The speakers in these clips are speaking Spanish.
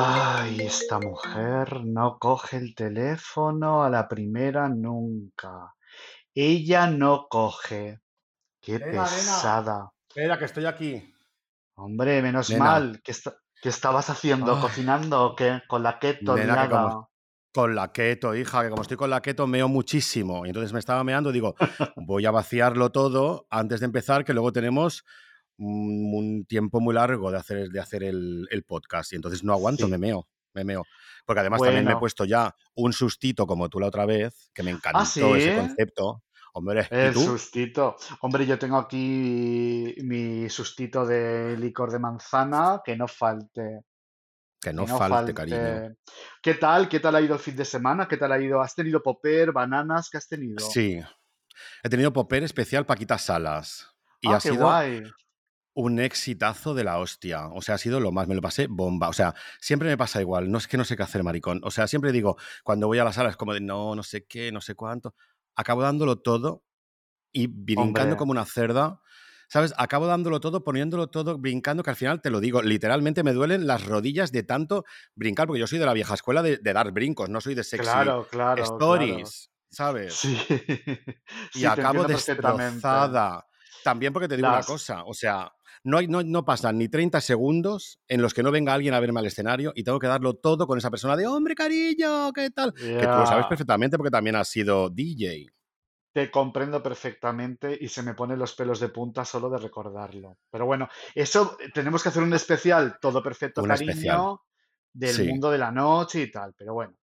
Ay, esta mujer no coge el teléfono a la primera nunca. Ella no coge. Qué pesada. espera, que estoy aquí. Hombre, menos Nena, mal. ¿Qué, esta- qué estabas haciendo? ay, ¿Cocinando o qué? Con la keto nena, que como con la keto, hija, que como estoy con la keto meo muchísimo. Y entonces me estaba meando, digo, voy a vaciarlo todo antes de empezar, que luego tenemos un, un tiempo muy largo de hacer, de hacer el, el podcast. Y entonces no aguanto, me Sí. meo, me meo. Porque además también me he puesto ya un sustito como tú la otra vez, que me Ah, encantó ese concepto. Hombre, ¿y El tú? sustito. Hombre, yo tengo aquí mi sustito de licor de manzana, que no falte. Que Que no falte, cariño. ¿Qué tal? ¿Qué tal ha ido el fin de semana? ¿Qué tal ha ido? ¿Has tenido popper, bananas? ¿Qué has tenido? Sí, he tenido popper especial Paquita Salas. Y Ah, ha qué sido guay. Un exitazo de la hostia. O sea, ha sido lo más, me lo pasé bomba. O sea, siempre me pasa igual. No es que no sé qué hacer, maricón. O sea, siempre digo, cuando voy a la sala es como de no, no sé qué, no sé cuánto. Acabo dándolo todo y brincando Hombre, como una cerda. ¿Sabes? Acabo dándolo todo, poniéndolo todo, brincando, que al final te lo digo, literalmente me duelen las rodillas de tanto brincar, porque yo soy de la vieja escuela de, de dar brincos, no soy de sexy claro, claro, claro. stories, ¿sabes? Sí, y sí, te acabo destrozada. También porque te digo una Las, cosa, o sea, no, hay, no, no pasan ni 30 segundos en los que no venga alguien a verme al escenario y tengo que darlo todo con esa persona de hombre, cariño, ¿qué tal? Que tú lo sabes perfectamente porque también has sido DJ. te comprendo perfectamente y se me ponen los pelos de punta solo de recordarlo. Pero bueno, eso eh, tenemos que hacer un especial, todo perfecto, Un especial. cariño, del Sí. mundo de la noche y tal. Pero bueno,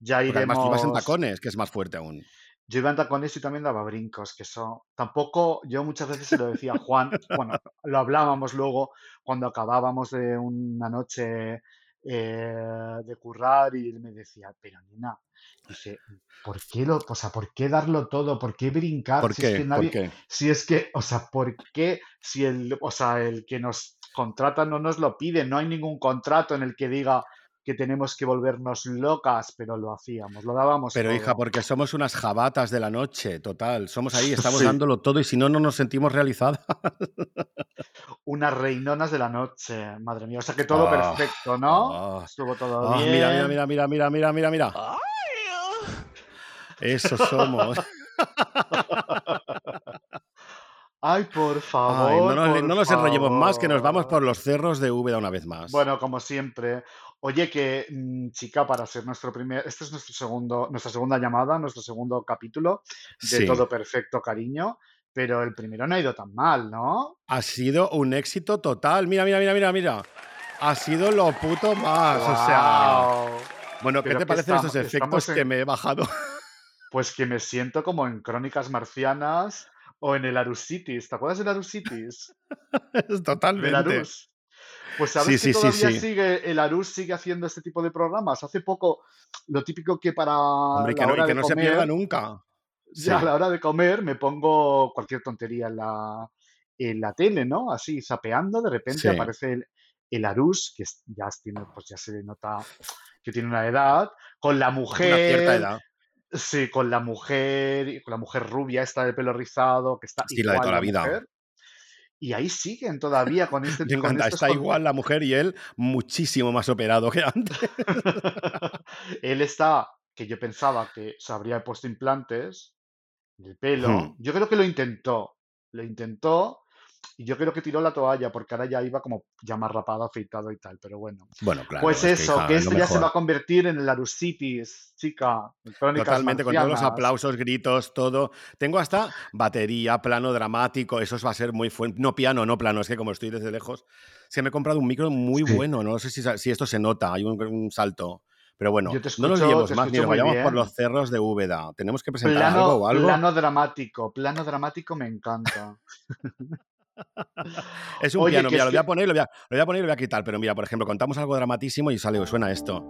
ya Porque además tú ibas en iremos. tacones, que es más fuerte aún. Yo iba en tacones y también daba brincos, que eso tampoco, yo muchas veces se lo decía a Juan, bueno, lo hablábamos luego cuando acabábamos de una noche eh, de currar y él me decía, pero nena, dice, ¿por qué lo, o sea, ¿por qué darlo todo? ¿Por qué brincar? ¿Por Si es que qué? ¿Por nadie, qué? si es que, o sea, ¿por qué si el, o sea, el que nos contrata no nos lo pide? No hay ningún contrato en el que diga que tenemos que volvernos locas, pero lo hacíamos, lo dábamos Pero hija, porque somos unas jabatas de la noche, total. Somos ahí, estamos Sí. dándolo todo y si no, no nos sentimos realizadas. Unas reinonas de la noche, madre mía. O sea que todo Ah, perfecto, ¿no? ah, Estuvo todo ah, mira, mira, bien. mira, mira, mira, mira, mira, mira. Eso somos. Ay, por Ay, no favor, nos, no nos enrollemos más, que nos vamos favor. por los cerros de Úbeda una vez más. Bueno, como siempre. Oye, que mm, chica, para ser nuestro primer, este es nuestro segundo, nuestra segunda llamada, nuestro segundo capítulo de Sí, Todo Perfecto, cariño, pero el primero no ha ido tan mal, ¿no? ha sido un éxito total. Mira, mira, mira, mira, mira. Ha sido lo puto más. O sea, bueno, ¿qué Pero te parecen estos efectos que me he bajado? pues que me siento como en Crónicas Marcianas o en el Arusitis. ¿Te acuerdas del Arusitis? Totalmente. Pues Sí, sabes que sí, sí, todavía sí. sigue, el Arús sigue haciendo este tipo de programas. Hace poco, lo típico que para Hombre, y que la no, y hora que de no se pierda comer, nunca. ya a la hora de comer me pongo cualquier tontería en la, en la tele, ¿no? Así, zapeando, de repente aparece el, el Arús, que es- ya tiene, pues ya se nota que tiene una edad, con la Una cierta mujer, edad. sí, con la mujer, y con la mujer rubia, esta de pelo rizado, que está Sí, la de igual toda la la vida. mujer, y ahí siguen todavía con este, Me con Está igual la mujer y él muchísimo más operado que antes. Él está, que yo pensaba que se habría puesto implantes el pelo. Hmm. Yo creo que lo intentó, lo intentó y yo creo que tiró la toalla porque ahora ya iba como ya más rapado, afeitado y tal, pero bueno. Bueno, claro, Pues es que eso, hija, que esto ya se va a convertir en el Arusitis, chica, Totalmente, con todos los aplausos, gritos, todo. Tengo hasta batería, plano dramático, eso va a ser muy fuerte. No piano, no plano, es que como estoy desde lejos, se me he comprado un micro muy Sí. bueno, no sé si, si esto se nota, hay un, un salto. Pero bueno, no nos te más, muy vayamos por los cerros de Úbeda. ¿Tenemos que presentar algo o algo? plano dramático, plano dramático me encanta. Es un Oye, piano, que mira, lo voy a que... poner y lo voy a, lo voy a poner y lo voy a quitar, pero mira, por ejemplo, contamos algo dramatísimo y sale, suena esto.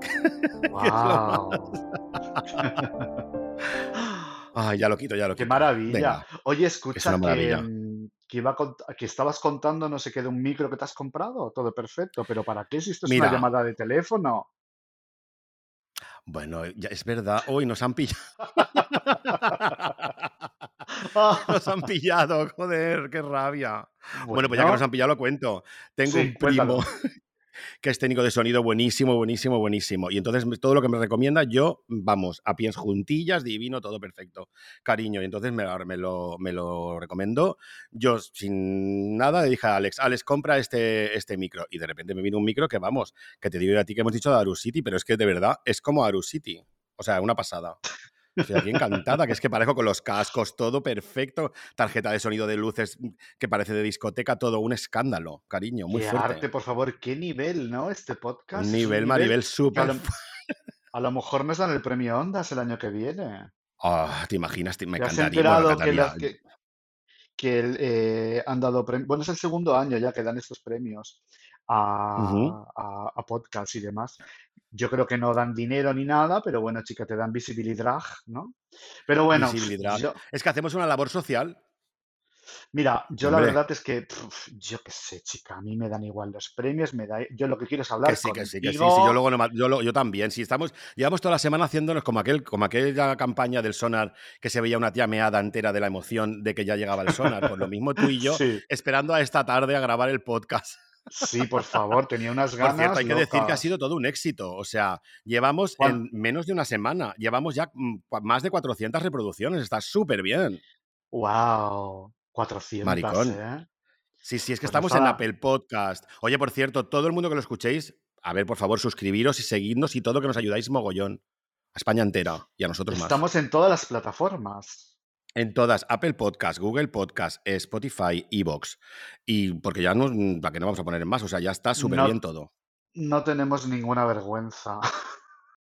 que. ¡Wow! Ay, ya lo quito, ya lo ¡Qué quito. maravilla! Venga, Oye, escucha que, maravilla. mm, que, iba a que estabas contando no sé qué de un micro que te has comprado. Todo perfecto, pero ¿para qué si esto es una llamada de teléfono? bueno, ya es verdad, hoy nos han pillado. Nos han pillado, joder, qué rabia. Bueno, pues ya que nos han pillado lo cuento. Tengo sí, un primo, cuéntalo. que es técnico de sonido buenísimo, buenísimo, buenísimo. Y entonces todo lo que me recomienda, yo, vamos, a pies juntillas, divino, todo perfecto. Cariño. Y entonces me, me, lo, me lo recomendó. Yo, sin nada, le dije a Alex, Alex, compra este, este micro. Y de repente me vino un micro que, vamos, que te digo a ti que hemos dicho de Aru City, pero es que de verdad es como Aru City. O sea, una pasada. Estoy aquí encantada, que es que parezco con los cascos, todo perfecto, tarjeta de sonido de luces que parece de discoteca, todo un escándalo, cariño, muy qué fuerte. arte, por favor, qué nivel, ¿no? Este podcast. Nivel, Maribel, súper. A, lo, a lo mejor nos dan el premio Ondas el año que viene. Oh, ¿Te imaginas? Me ¿Te has encantaría. bueno, que, que, eh, han dado premios? Bueno, es el segundo año ya que dan estos premios a, a podcasts y demás. Yo creo que no dan dinero ni nada, pero bueno, chica, te dan visibilidad, ¿no? Pero bueno, Visibilidad. yo, Es que hacemos una labor social. mira, yo la verdad es que, yo qué sé, chica, a mí me dan igual los premios, me da, yo lo que quiero es que hablar sí, que sí, que sí. sí, contigo. yo luego no yo, yo también. Si estamos, llevamos toda la semana haciéndonos como aquel, como aquella campaña del sonar que se veía una tía meada entera de la emoción de que ya llegaba el sonar. Pues lo mismo tú y yo, Sí, esperando a esta tarde a grabar el podcast. Sí, por favor, tenía unas Por cierto, ganas hay que decir que ha sido todo un éxito. O sea, llevamos en menos de una semana, llevamos ya mm, más de 400 reproducciones. Está súper bien, wow, 400, maricón. ¿eh? Sí, sí, es que Pues estamos en Apple Podcast. Oye, por cierto, todo el mundo que lo escuchéis, a ver, por favor, suscribiros y seguidnos y todo que nos ayudáis mogollón. A España entera y a nosotros más. estamos en todas las plataformas. En todas, Apple Podcast, Google Podcast, Spotify, Evox. Y porque ya no, ¿para qué no vamos a poner en más? O sea, ya está súper No, bien todo. no tenemos ninguna vergüenza.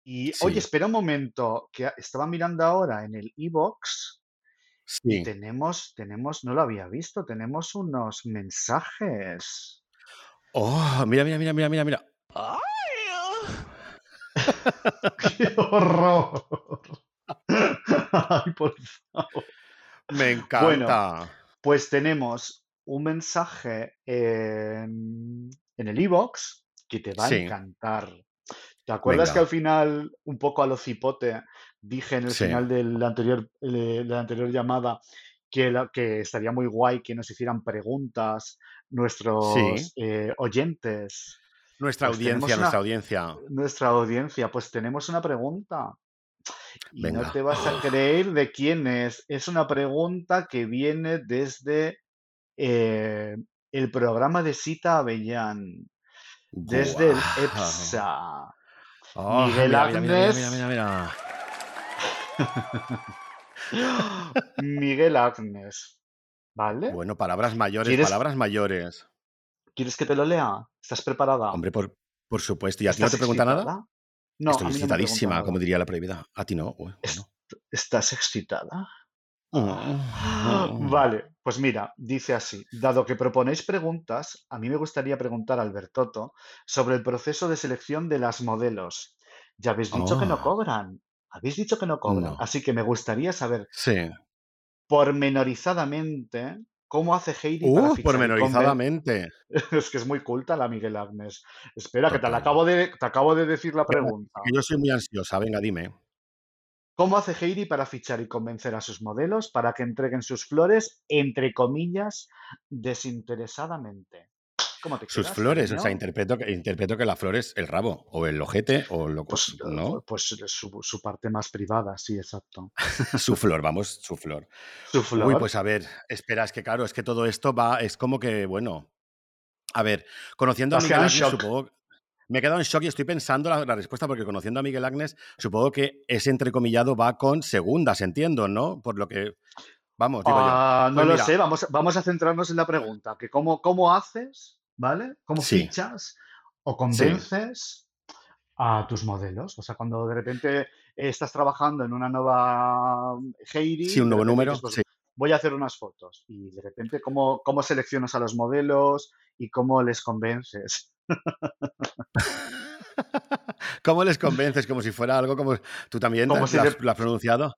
Y oye, espera un momento, que estaba mirando ahora en el y sí. tenemos, tenemos, no lo había visto, tenemos unos mensajes. Oh, mira, mira, mira, mira, mira, mira. ¡Qué horror! Ay, por favor. Me Bueno, encanta. pues tenemos un mensaje en, en el iBox que te va a encantar. ¿Te acuerdas que al final, un poco a lo cipote, dije en el Sí, final anterior, eh, de la anterior llamada que, la- que estaría muy guay que nos hicieran preguntas nuestros sí. eh, oyentes? Nuestra Pues audiencia, nuestra una, audiencia. nuestra audiencia, pues tenemos una pregunta y no te vas a creer de quién es. Es una pregunta que viene desde eh, el programa de Sita Avellán, desde el. EPSA. Oh, Miguel mira, mira, mira, mira, mira, Agnes. mira, mira. Miguel Agnes, ¿vale? Bueno, palabras mayores, ¿Quieres, palabras mayores. ¿quieres que te lo lea? ¿Estás preparada? Hombre, por, por supuesto. ¿Y a ti no ¿Estás te pregunta nada? No, Estoy no excitadísima, como diría la prohibida. A ti no. Uy, ¿Es- bueno. ¿Estás excitada? Mm. Vale, pues mira, dice así, dado que proponéis preguntas, a mí me gustaría preguntar a Albertoto sobre el proceso de selección de las modelos. Ya habéis dicho que no Oh, cobran, habéis dicho que no cobran, no. así que me gustaría saber Sí. pormenorizadamente cómo hace Heidi para Uh, conven... pormenorizadamente. Es que es muy culta la Miguel Agnes. Espera, que te, la acabo de, te acabo de decir la pregunta. yo soy muy ansiosa. Venga, dime. ¿Cómo hace Heidi para fichar y convencer a sus modelos para que entreguen sus flores, entre comillas, desinteresadamente? ¿Cómo te Sus quedas, flores, o sea, interpreto que, interpreto que la flor es el rabo, o el ojete, o lo Pues, eh, ¿no? pues su, su parte más privada, sí, exacto. Su flor, vamos, su flor. Su Uy, flor. pues a ver, espera, es que claro, es que todo esto va, es como que, bueno, a ver, conociendo a Miguel Agnes, supongo, me he quedado en shock y estoy pensando la, la respuesta porque conociendo a Miguel Agnes, supongo que ese entrecomillado va con segundas, entiendo, ¿no? Por lo que, vamos, digo yo. Ah, no Pues lo sé, vamos, vamos a centrarnos en la pregunta, que cómo, cómo haces, ¿vale? ¿Cómo sí, fichas o sí, convences a tus modelos? O sea, cuando de repente estás trabajando en una nueva sí, Heidi, un de nuevo número, dices, pues sí. voy a hacer unas fotos y de repente cómo, cómo seleccionas a los modelos y cómo les convences. ¿Cómo les convences? Como si fuera algo como, tú también Como si has, le, lo has pronunciado,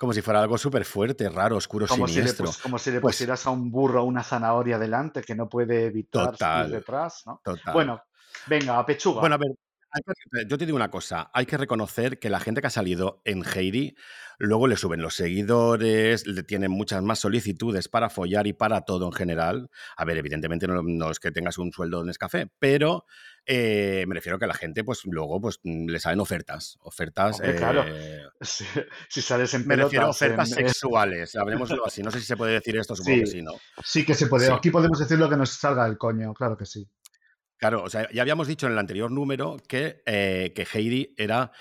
como si fuera algo súper fuerte, raro, oscuro, como si le, siniestro. pus- como si le Pues pusieras a un burro una zanahoria delante que no puede evitar total, detrás, ¿no? total. Bueno, venga, a Bueno, pechuga. a ver, yo te digo una cosa, hay que reconocer que la gente que ha salido en Heidi, luego le suben los seguidores, le tienen muchas más solicitudes para follar y para todo en general. A ver, evidentemente no, es que tengas un sueldo en café, pero eh, me refiero a que la gente, pues luego, pues le salen ofertas. Ofertas. claro. Eh, si, sales en Me refiero a ofertas sexuales, hablemoslo así. No sé si se puede decir esto, supongo que sí, ¿no? Sí, que se puede. Aquí podemos decir lo que nos salga del coño, claro que sí. Claro, o sea, ya habíamos dicho en el anterior número que, eh, que Heidi era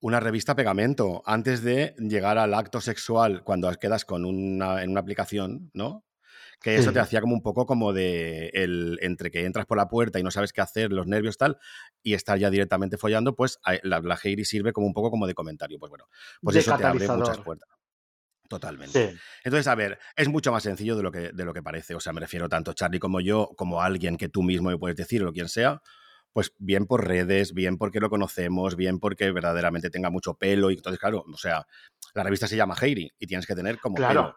una revista pegamento antes de llegar al acto sexual cuando quedas con una, en una aplicación, ¿no? Que eso te hacía como un poco como de el, entre que entras por la puerta y no sabes qué hacer, los nervios tal, y estar ya directamente follando, pues la, la Heidi sirve como un poco como de comentario. Pues bueno, pues eso te abre muchas puertas. Totalmente. Entonces, a ver, es mucho más sencillo de lo, que, de lo que parece. O sea, me refiero tanto Charlie como yo, como alguien que tú mismo me puedes decir o quien sea, pues bien por redes, bien porque lo conocemos, bien porque verdaderamente tenga mucho pelo. Y entonces, claro, o sea, la revista se llama Heidi y tienes que tener como claro,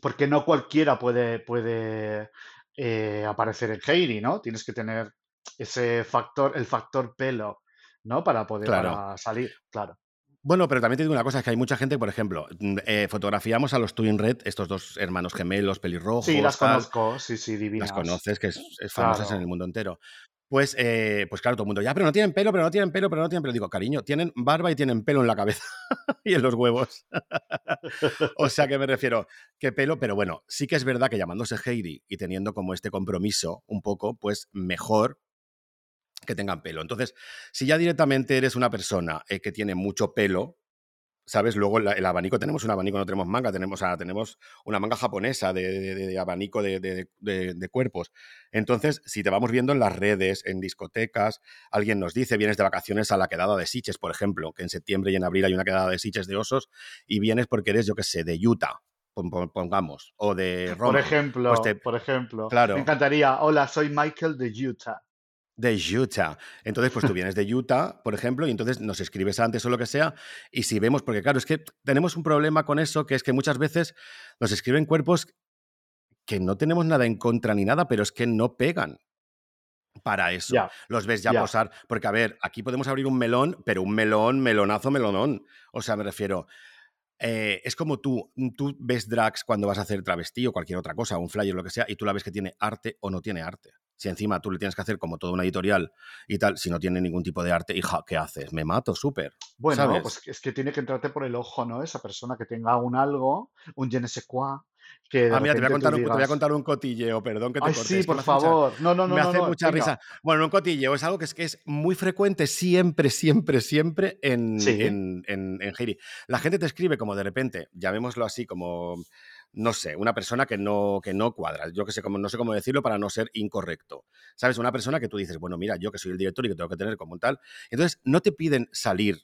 Porque no cualquiera puede, puede eh, aparecer en Heidi, ¿no? Tienes que tener ese factor, el factor pelo, ¿no? Para poder salir, claro. Bueno, pero también te digo una cosa, es que hay mucha gente, por ejemplo, mm, eh, fotografiamos a los Twin Red, estos dos hermanos gemelos, pelirrojos. Sí, las conozco, sí, sí, divinas. Las conoces, que es, famosas en el mundo entero. Pues, eh, pues claro, todo el mundo, ya, pero no tienen pelo, pero no tienen pelo, pero no tienen pelo. Digo, cariño, tienen barba y tienen pelo en la cabeza y en los huevos. o sea que me refiero, qué pelo, pero bueno, sí que es verdad que llamándose Heidi y teniendo como este compromiso un poco, pues mejor que tengan pelo. Entonces, si ya directamente eres una persona eh, que tiene mucho pelo, ¿sabes? Luego el, abanico, tenemos un abanico, no tenemos manga, tenemos, tenemos una manga japonesa de, abanico de, cuerpos. Entonces, si te vamos viendo en las redes, en discotecas, alguien nos dice, vienes de vacaciones a la quedada de Siches, por ejemplo, que en septiembre y en abril hay una quedada de Siches de osos, y vienes porque eres, yo qué sé, de Utah, pongamos, o de Roma. Por ejemplo, pues por ejemplo. Claro. Me encantaría, hola, soy Michael de Utah. De Utah. Entonces, pues tú vienes de Utah, por ejemplo, y entonces nos escribes antes o lo que sea, y si vemos, porque claro, es que tenemos un problema con eso, que es que muchas veces nos escriben cuerpos que no tenemos nada en contra ni nada, pero es que no pegan para eso. Los ves ya posar, porque a ver, aquí podemos abrir un melón, pero un melón, melonazo, melonón. O sea, me refiero, eh, es como tú, tú ves drags cuando vas a hacer travesti o cualquier otra cosa, un flyer, lo que sea, y tú la ves que tiene arte o no tiene arte. Si encima tú le tienes que hacer como toda una editorial y tal, si no tiene ningún tipo de arte, hija, ¿qué haces? Me mato, súper. Bueno, pues es que tiene que entrarte por el ojo, ¿no? Esa persona que tenga un algo, un je ne sais quoi, que ah, mira, te voy, a contar un, te voy, a contar un, cotilleo, perdón que te Ay, Sí, por favor. no, no, no. Me hace no, mucha risa. Bueno, un cotilleo es algo que es, que es muy frecuente siempre, siempre, siempre en, en, en, en Heidi. La gente te escribe como de repente, llamémoslo así, como no sé, una persona que no, que no cuadra. Yo que sé, como, no sé cómo decirlo para no ser incorrecto. ¿Sabes? Una persona que tú dices, bueno, mira, yo que soy el director y que tengo que tener como tal. Entonces, no te piden salir.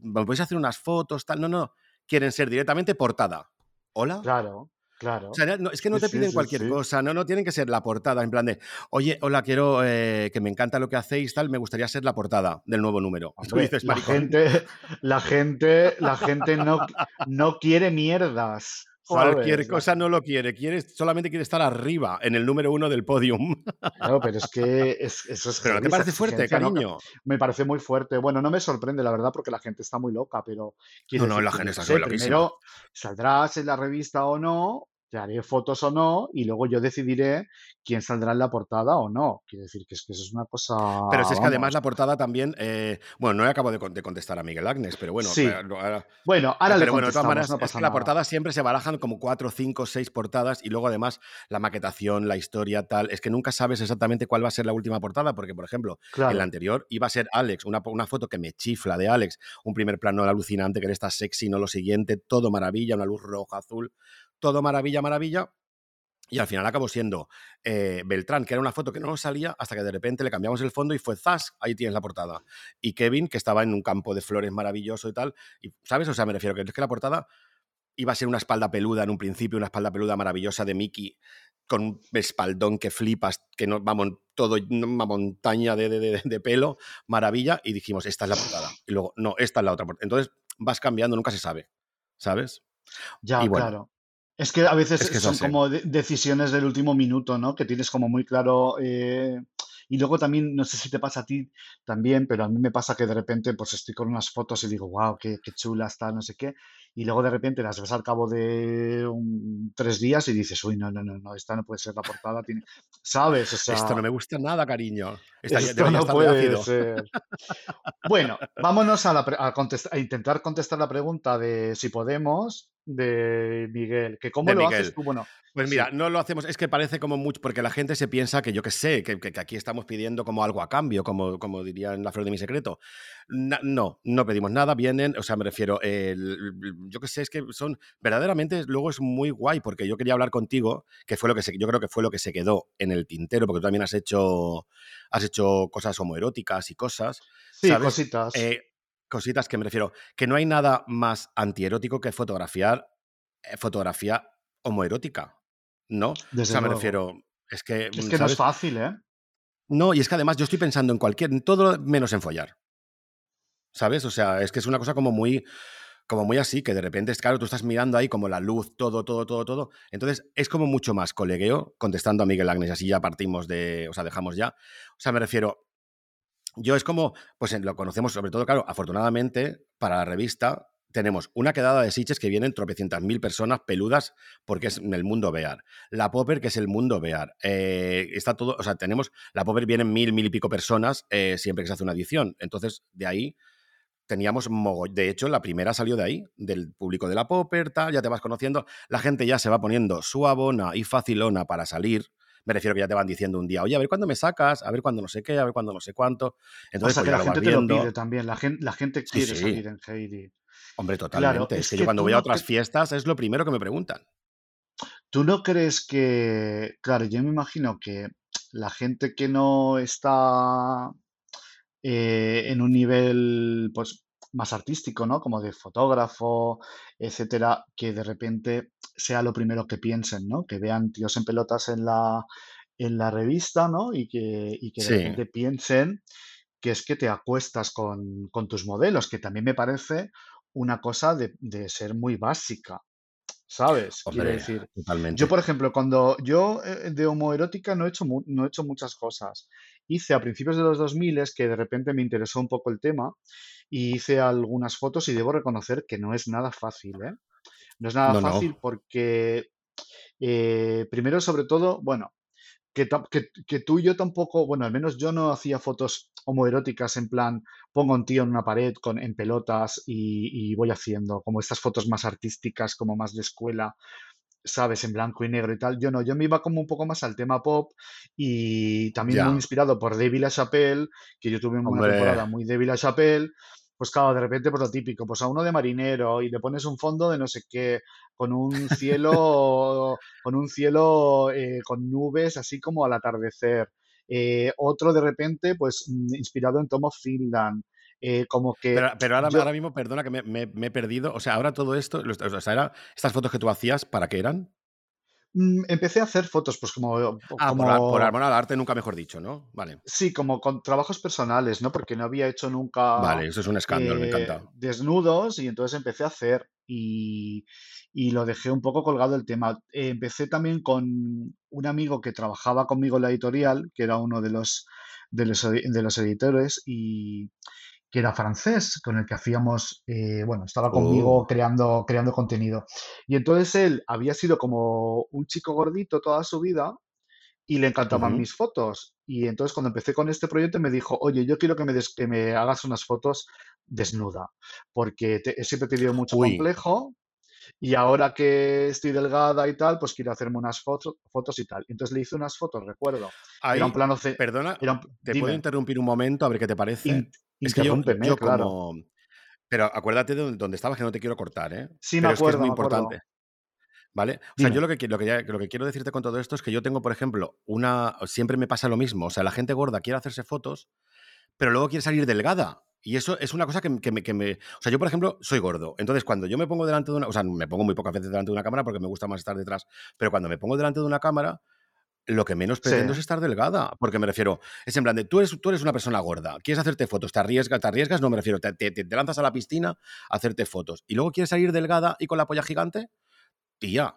¿Me podéis hacer unas fotos, tal? No, no. Quieren ser directamente portada. ¿Hola? Claro. Claro. O sea, es que no te piden cualquier cosa, no, no tienen que ser la portada, en plan de, oye, hola, quiero eh, que me encanta lo que hacéis, tal, me gustaría ser la portada del nuevo número. dices, la gente, la gente, la gente no, no quiere mierdas. Cualquier cosa no lo quiere, quiere, solamente quiere estar arriba, en el número uno del podium. Claro, pero es que eso es. Pero ¿no te parece fuerte, cariño? Me parece muy fuerte. Bueno, no me sorprende, la verdad, porque la gente está muy loca, pero. No, no, la gente está muy Primero, saldrás en la revista o no, te haré fotos o no, y luego yo decidiré quién saldrá en la portada o no. Quiere decir que, es que eso es una cosa. Pero si es que además la portada también. Eh, bueno, no he acabado de, contestar a Miguel Agnes, pero bueno. Sí. Ahora, bueno, ahora pero le bueno, de todas maneras, no pasa la portada siempre se barajan como cuatro, cinco, seis portadas, y luego además la maquetación, la historia, tal. Es que nunca sabes exactamente cuál va a ser la última portada, porque, por ejemplo, en la anterior iba a ser Alex, una, una foto que me chifla de Alex, un primer plano alucinante, que era esta sexy, no lo siguiente, todo maravilla, una luz roja, azul todo maravilla, maravilla. Y al final acabó siendo eh, Beltrán, que era una foto que no nos salía, hasta que de repente le cambiamos el fondo y fue Zas, ahí tienes la portada. Y Kevin, que estaba en un campo de flores maravilloso y tal. Y, ¿Sabes? O sea, me refiero que es que la portada iba a ser una espalda peluda en un principio, una espalda peluda maravillosa de Mickey, con un espaldón que flipas, que no, vamos, todo una montaña de, de, pelo, maravilla. Y dijimos, esta es la portada. Y luego, no, esta es la otra portada. Entonces vas cambiando, nunca se sabe. ¿Sabes? Ya, claro. Es que a veces son como decisiones del último minuto, ¿no? Que tienes como muy claro eh, Y luego también, no sé si te pasa a ti también, pero a mí me pasa que de repente pues estoy con unas fotos y digo, wow, qué, qué chula está, no sé qué. Y luego de repente las ves al cabo de un- tres días y dices, uy, no, no, no, no, esta no puede ser la portada. Tiene... ¿Sabes? O Esto no me gusta nada, cariño. Estaría, esto no puede ser. Bueno, vámonos a, la pre- a contest- a intentar contestar la pregunta de si podemos, de Miguel, que cómo De lo haces tú. Bueno, Pues sí, mira, no lo hacemos, es que parece como mucho, porque la gente se piensa que yo que sé, que, que- que aquí estamos pidiendo como algo a cambio, como, como diría en la flor de mi secreto. Na- no, no pedimos nada, vienen, o sea, me refiero, el- yo que sé, es que son, verdaderamente, luego es muy guay, porque yo quería hablar contigo, que fue lo que se, yo creo que fue lo que se quedó en el tintero, porque tú también has hecho, has hecho cosas homoeróticas y cosas, sí, ¿sabes? cositas. Eh, cositas que me refiero, que no hay nada más antierótico que fotografiar eh, fotografía homoerótica. ¿no? O sea, me refiero, es que, Es mm, que no es fácil, ¿eh? No, y es que además yo estoy pensando en cualquier, en todo menos en follar, ¿sabes? O sea, es que es una cosa como muy, como muy así, que de repente es claro, tú estás mirando ahí como la luz, todo, todo, todo, todo. Entonces es como mucho más colegueo, contestando a Miguel Agnes, así ya partimos de, o sea, dejamos ya. O sea, me refiero, yo es como, pues lo conocemos sobre todo, claro, afortunadamente para la revista tenemos una quedada de Sitges que vienen tropecientas mil personas peludas porque es el mundo Bear. La Popper, que es el mundo Bear. Eh, está todo, o sea, tenemos, la Popper vienen mil, mil y pico personas eh, siempre que se hace una edición. Entonces, de ahí teníamos mogollón. De hecho, la primera salió de ahí, del público de la Popper, tal, ya te vas conociendo. La gente ya se va poniendo suavona y facilona para salir. Me refiero que ya te van diciendo un día, oye, a ver cuándo me sacas, a ver cuándo no sé qué, a ver cuándo no sé cuánto. O Entonces, sea, pues que la gente te lo pide también. La gente, la gente quiere sí. salir en Heidi. Hombre, Claro, totalmente. es es que, yo cuando voy a otras fiestas es lo primero que me preguntan. tú no crees que, claro, yo me imagino que la gente que no está eh, en un nivel pues más artístico, ¿no? Como de fotógrafo, etcétera, que de repente sea lo primero que piensen, ¿no? Que vean tíos en pelotas en la, en la revista, ¿no? Y que, y que de Sí, repente piensen que es que te acuestas con, con tus modelos, que también me parece una cosa de, de ser muy básica, ¿sabes? Quiero decir, yo, por ejemplo, cuando yo eh, de homoerótica no he hecho, mu- no he hecho muchas cosas. Hice a principios de los 2000 que de repente me interesó un poco el tema y hice algunas fotos y debo reconocer que no es nada fácil, ¿eh? No es nada No, fácil no. porque, eh, primero, sobre todo, bueno, que, que, que tú y yo tampoco, bueno, al menos yo no hacía fotos homoeróticas en plan, pongo un tío en una pared con, en pelotas y, y voy haciendo, como estas fotos más artísticas, como más de escuela, ¿sabes? En blanco y negro y tal. Yo no, yo me iba como un poco más al tema pop y también muy inspirado por David LaChapelle, que yo tuve una temporada muy David LaChapelle. Pues claro, de repente, pues lo típico, pues a uno de marinero y le pones un fondo de no sé qué, con un cielo, con un cielo eh, con nubes, así como al atardecer. Eh, otro de repente, pues mm, inspirado en Tom of Finland. Eh, como que pero, pero ahora, yo, ahora mismo, perdona que me, me- me he perdido. O sea, ahora todo esto, los- o sea, era- estas fotos que tú hacías, ¿para qué eran? mm, empecé a hacer fotos, pues como, Ah, por, por amor al arte, nunca mejor dicho, ¿no? Vale. Sí, como con trabajos personales, ¿no? Porque no había hecho nunca Vale, eso es un escándalo, me eh, encanta. desnudos y entonces empecé a hacer y, y lo dejé un poco colgado el tema. Eh, empecé también con un amigo que trabajaba conmigo en la editorial, que era uno de los, de los, de los editores y que era francés, con el que hacíamos, eh, bueno, estaba conmigo Oh, creando, creando contenido. Y entonces él había sido como un chico gordito toda su vida y le encantaban mis fotos. Y entonces cuando empecé con este proyecto me dijo, oye, yo quiero que me, des- que me hagas unas fotos desnuda, porque te- siempre he tenido mucho Uy, complejo y ahora que estoy delgada y tal, pues quiero hacerme unas fotos, fotos y tal. Entonces le hice unas fotos, recuerdo, que era un ahí, plano, perdona, era un- te puedo interrumpir un momento a ver qué te parece. in- Es que yo, yo claro. como... Pero acuérdate de donde estabas, que no te quiero cortar, ¿eh? Sí, me Pero es que es acuerdo, muy acuerdo. importante. ¿Vale? O sea, yo lo que, lo, que, ya- lo que quiero decirte con todo esto es que yo tengo, por ejemplo, una. Siempre me pasa lo mismo. O sea, la gente gorda quiere hacerse fotos, pero luego quiere salir delgada. Y eso es una cosa que, me- que me, que me- O sea, yo, por ejemplo, soy gordo. Entonces, cuando yo me pongo delante de una. O sea, me pongo muy pocas veces delante de una cámara porque me gusta más estar detrás. Pero cuando me pongo delante de una cámara, lo que menos Sí, pretendo es estar delgada. Porque me refiero. Es en plan de. Tú eres, tú eres una persona gorda. Quieres hacerte fotos. Te arriesgas, te arriesgas. No me refiero. Te, te- lanzas a la piscina a hacerte fotos. Y luego quieres salir delgada y con la polla gigante. Tía.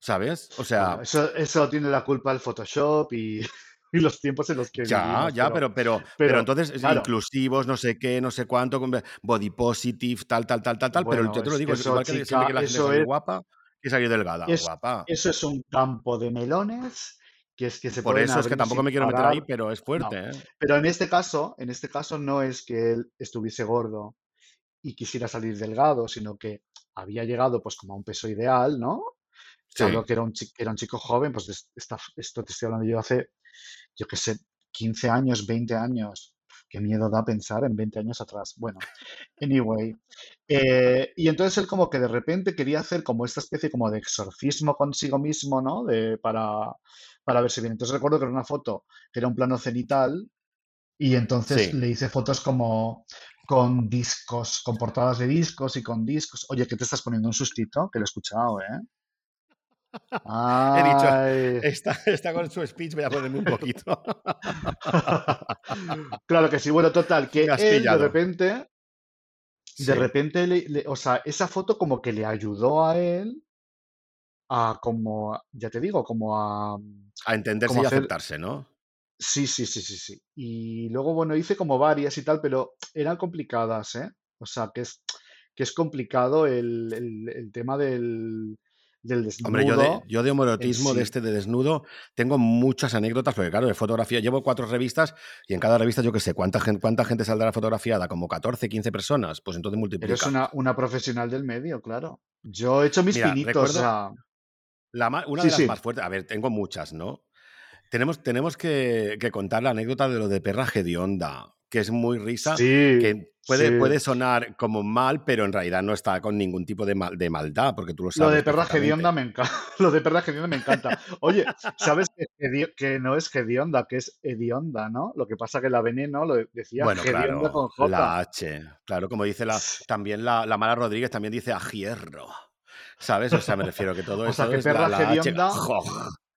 ¿Sabes? O bueno, sea. eso, eso tiene la culpa el Photoshop y... y los tiempos en los que Ya, vivimos, ya, pero, pero pero entonces es claro, inclusivos, no sé qué, no sé cuánto, body positive, tal, tal, tal, tal, tal, pero yo te lo es que digo, es eso, igual que que chica, la gente eso es, guapa, que salir delgada, es, guapa. eso es un campo de melones que es que se Por eso es que tampoco me quiero meter ahí, pero es fuerte, No, ¿eh? pero en este caso, en este caso no es que él estuviese gordo y quisiera salir delgado, sino que había llegado pues como a un peso ideal, ¿no? Sí, que era un, chi- que era un chico joven, pues de esta- esto te estoy hablando yo hace, yo qué sé, 15 años, 20 años. Qué miedo da pensar en 20 años atrás. Bueno, anyway. eh, y entonces él como que de repente quería hacer como esta especie como de exorcismo consigo mismo, ¿no? De, para, para verse bien. Entonces recuerdo que era una foto que era un plano cenital y entonces sí. le hice fotos como con discos, con portadas de discos y con discos. Oye, ¿qué te estás poniendo un sustito? Que lo he escuchado, ¿eh? He dicho, está está con su speech, voy a ponerme un poquito. Claro que sí. Bueno, total, que él de repente, de repente, le, le- o sea, esa foto como que le ayudó a él a como, ya te digo, como a, a entenderse como y hacer, aceptarse, ¿no? sí, sí, sí, sí, sí. Y luego, bueno, hice como varias y tal, pero eran complicadas, ¿eh? O sea, que es, que es complicado el, el, el tema del, del Hombre, yo de, desnudo yo de este de desnudo, tengo muchas anécdotas, porque claro, de fotografía, llevo cuatro revistas y en cada revista yo qué sé, ¿cuánta gente, cuánta gente saldrá fotografiada? Como 14, 15 personas, pues entonces Eres multiplica. una, una profesional del medio, claro. Yo he hecho mis Mira, pinitos, recuerdo la, una sí, de las sí, más fuertes, a ver, tengo muchas, ¿no? Tenemos, tenemos que, que contar la anécdota de lo de perra hedionda, que es muy risa, sí, que sí. puede, puede sonar como mal, pero en realidad no está con ningún tipo de, mal- de maldad, porque tú lo Lo de sabes perra hedionda me encanta. Lo de perra hedionda me encanta. Oye, ¿sabes que, no es hedionda, que es hedionda, ¿no? Lo que pasa que la veneno lo decía Bueno, claro, con J. la H, claro, como dice la, también la, la Mara Rodríguez también dice a hierro, ¿sabes? O sea, me refiero que todo O sea que es la, perra la H.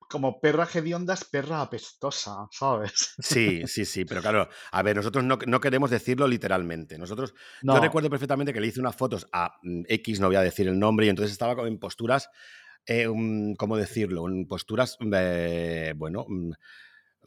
como perra hedionda es perra apestosa, ¿sabes? Sí, sí, sí, pero claro, a ver, nosotros no, no queremos decirlo literalmente. Nosotros, yo No, recuerdo perfectamente que le hice unas fotos a mm, X, no voy a decir el nombre, y entonces estaba como en posturas, eh, un- ¿cómo decirlo? En posturas, eh, bueno, mm,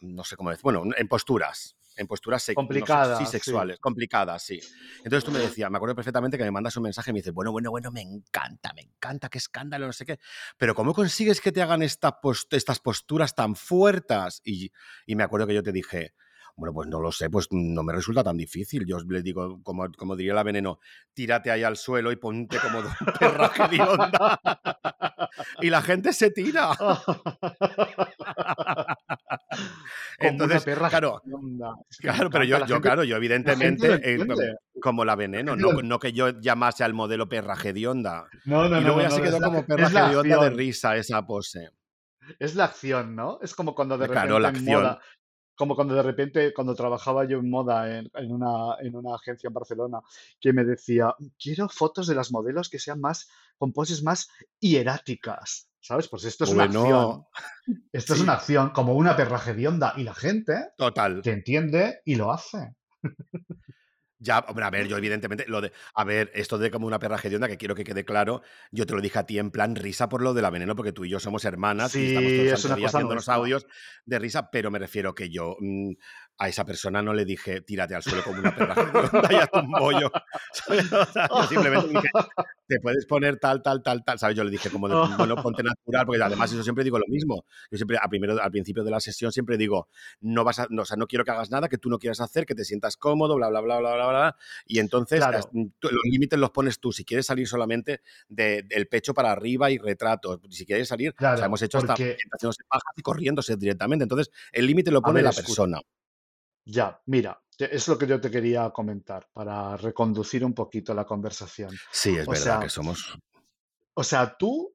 no sé cómo decir, bueno, en posturas, en posturas, sex- no sé, sí, complicada, sí. sexuales, complicadas, sí. Entonces tú me decías, me acuerdo perfectamente que me mandas un mensaje y me dices, bueno, bueno, bueno, me encanta, me encanta, qué escándalo, no sé qué, pero ¿cómo consigues que te hagan esta post- estas posturas tan fuertes? Y, y me acuerdo que yo te dije, bueno, pues no lo sé, pues no me resulta tan difícil. Yo le digo, como, como diría la veneno, tírate ahí al suelo y ponte como perra hedionda. Y la gente se tira. Entonces, claro, Claro, pero yo, yo claro, yo la evidentemente, eh, como la veneno, no, no que yo llamase al modelo perra hedionda. No, no, Y no, luego no, ya se quedó como perra hedionda de acción. risa esa pose. Es la acción, ¿no? Es como cuando de Claro, la repente en acción. moda, como cuando de repente, cuando trabajaba yo en moda en, en una, en una agencia en Barcelona, que me decía, quiero fotos de las modelos que sean más, con poses más hieráticas, ¿sabes? Pues esto es una acción, esto es una sí, acción, como una perra hedionda, y la gente total. que entiende y lo hace. Ya, hombre, a ver, yo evidentemente, lo de, a ver, esto de como una perra hedionda, que quiero que quede claro, yo te lo dije a ti en plan risa por lo de la veneno, porque tú y yo somos hermanas y estamos todo Sí, el es haciéndonos nuestra. audios de risa, pero me refiero que yo mm, a esa persona no le dije, tírate al suelo como una perra y un bollo. ¿sabes? O sea, yo simplemente dije, te puedes poner tal, tal, tal, tal, ¿sabes? Yo le dije como, de, bueno, ponte natural, porque además yo siempre digo lo mismo. Yo siempre, a primero, al principio de la sesión, siempre digo, no vas a, no, o sea, no quiero que hagas nada que tú no quieras hacer, que te sientas cómodo, bla, bla, bla, bla, bla, bla. Y entonces Claro, tú- los límites los pones tú. Si quieres salir solamente de- del pecho para arriba y retratos, si quieres salir, o sea, claro, hemos hecho hasta porque, gente haciéndose pajas y corriéndose directamente. Entonces, el límite lo pone ver, la escucha, persona. Ya, mira, es lo que yo te quería comentar para reconducir un poquito la conversación. Sí, es O verdad que somos. o sea, tú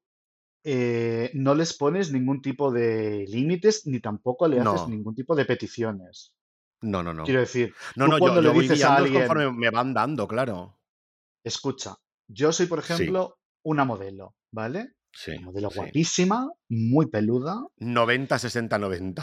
eh, no les pones ningún tipo de límites ni tampoco le haces No, ningún tipo de peticiones. no, no, Quiero no. decir, No, tú no, yo, cuando le yo dices a alguien, conforme me van dando, claro. escucha, yo soy, por Sí, ejemplo, una modelo, ¿vale? sí, Una modelo sí. guapísima, muy peluda, 90, 60, 90.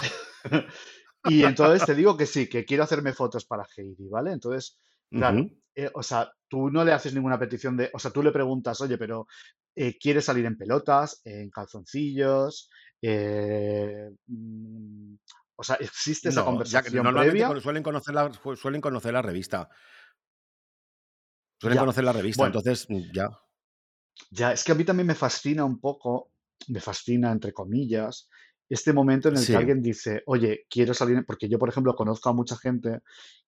Y entonces te digo que sí, que quiero hacerme fotos para Heidi, ¿vale? Entonces, claro, eh, o sea, tú no le haces ninguna petición de, o sea, tú le preguntas, oye, pero eh, ¿quieres salir en pelotas, en calzoncillos? Eh, mm, O sea, existe esa No, ya que conversación normalmente previa. suelen conocer la, su- suelen conocer la revista. Suelen Ya. conocer la revista, Bueno, entonces mm, ya. ya, es que a mí también me fascina un poco, me fascina entre comillas, este momento en el que Sí, alguien dice, oye, quiero salir, en-", porque yo, por ejemplo, conozco a mucha gente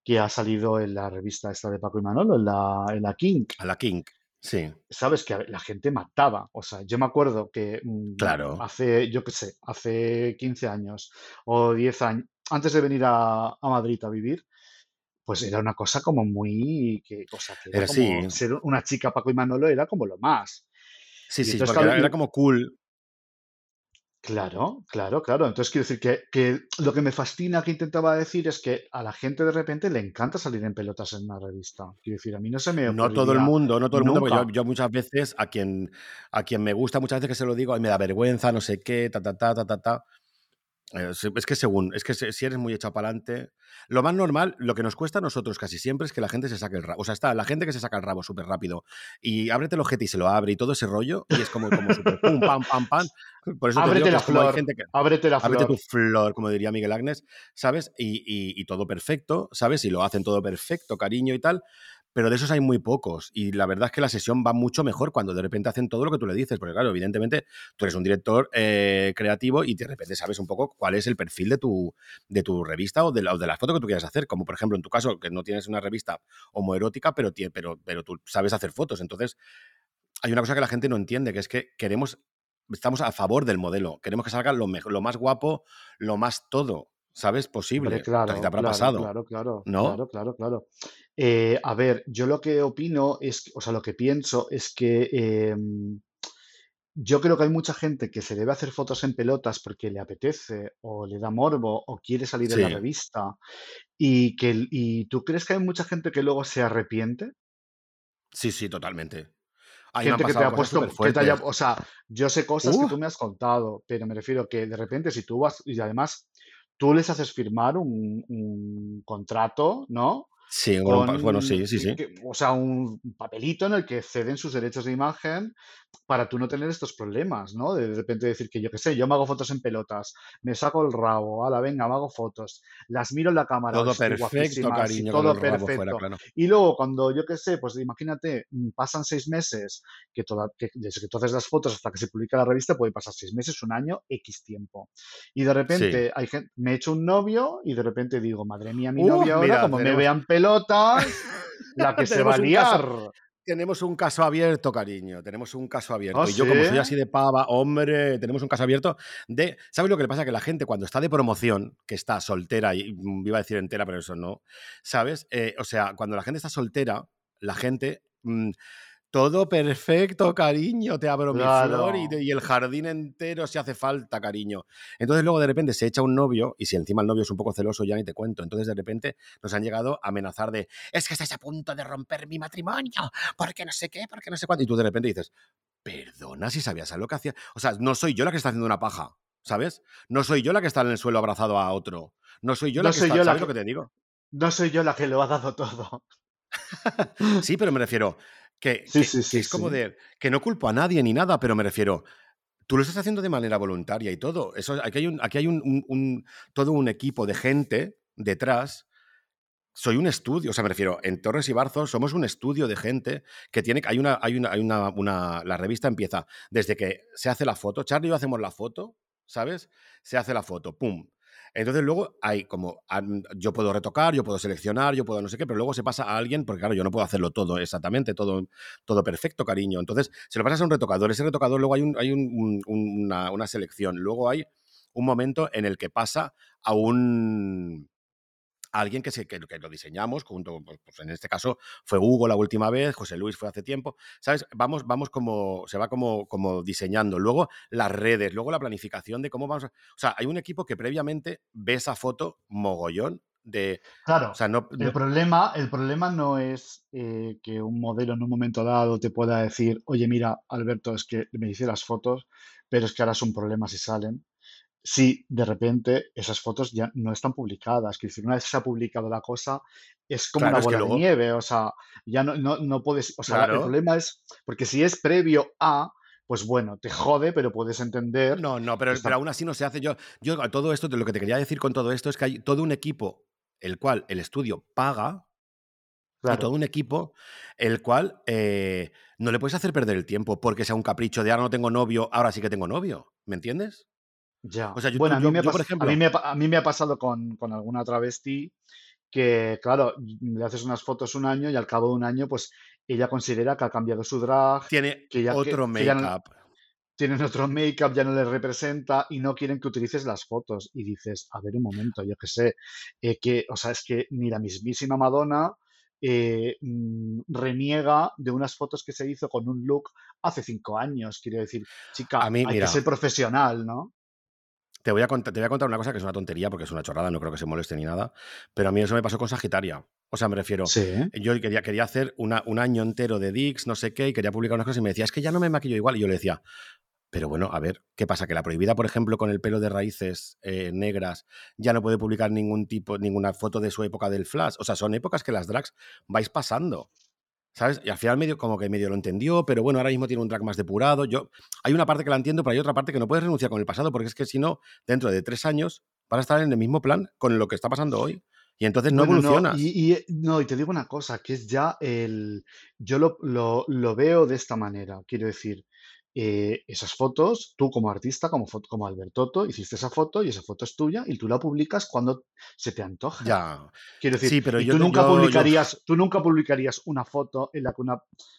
que ha salido en la revista esta de Paco y Manolo, en la, en la King, a la King. Sí, sabes que la gente mataba. O sea, yo me acuerdo que mm, claro. hace, yo qué sé, hace 15 años o 10 años, antes de venir a, a Madrid a vivir, pues era una cosa como muy, que, o sea, que era Era sí, como ser una chica Paco y Manolo era como lo más. sí, Y sí, entonces, porque claro, era, era como cool. Claro, claro, claro. Entonces quiero decir que, que lo que me fascina que intentaba decir es que a la gente de repente le encanta salir en pelotas en una revista. Quiero decir, a mí no se me No todo el mundo, no todo el mundo, porque yo, yo muchas veces a quien, a quien me gusta, muchas veces que se lo digo, ay, me da vergüenza, no sé qué, ta, ta, ta, ta, ta, ta. Eh, Es que según, es que si eres muy echado para adelante, lo más normal, lo que nos cuesta a nosotros casi siempre es que la gente se saque el rabo. O sea, está la gente que se saca el rabo súper rápido y ábrete el ojete y se lo abre y todo ese rollo y es como, como súper pum, pam, pam, pam. Por eso te digo Ábrete que la como hay flor, gente que, ábrete la ábrete tu flor. flor, como diría Miguel Agnes, ¿sabes? Y, y- y todo perfecto, ¿sabes? Y lo hacen todo perfecto, cariño y tal. Pero de esos hay muy pocos. Y la verdad es que la sesión va mucho mejor cuando de repente hacen todo lo que tú le dices. Porque, claro, evidentemente tú eres un director eh, creativo y de repente sabes un poco cuál es el perfil de tu, de tu revista o de, la, o de la foto que tú quieras hacer. Como por ejemplo en tu caso, que no tienes una revista homoerótica, pero, pero, pero tú sabes hacer fotos. Entonces, hay una cosa que la gente no entiende, que es que queremos, estamos a favor del modelo. Queremos que salga lo, mejor, lo más guapo, lo más todo, ¿sabes? Hombre, Posible. Casi te claro, habrá claro, pasado, claro, claro, ¿no? claro, claro, claro. Eh, a ver, yo lo que opino es, o sea, lo que pienso es que em, yo creo que hay mucha gente que se debe hacer fotos en pelotas porque le apetece o le da morbo o quiere salir en la revista y que y tú crees que hay mucha gente que luego se arrepiente, sí, sí, totalmente. A mí me han gente que te ha puesto, que te haya, o sea, yo sé cosas que tú me has contado, pero me refiero que de repente si tú vas y además tú les haces firmar un, un contrato, ¿no? Sí, un pa- bueno, con, sí, sí, sí. que- o sea, un papelito en el que ceden sus derechos de imagen para tú no tener estos problemas, ¿no? De, de repente decir que yo qué sé, yo me hago fotos en pelotas, me saco el rabo, ala, venga, me hago fotos, las miro en la cámara, Todo perfecto, cariño, con todo rabo fuera, perfecto. claro. Y luego cuando yo qué sé, pues imagínate, mm, pasan seis meses, que, toda, que desde que tú haces las fotos hasta que se publica la revista puede pasar seis meses, un año, X tiempo. Y de Sí. repente hay gente, me he hecho un novio y de repente digo, madre mía, mi ¡Uh! novia ahora, Mira, como me vean pelotas, la que se va a liar. tenemos un caso abierto, cariño. Tenemos un caso ¿Ah, abierto. Y sí? yo, como soy así de pava, hombre, tenemos un caso abierto de. ¿Sabes lo que le pasa? Que la gente, cuando está de promoción, que está soltera, y mm, iba a decir entera, pero eso no, ¿sabes? Eh, o sea, cuando la gente está soltera, la gente. mm, todo perfecto, cariño. Te abro mi flor y, Claro. te- y el jardín entero si hace falta, cariño. Entonces luego de repente se echa un novio y si encima el novio es un poco celoso ya ni te cuento. Entonces de repente nos han llegado a amenazar de es que estáis a punto de romper mi matrimonio, porque no sé qué, porque no sé cuánto. Y tú de repente dices, perdona si sabías a lo que hacía. O sea, no soy yo la que está haciendo una paja, ¿sabes? No soy yo la que está en el suelo abrazado a otro. No soy yo No la que soy está, yo la ¿sabes lo que, que te digo? no soy yo la que lo ha dado todo. Sí, pero me refiero que, Sí, que, sí, que sí, es como de que no culpo a nadie ni nada, pero me refiero, tú lo estás haciendo de manera voluntaria y todo. Eso, aquí hay un, aquí hay un, un- un- todo un equipo de gente detrás. Soy un estudio, o sea, me refiero, en Torres y Barzos somos un estudio de gente que tiene, hay una, hay una, hay una, una- la revista empieza desde que se hace la foto, Charlie y yo hacemos la foto, ¿sabes? Se hace la foto, pum. Entonces luego hay como, yo puedo retocar, yo puedo seleccionar, yo puedo no sé qué, pero luego se pasa a alguien, porque claro, yo no puedo hacerlo todo exactamente, todo, todo perfecto, cariño. Entonces se lo pasas a un retocador, ese retocador luego hay, un, hay un- un- un- una, una selección, luego hay un momento en el que pasa a un alguien que, se, que, que lo diseñamos, junto, pues, pues, en este caso fue Hugo la última vez, José Luis fue hace tiempo, ¿sabes? Vamos, vamos como, se va como, como diseñando. Luego las redes, luego la planificación de cómo vamos a... O sea, hay un equipo que previamente ve esa foto mogollón de... O Claro, sea, no... el problema, el problema no es eh, que un modelo en un momento dado te pueda decir, oye, mira, Alberto, es que me hice las fotos, pero es que ahora es un problema si salen. Si de repente esas fotos ya no están publicadas, que decir, una vez se ha publicado la cosa, es como claro, una es que bola de nieve, o sea, ya no, no, no puedes, o sea, el Claro, problema es, porque si es previo a, pues bueno, te jode, pero puedes entender. No, no, pero, pero aún así no se hace. Yo, yo todo esto, lo que te quería decir con todo esto es que hay todo un equipo, el cual el estudio paga, y todo un equipo, el cual eh, no le puedes hacer perder el tiempo porque sea un capricho de ahora no tengo novio, ahora sí que tengo novio. ¿Me entiendes? Ya. bueno, a, mí me por ejemplo, a, mí me ha pasado con, con alguna travesti que, claro, le haces unas fotos un año y al cabo de un año, pues ella considera que ha cambiado su drag. Tiene que ya, otro make-up. Tienen otro make-up, ya no le representa y no quieren que utilices las fotos. Y dices, a ver un momento, yo qué sé, eh, que, o sea, es que ni la mismísima Madonna eh, mm, reniega de unas fotos que se hizo con un look hace cinco años. Quiero decir, chica, hay que ser profesional, ¿no? Te voy, a contar, te voy a contar una cosa que es una tontería porque es una chorrada, no creo que se moleste ni nada, pero a mí eso me pasó con Sagitaria. O sea, me refiero, yo quería, quería hacer una, un año entero de Dix, no sé qué, y quería publicar unas cosas y me decía, es que ya no me maquillo igual. Y yo le decía, pero bueno, a ver, ¿qué pasa? Que la prohibida, por ejemplo, con el pelo de raíces eh, negras, ya no puede publicar ningún tipo, ninguna foto de su época del flash. O sea, son épocas que las drags vais pasando. ¿Sabes? Y al final medio, como que medio lo entendió, pero bueno, ahora mismo tiene un drag más depurado. Yo, hay una parte que la entiendo, pero hay otra parte que no puedes renunciar con el pasado, porque es que si no, dentro de tres años vas a estar en el mismo plan con lo que está pasando hoy. Y entonces no evolucionas. y, no, y te digo una cosa, que es ya el. Yo lo, lo, lo veo de esta manera. Quiero decir, eh, esas fotos, tú como artista, como, como Albertoto, hiciste esa foto y esa foto es tuya y tú la publicas cuando se te antoja. Ya. Quiero decir, pero tú, nunca publicarías, tú nunca publicarías una foto en la que una,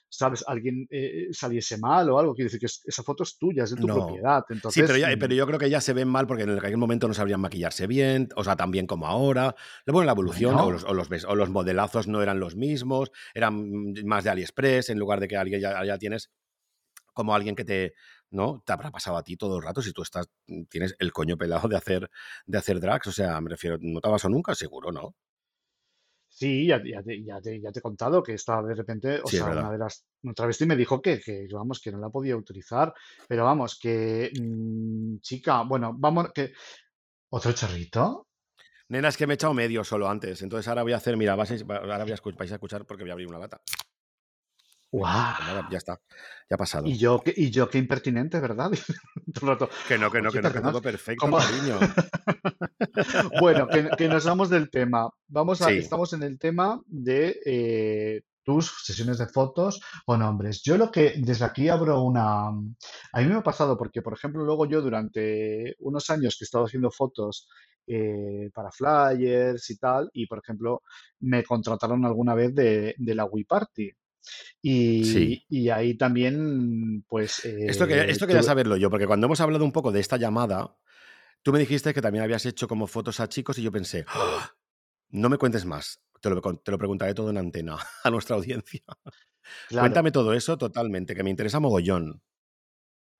sabes, alguien eh, saliese mal o algo. Quiero decir que esa foto es tuya, es de tu propiedad. Entonces, sí, pero, mm. pero, yo creo que ya se ven mal porque en aquel momento no sabrían maquillarse bien, o sea, tan bien como ahora. Bueno, la evolución o, los, o, los, o, los, modelazos no eran los mismos, eran más de AliExpress en lugar de que alguien ya, ya tienes como alguien que te, ¿no? Te habrá pasado a ti todo el rato si tú estás, mm, tienes el coño pelado de hacer, de hacer drags, o sea, me refiero, ¿no te pasado nunca? Seguro, ¿no? Sí, ya, ya, te, ya, te, he contado que estaba de repente, o sea, una de las otra vez me dijo que, que, vamos, que no la podía utilizar, pero vamos, que mm, chica, bueno, vamos, que otro charrito. Nena, es que me he echado medio solo antes, entonces ahora voy a hacer, mira, ahora voy a, vais a escuchar porque voy a abrir una lata. ¡Wow! ya está, ya ha pasado. Y yo, y yo qué impertinente, ¿verdad? que no, que no, que no, que todo perfecto, cariño. bueno, que, nos vamos del tema. Vamos a, Estamos en el tema de eh, tus sesiones de fotos o nombres. Yo lo que desde aquí abro una... A mí me ha pasado porque, por ejemplo, luego yo durante unos años que he estado haciendo fotos eh, para flyers y tal, y por ejemplo me contrataron alguna vez de, de la Wii Party. Y, ahí también, pues... esto, que, esto quería saberlo yo, porque cuando hemos hablado un poco de esta llamada, tú me dijiste que también habías hecho como fotos a chicos y yo pensé, ¡Ah! no me cuentes más, te lo, te lo preguntaré todo en antena a nuestra audiencia. Cuéntame todo eso totalmente, que me interesa mogollón.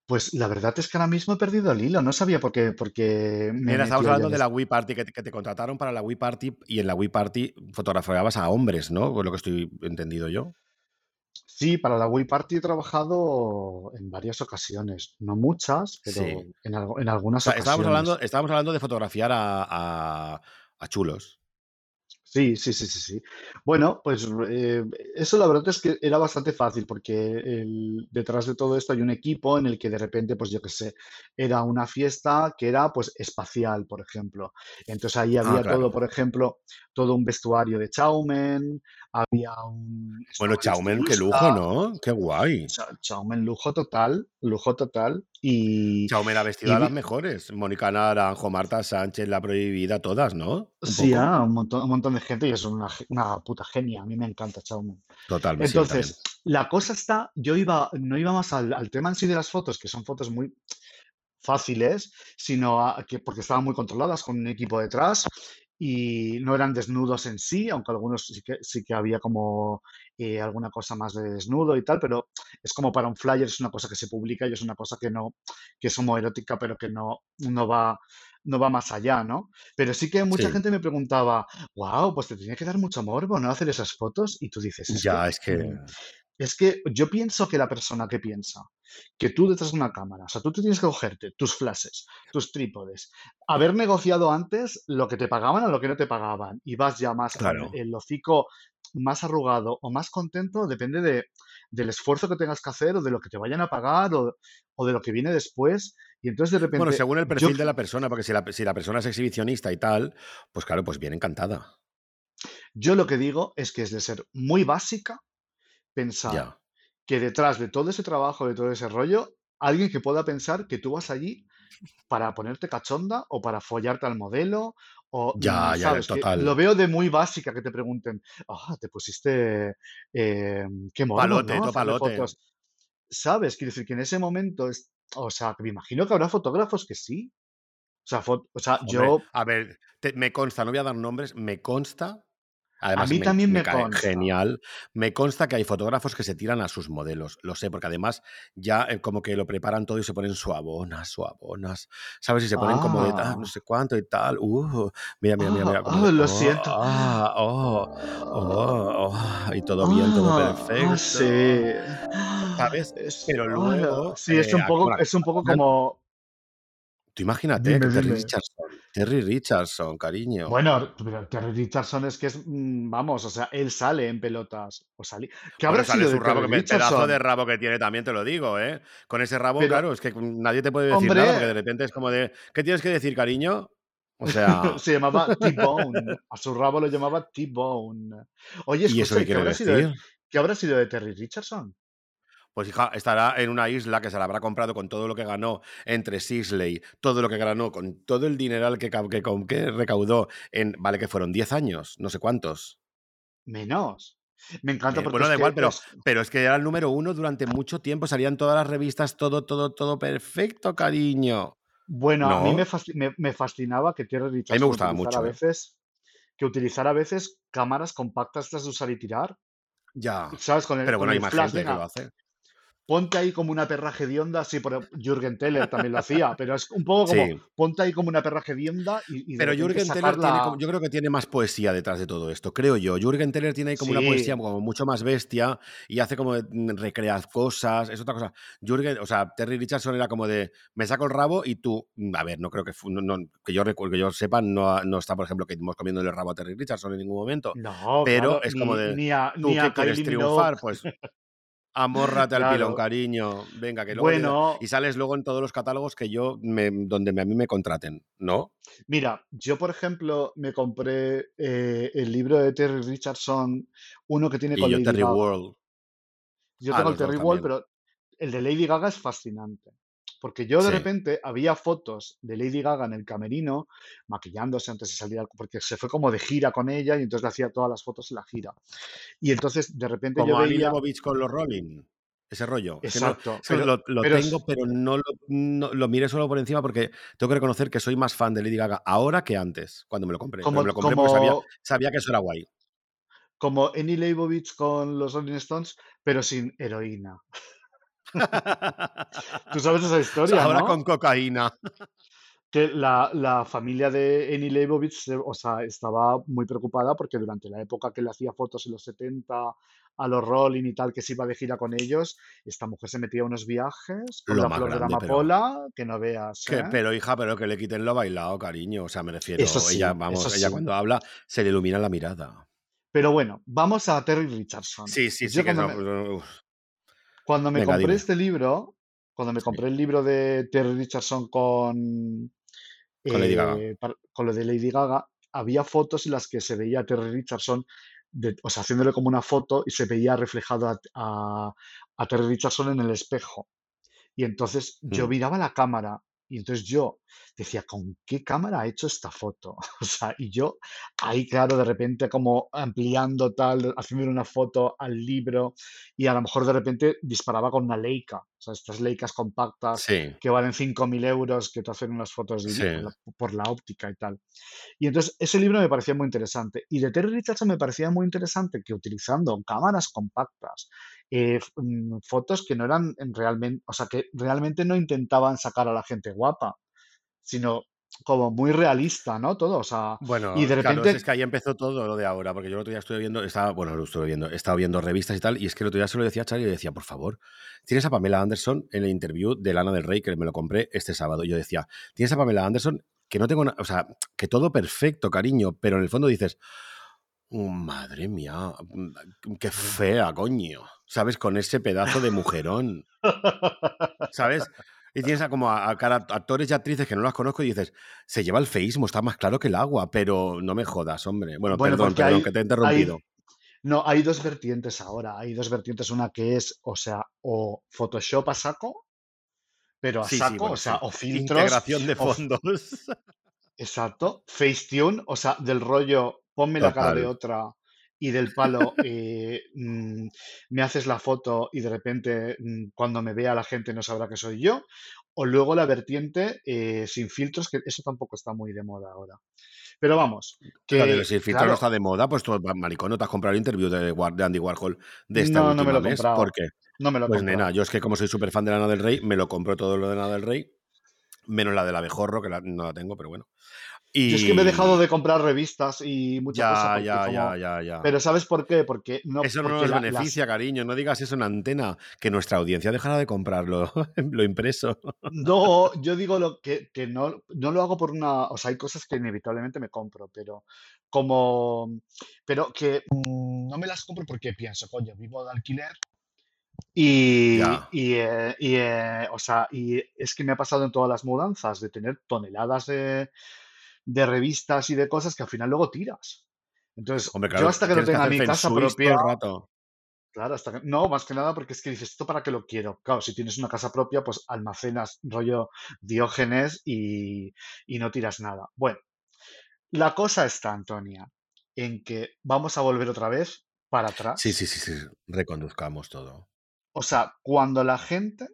Pues la verdad es que ahora mismo he perdido el hilo, no sabía por qué. Porque Mira, estamos hablando de la Wii Party, que te, contrataron para la Wii Party y en la Wii Party fotografiabas a hombres, ¿no? Por lo que estoy entendido yo. Sí, para la Wii Party he trabajado en varias ocasiones, no muchas, pero en, en algunas ocasiones. estábamos hablando, estábamos hablando de fotografiar a chulos. Sí, sí, sí, sí, sí. Bueno, pues eh, eso la verdad es que era bastante fácil porque detrás de todo esto hay un equipo en el que de repente, pues yo qué sé, era una fiesta que era pues espacial, por ejemplo. Entonces ahí ah, había todo, por ejemplo, todo un vestuario de Chaumen, había un... Bueno, Chaumen, qué lujo, ¿no? Qué guay. Chaumen, lujo total, lujo total. Y... Chaumen ha vestido a las mejores. Mónica Naranjo, Marta Sánchez, La Prohibida, todas, ¿no? sí, ah, un, montón, un montón de gente y es una, una puta genia. A mí me encanta Chaumen. Totalmente. Entonces, la cosa está, yo iba, no iba más al, al tema en sí de las fotos, que son fotos muy fáciles, sino que porque estaban muy controladas con un equipo detrás y no eran desnudos en sí, aunque algunos sí que, sí que había como eh, alguna cosa más de desnudo y tal, pero es como para un flyer, es una cosa que se publica y es una cosa que no, que es homoerótica, pero que no, no va no va más allá, ¿no? Pero sí que mucha gente me preguntaba, wow, pues te tenía que dar mucho morbo, ¿no? Hacer esas fotos y tú dices, ya, es que... Es que yo pienso que la persona que piensa que tú detrás de una cámara, o sea, tú tienes que cogerte tus flashes, tus trípodes, haber negociado antes lo que te pagaban o lo que no te pagaban y vas ya más claro. el hocico más arrugado o más contento, depende de, del esfuerzo que tengas que hacer o de lo que te vayan a pagar o, o de lo que viene después. Y entonces de repente... Bueno, según el yo perfil de la persona, porque si la, si la persona es exhibicionista y tal, pues claro, pues bien encantada. Yo lo que digo es que es de ser muy básica pensar Ya. que detrás de todo ese trabajo, de todo ese rollo, alguien que pueda pensar que tú vas allí para ponerte cachonda o para follarte al modelo o, Ya, mm, ya, ¿sabes? Que total. lo veo de muy básica que te pregunten, ah, te pusiste, eh, qué morbo, Palote, fotos. ¿Sabes? Quiero decir que en ese momento, es, o sea, me imagino que habrá fotógrafos que sí. O sea, o sea, Hombre, yo, a ver, te- me consta, no voy a dar nombres, me consta, a mí me, también me me cae consta. genial, me consta que hay fotógrafos que se tiran a sus modelos, lo sé, porque además ya eh, como que lo preparan todo y se ponen suabonas, suabonas, ¿sabes? Y se ponen como de, ah, no Ah, sé cuánto y tal, uh, mira, mira, mira, ah, mira, como ah, lo oh, siento. ah, oh, oh, oh, y todo bien, todo Ah, ah, sí. perfecto, ¿sabes? Es, Pero ah, luego, sí, es eh, un poco, es un poco como, tú imagínate dime, que dime. Richardson, Terry Richardson, cariño. Bueno, pero Terry Richardson es que es, mm, vamos, o sea, él sale en pelotas. O salí. ¿Qué habrá sale sido de rabo, Terry pe- pedazo de Richardson? rabo que tiene también, te lo digo, ¿eh? Con ese rabo, Pero, claro, es que nadie te puede decir nada, porque de repente es como de, ¿qué tienes que decir, cariño? O sea, se llamaba T-Bone. A su rabo lo llamaba T-Bone. Oye, ¿y eso escucha, qué ¿y sido de, qué habrá sido de Terry Richardson? Pues hija, estará en una isla que se la habrá comprado con todo lo que ganó entre Sisley, todo lo que ganó, con todo el dineral que, que, que recaudó en, vale, que fueron 10 años, no sé cuántos. Menos. Me encanta Me- porque bueno, da igual, pero, es, pero es que era el número uno durante mucho tiempo, salían todas las revistas, todo, todo, todo perfecto, cariño. bueno, a mí me, fascinaba que Terry A mí me Richardson gustaba a mucho, ¿eh? veces, que utilizara a veces cámaras compactas de usar y tirar. Ya. ¿Sabes? Con el, Pero con bueno, hay el más flash, gente que lo hace. Ponte ahí como una perra hedionda, sí, pero Jürgen Teller también lo hacía, pero es un poco como, Sí. ponte ahí como una perra hedionda y, y de Pero Jürgen Teller tiene como, yo creo que tiene más poesía detrás de todo esto, creo yo. Jürgen Teller tiene ahí como una poesía Sí, como mucho más bestia y hace como de, mm, recrear cosas, es otra cosa. Jürgen, o sea, Terry Richardson era como de, me saco el rabo y tú, mm, a ver, no creo que, no, no- que yo recuerdo, que yo sepa, no, no está, por ejemplo, que estamos comiendo el rabo a Terry Richardson en ningún momento, no, pero claro, es como ni, de, ni a, tú ni a quieres Kylie Minogue, triunfar, pues amórrate al pilón, cariño, venga, que luego te- Bueno, y sales luego en todos los catálogos que yo, me, donde me- a mí me contraten, ¿no? mira, yo por ejemplo me compré eh, el libro de Terry Richardson, uno que tiene Y con yo Lady Terry Gaga. World, Yo ah, tengo el Terry también, pero el de Lady Gaga es fascinante. Porque yo de sí. repente había fotos de Lady Gaga en el camerino, maquillándose antes de salir, al- porque se fue como de gira con ella y entonces le hacía todas las fotos en la gira. Y entonces de repente yo Como Annie veía, con los Rolling. Ese rollo. Exacto, es que pero, lo, lo pero tengo, es, pero no lo, no- lo miré solo por encima porque tengo que reconocer que soy más fan de Lady Gaga ahora que antes, cuando me lo compré. Pero me como, lo compré porque sabía, como, sabía que eso era guay. como Annie Leibovitz con los Rolling Stones, pero sin heroína. Tú sabes esa historia, ahora ¿no? con cocaína. que la, la familia de Annie Leibovitz, o sea, estaba muy preocupada porque durante la época que le hacía fotos en los 70 a los Rolling y tal, que se iba de gira con ellos, esta mujer se metía a unos viajes con Lo la flor de la pero. amapola, que no veas, Que, ¿eh? pero hija, pero que le quiten lo bailado, cariño. O sea, me refiero, ella, sí, eso vamos, ella sí. cuando habla se le ilumina la mirada. Pero bueno, vamos a Terry Richardson. Sí, sí, sí, que no. me, uf. Cuando me Venga, compré dime. este libro, cuando me Sí. compré el libro de Terry Richardson con, Con Lady Gaga. eh, con lo de Lady Gaga, había fotos en las que se veía a Terry Richardson, de- o sea, haciéndole como una foto y se veía reflejado a, a- a Terry Richardson en el espejo. Y entonces yo Mm. miraba la cámara y entonces yo decía, ¿con qué cámara ha hecho esta foto? O sea, y yo ahí, claro, de repente como ampliando tal, haciendo una foto al libro y a lo mejor de repente disparaba con una Leica, o sea, estas Leicas compactas Sí, que valen 5.000 euros, que te hacen unas fotos sí. divi- por la, por la óptica y tal. Y entonces ese libro me parecía muy interesante. Y de Terry Richardson me parecía muy interesante que utilizando cámaras compactas, eh, mm, fotos que no eran en realmente, o sea, que realmente no intentaban sacar a la gente guapa, sino como muy realista, ¿no? Todo, o sea, y Bueno, de claro, es, repente, es que ahí empezó todo lo de ahora, porque yo el otro día estuve viendo, estaba, bueno, lo estuve viendo, he estado viendo revistas y tal, y es que el otro día se lo decía a Charlie y le decía, por favor, tienes a Pamela Anderson en el interview de Lana del Rey, que me lo compré este sábado, y yo decía, tienes a Pamela Anderson, que no tengo, o sea, que todo perfecto, cariño, pero en el fondo dices, Madre mía, mm, qué fea, coño. ¿Sabes? Con ese pedazo de mujerón. ¿Sabes? Y tienes a como a, actores y actrices que no las conozco y dices, se lleva el feísmo, está más claro que el agua, pero no me jodas, hombre. Bueno, perdón, perdón, que te he interrumpido. no, hay dos vertientes ahora. Hay dos vertientes. Una que es, o sea, o Photoshop a saco, pero a saco, o sea, o filtros. Integración de fondos. exacto. Facetune, o sea, del rollo, ponme la cara de otra y del palo eh, mm, me haces la foto y de repente mm, cuando me vea la gente no sabrá que soy yo. O luego la vertiente eh, sin filtros, que eso tampoco está muy de moda ahora. Pero vamos. Que, si el filtro no está de moda, pues tú, maricón, no te has comprado el interview de, Andy Warhol de esta no, no me lo mes. ¿Por qué? No me lo Pues nena, yo es que como soy súper fan de Lana del Rey, me lo compro todo lo de Lana del Rey, menos la de la Bejorro, que no la tengo, pero bueno. Y... Yo es que me he dejado de comprar revistas y muchas cosas. Ya, ya, ya, ya. Pero ¿sabes por qué? Porque no. Eso no nos beneficia, cariño. No digas eso en antena, que nuestra audiencia dejará de comprarlo, lo impreso. No, yo digo lo que, que no, no lo hago por una. O sea, hay cosas que inevitablemente me compro, pero como. Pero que mm, no me las compro porque pienso, coño, vivo de alquiler y, y, eh, y eh, o sea, y es que me ha pasado en todas las mudanzas de tener toneladas de, de revistas y de cosas que al final luego tiras. Entonces, yo hasta que no tenga mi casa propia. Rato. Claro, hasta que, no, más que nada porque es que dices, ¿esto para qué lo quiero? Claro, si tienes una casa propia, pues almacenas rollo diógenes y, y no tiras nada. Bueno, la cosa está, Antonia, en que vamos a volver otra vez para atrás. Sí, sí, sí, sí, reconduzcamos todo. O sea, cuando la gente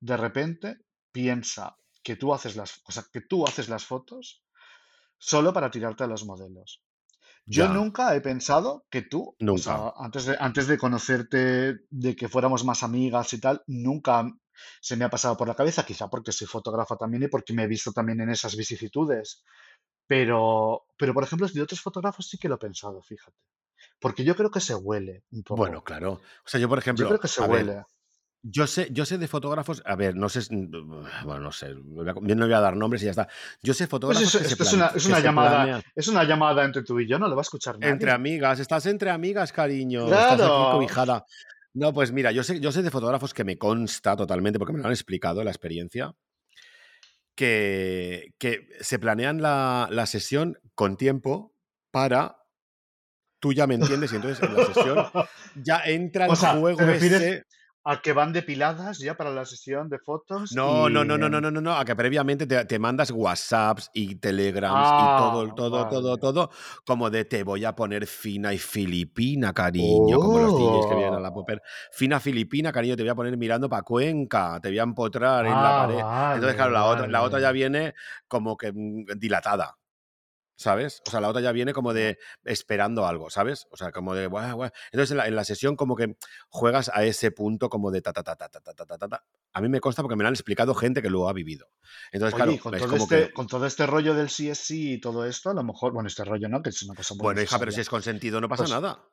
de repente piensa que tú haces las, o sea, que tú haces las fotos solo para tirarte a los modelos. Yo nunca he pensado que tú, nunca. antes, de, antes de conocerte, de que fuéramos más amigas y tal, nunca se me ha pasado por la cabeza, quizá porque soy fotógrafa también y porque me he visto también en esas vicisitudes. Pero, pero por ejemplo, de otros fotógrafos sí que lo he pensado, fíjate. Porque yo creo que se huele un poco. Bueno, claro. O sea, yo, por ejemplo. Yo creo que se huele. Yo sé, yo sé de fotógrafos, a ver, no sé, bueno, no sé, yo no voy a dar nombres y ya está. Yo sé pues fotógrafos. es, una, es una llamada, es una llamada entre tú y yo, no lo va a escuchar nadie. Entre amigas, estás entre amigas, cariño. Estás aquí cobijada. No, pues mira, yo sé, yo sé de fotógrafos que me consta totalmente, porque me lo han explicado la experiencia, que, que se planean la, la sesión con tiempo para tú ya me entiendes y entonces en la sesión ya entra en juego ese... ¿A que van depiladas ya para la sesión de fotos? No, no, no, no, no, no, no, no, a que previamente te, mandas WhatsApps y Telegrams y todo, ah, todo, todo, todo, como de te voy a poner fina y filipina, cariño, como los DJs que vienen a la oh. popper. Fina filipina, cariño, te voy a poner mirando para Cuenca, te voy a empotrar en la ah, pared. Entonces, claro, la, otra, la otra ya viene como que mm, dilatada. ¿Sabes? O sea, la otra ya viene como de esperando algo, ¿sabes? O sea, como de, guau, guau. Entonces en la, en la, sesión como que juegas a ese punto como de ta, ta, ta, ta, ta, ta, ta, ta, ta. A mí me consta porque me lo han explicado gente que lo ha vivido. Entonces, claro, con, todo este, con todo este rollo del CSC y todo esto, a lo mejor, bueno, este rollo, ¿no? Que es una cosa muy Bueno, hija, pero si es consentido no pasa pues, nada.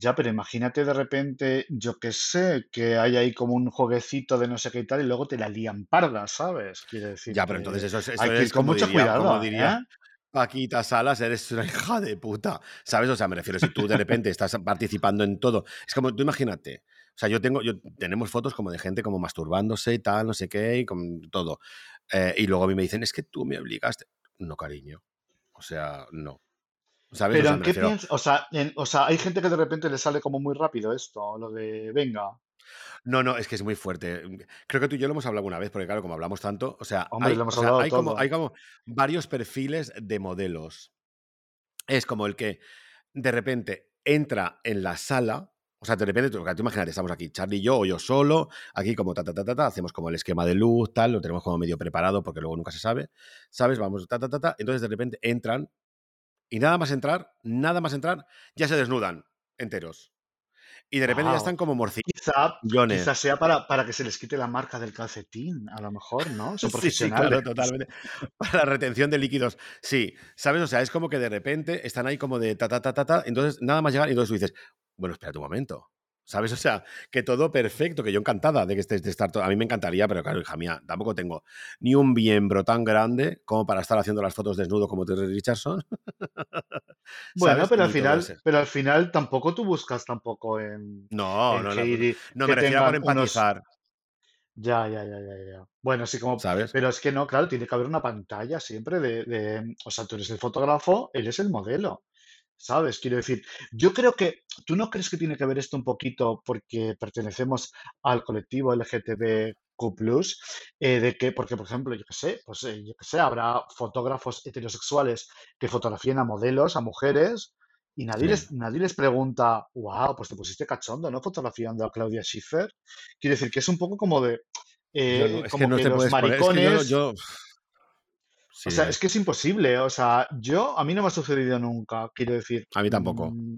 Ya, pero imagínate de repente, yo qué sé, que hay ahí como un jueguecito de no sé qué y tal, y luego te la lían parda, ¿sabes? Quiere decir. Ya, pero entonces eso, hay que ir con mucho cuidado. Como diría, ¿eh? Paquita Salas, eres una hija de puta. ¿Sabes? O sea, me refiero, si tú de repente estás participando en todo. Es como, tú imagínate. O sea, yo tengo, yo, tenemos fotos como de gente como masturbándose y tal, no sé qué, y con todo. Eh, y luego a mí me dicen, es que tú me obligaste. No, cariño. O sea, no. ¿Sabes? Pero o sea, qué piensas? O sea, o sea, hay gente que de repente le sale como muy rápido esto, lo de venga. No, no, es que es muy fuerte. Mm, creo que tú y yo lo hemos hablado alguna vez, porque claro, como hablamos tanto, o sea, hay, como, varios perfiles de modelos. Es como el que de repente entra en la sala, o sea, de repente, tú, tú imagínate, estamos aquí, Charlie y yo, o yo solo, aquí como ta, ta, ta, ta, ta, hacemos como el esquema de luz, tal, lo tenemos como medio preparado porque luego nunca se sabe, ¿sabes? Vamos, ta, ta, ta, ta, entonces de repente entran y nada más entrar, nada más entrar, ya se desnudan enteros. Y de repente ya están como morcillos. Quizá, sea para, para, que se les quite la marca del calcetín, a lo mejor, ¿no? Son profesionales. Sí, claro, totalmente. Para la retención de líquidos. Sí, ¿sabes? O sea, es como que de repente están ahí como de ta, ta, ta, ta, ta. Entonces, nada más llegar y entonces tú dices, bueno, espera un momento. ¿Sabes? O sea, que todo perfecto, que yo encantada de que estés de estar todo. A mí me encantaría, pero claro, hija mía, tampoco tengo ni un miembro tan grande como para estar haciendo las fotos desnudo como Terry Richardson. Bueno, pero al final, pero al final tampoco tú buscas tampoco en, No, en no, no, no que me refiero a por tengan unos. empatizar, Ya, ya, ya, ya, ya. Bueno, sí, como. ¿sabes? Pero es que no, claro, tiene que haber una pantalla siempre de, de- O sea, tú eres el fotógrafo, él es el modelo. ¿Sabes? Quiero decir, yo creo que. ¿Tú no crees que tiene que ver esto un poquito porque pertenecemos al colectivo LGTBQ+, eh, de que, porque, por ejemplo, yo qué sé, pues eh, yo qué sé, habrá fotógrafos heterosexuales que fotografían a modelos, a mujeres, y nadie Sí. les, nadie les pregunta, wow, pues te pusiste cachondo, ¿no? Fotografiando a Claudia Schiffer. Quiero decir que es un poco como de, no, eh, que como no que los puedes poner. Es que yo, maricones, o sea, dime. es que es imposible, o sea, yo, a mí no me ha sucedido nunca, quiero decir, A mí tampoco. mm,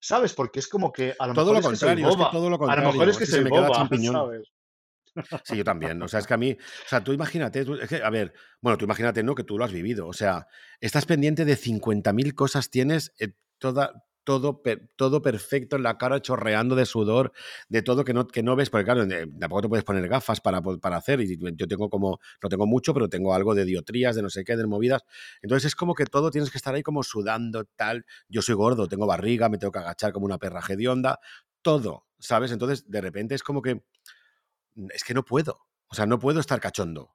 ¿sabes? Porque es como que a lo Todo mejor lo es que soy contrario, es que boba, todo lo a lo mejor contrario. es Es que se me queda boba, champiñón. ¿sabes? Sí, yo también. O sea, es que a mí, o sea, tú imagínate, tú- es que, a ver, bueno, tú imagínate, ¿no? Que tú lo has vivido. O sea, estás pendiente de 50.000 cosas, tienes eh, toda, todo, todo perfecto en la cara, chorreando de sudor, de todo que no, que no ves, porque claro, eh, tampoco te puedes poner gafas para, para hacer. Y yo tengo como, no tengo mucho, pero tengo algo de diotrías, de no sé qué, de movidas. Entonces es como que todo tienes que estar ahí como sudando, tal. Yo soy gordo, tengo barriga, me tengo que agachar como una perra hedionda, todo, ¿sabes? Entonces, de repente es como que es que no puedo. O sea, no puedo estar cachondo.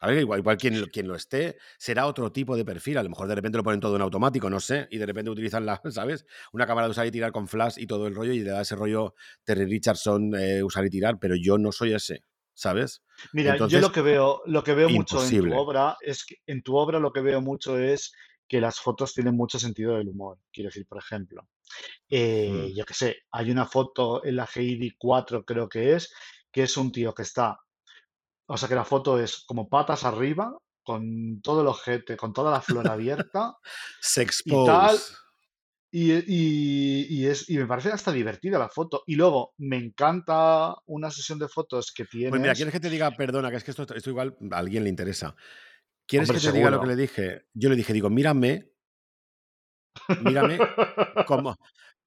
A ver, igual, igual quien, lo- quien lo esté será otro tipo de perfil. A lo mejor de repente lo ponen todo en automático, no sé, y de repente utilizan la, ¿sabes? Una cámara de usar y tirar con flash y todo el rollo y le da ese rollo Terry Richardson eh, usar y tirar, pero yo no soy ese, ¿sabes? Mira, yo lo que veo, lo que veo mucho en tu obra es que en tu obra lo que veo mucho es que las fotos tienen mucho sentido del humor. Quiero decir, por ejemplo, eh, Mm. yo qué sé, hay una foto en la Heidi 4, creo que es, que es un tío que está, o sea, que la foto es como patas arriba, con todo el ojete, con toda la flor abierta Sex y tal, pose. y, y- y es, y me parece hasta divertida la foto. Y luego me encanta una sesión de fotos que Pues mira, ¿quieres que te diga, perdona, que es que esto, esto igual a alguien le interesa? ¿Quieres hombre, que te diga lo que le dije? Yo le dije, digo, mírame, mírame como,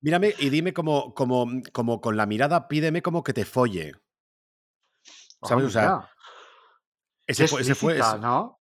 mírame y dime como, como, como con la mirada, pídeme como que te folle. Ah, ¿Sabes? O sea, ese fue, ese fue, ese- ¿no?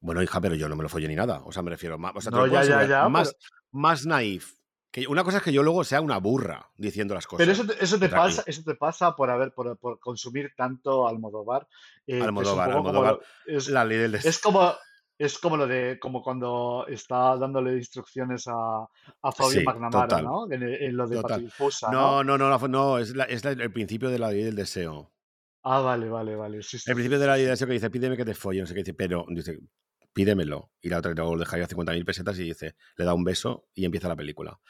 Bueno, hija, pero yo no me lo follé ni nada. O sea, me refiero, ma- o sea, No, ya, ya, ya, pero, más, más naif. Que una cosa es que yo luego sea una burra diciendo las pero eso cosas. te, eso te pasa, eso te pasa por haber, por, por consumir tanto Almodóvar, eh, que es Almodóvar, como Almodóvar, es, la ley del es como, es como lo de, como cuando está dándole instrucciones a, a Fabio Sí, McNamara, total, ¿no? En, en lo de. Patidifusa, ¿no? No, no, no, no, no, es, la- es la- el principio de la ley del deseo. Ah, vale, vale, vale, sí, sí, El principio de la sí. deseo que dice, pídeme que te folle, no sé qué dice, pero dice, pídemelo. Y la otra le dejaría 50.000 pesetas y dice, le da un beso y empieza la película.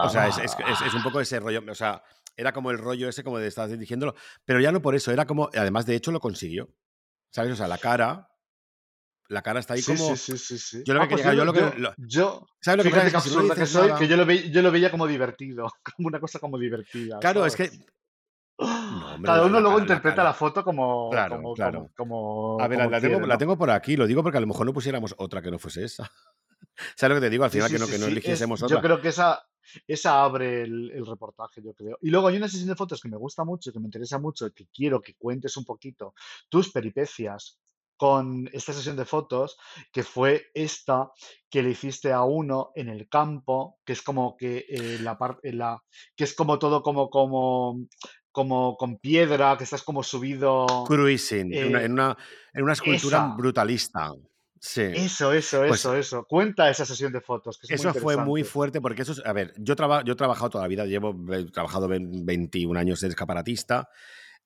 O sea, es, es- es- es un Ah, poco ese rollo, o sea, era como el rollo ese como de estar dirigiéndolo, pero ya no por eso, era como, además de hecho lo consiguió, ¿sabes? O sea, la cara, la cara está ahí sí, como, sí, sí, sí. yo lo Ah, que pues quería, yo, lo- lo que, yo, lo- ¿sabes lo que pasa? Es que soy, yo lo, lo veía como divertido, como una cosa como divertida, claro, es que. No, hombre, Cada uno luego la interpreta la foto como, claro, como, claro. como, A ver, la, tengo, la tengo por aquí, lo digo porque a lo mejor no pusiéramos otra que no fuese esa. ¿Sabes lo que te digo? Al final sí, que no, sí, que no sí. Es, eligiésemos yo otra. creo que esa, esa abre el, el reportaje, yo creo. Y luego hay una sesión de fotos que me gusta mucho, que me interesa mucho, que quiero que cuentes un poquito tus peripecias con esta sesión de fotos, que fue esta que le hiciste a uno en el campo, que es como que eh, la parte, la, que es como todo como, como, como con piedra, que estás como subido. Cruising, en una, eh, en una, en una escultura esa, brutalista. Sí. eso, eso, Pues eso, eso. Cuenta esa sesión de fotos, que es muy Eso fue muy fuerte porque eso es, a ver, yo, traba- yo he trabajado toda la vida, llevo he trabajado ve- 21 años de escaparatista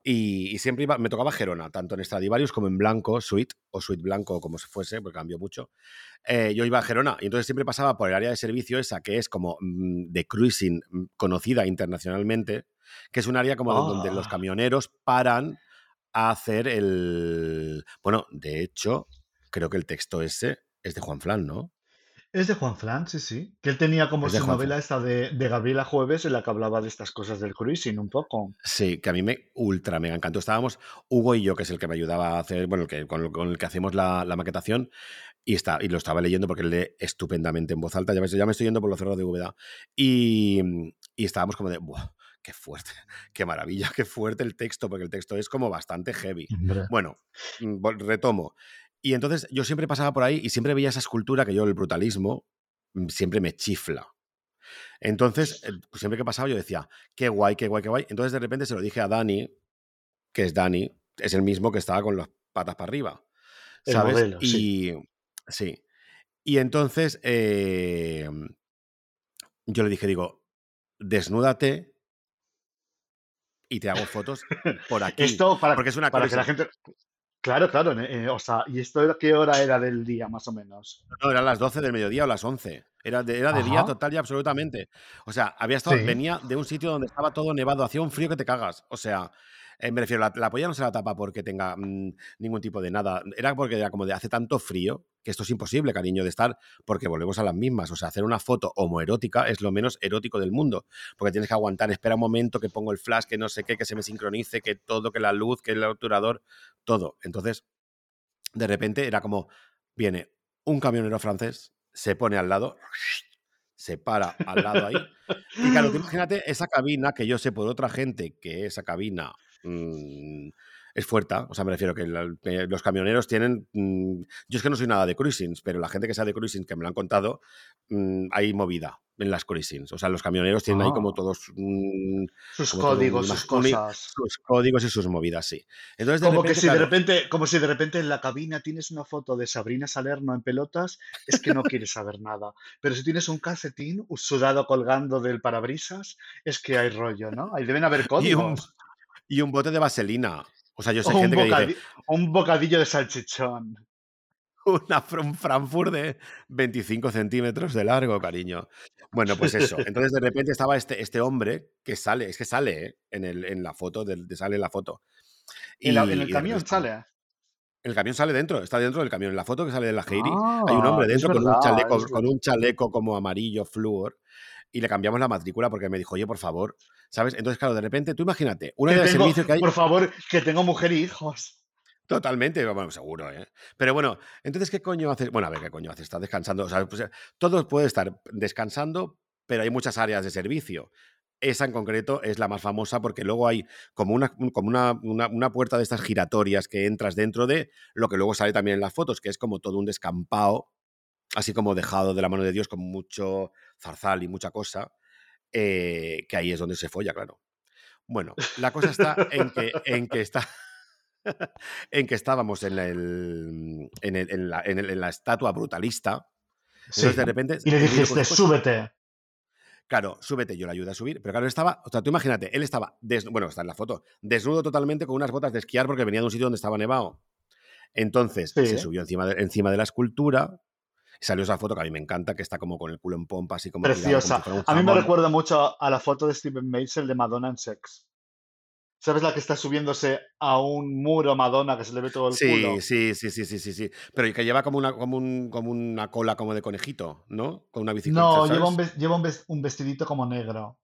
y, y siempre iba- me tocaba Gerona, tanto en Stradivarius como en Blanco, Suite o Suite Blanco, como se fuese, porque cambió mucho. Eh, yo iba a Gerona y entonces siempre pasaba por el área de servicio esa que es como mm, de cruising mm, conocida internacionalmente, que es un área como de- donde los Ah, camioneros paran a hacer el... Bueno, de hecho, creo que el texto ese es de Juan Flan, ¿no? Es de Juan Flan, sí, sí. Que él tenía como Es su novela esta de, de Gabriela Jueves en la que hablaba de estas cosas del cruising un poco. Sí, que a mí me ultra mega encantó. Estábamos, Hugo y yo, que es el que me ayudaba a hacer, bueno, el que, con, el- con el que hacemos la, la maquetación, y, está, y lo estaba leyendo porque lee estupendamente en voz alta. Ya me, ya me estoy yendo por los cerros de Úbeda. Y, y estábamos como de, ¡buah! ¡Qué fuerte! ¡Qué maravilla! ¡Qué fuerte el texto! Porque el texto es como bastante heavy. Bueno, mm, retomo. Y entonces yo siempre pasaba por ahí y siempre veía esa escultura que yo, el brutalismo, mm, siempre me chifla. Entonces, eh, siempre que pasaba yo decía, qué guay, qué guay, qué guay. Entonces de repente se lo dije a Dani, que es Dani, es el mismo que estaba con las patas para arriba. ¿Sabes? y sí. Y entonces eh, yo le dije, digo, desnúdate y te hago fotos por aquí. Esto para, porque es una para que la gente. Claro, claro. Eh, o sea, ¿y esto qué hora era del día, más o menos? No, eran las 12 del mediodía o las 11. Era de, era de día total y absolutamente. O sea, había estado, venía de un sitio donde estaba todo nevado, hacía un frío que te cagas. O sea, eh, me refiero, la, la, polla no se la tapa porque tenga mm, ningún tipo de nada. Era porque era como de hace tanto frío que esto es imposible, cariño, de estar, porque volvemos a las mismas. O sea, hacer una foto homoerótica es lo menos erótico del mundo, porque tienes que aguantar, espera un momento que pongo el flash, que no sé qué, que se me sincronice, que todo, que la luz, que el obturador, todo. Entonces, de repente era como, viene un camionero francés, se pone al lado, se para al lado ahí. Y claro, imagínate esa cabina que yo sé por otra gente que esa cabina mm, es fuerte. O sea, me refiero que, los camioneros tienen. Mm, yo es que no soy nada de cruisings, pero la gente que sabe de cruising, que me lo han contado, mm, hay movida en las cruisings. O sea, los camioneros tienen ahí como ah. todos. Mm, sus códigos, sus cosas. Sus códigos y sus movidas, sí. Entonces, como que si de repente, como si de repente en la cabina tienes una foto de Sabrina Salerno en pelotas, es que no quieres saber nada. Pero si tienes un calcetín sudado colgando del parabrisas, es que hay rollo, ¿no? Ahí deben haber códigos. Y un bote de vaselina. O sea, yo sé gente que dice... Un bocadillo de salchichón. Una, un Frankfurt de 25 centímetros de largo, cariño. Bueno, pues eso. Entonces de repente estaba este, este hombre que sale, es que sale ¿eh? en, el, en la foto, de, sale en la foto. Y, en, el camión sale. El camión sale dentro, está dentro del camión. En la foto que sale de la Heidi hay un hombre ah, dentro con, un chaleco, con un chaleco como amarillo flúor y le cambiamos la matrícula porque me dijo, oye, por favor, ¿sabes? Entonces, claro, de repente, tú imagínate, una de servicio que hay... Por favor, que tengo mujer y hijos. Totalmente, bueno, seguro, ¿eh? Pero bueno, entonces, ¿qué coño haces? Bueno, a ver, ¿qué coño haces? Está descansando. O sea, pues, todo puede estar descansando, pero hay muchas áreas de servicio. Esa en concreto es la más famosa porque luego hay como una, como una, una, puerta de estas giratorias que entras dentro de lo que luego sale también en las fotos, que es como todo un descampado, así como dejado de la mano de Dios con mucho zarzal y mucha cosa, eh, que ahí es donde se folla, claro. Bueno, la cosa está en que, en que está. en que estábamos en, el, en, el, en, la, en, la, estatua brutalista. Entonces, de repente. Y le dijiste, súbete. Claro, súbete, yo le ayudé a subir. Pero claro, él estaba. O sea, tú imagínate, él estaba. bueno, está en la foto. Desnudo totalmente con unas botas de esquiar porque venía de un sitio donde estaba nevado. Entonces, se subió encima de, encima de la escultura, salió esa foto que a mí me encanta, que está como con el culo en pompa, así como... Preciosa. a mí me recuerda mucho a la foto de Steven Meisel de Madonna en Sex. ¿Sabes la que está subiéndose a un muro Madonna que se le ve todo el culo? Sí, sí, sí, sí, sí, sí. Pero que lleva como una, como, un, como una cola como de conejito, ¿no? Con una bicicleta. No, lleva, un, lleva un, vestidito como negro.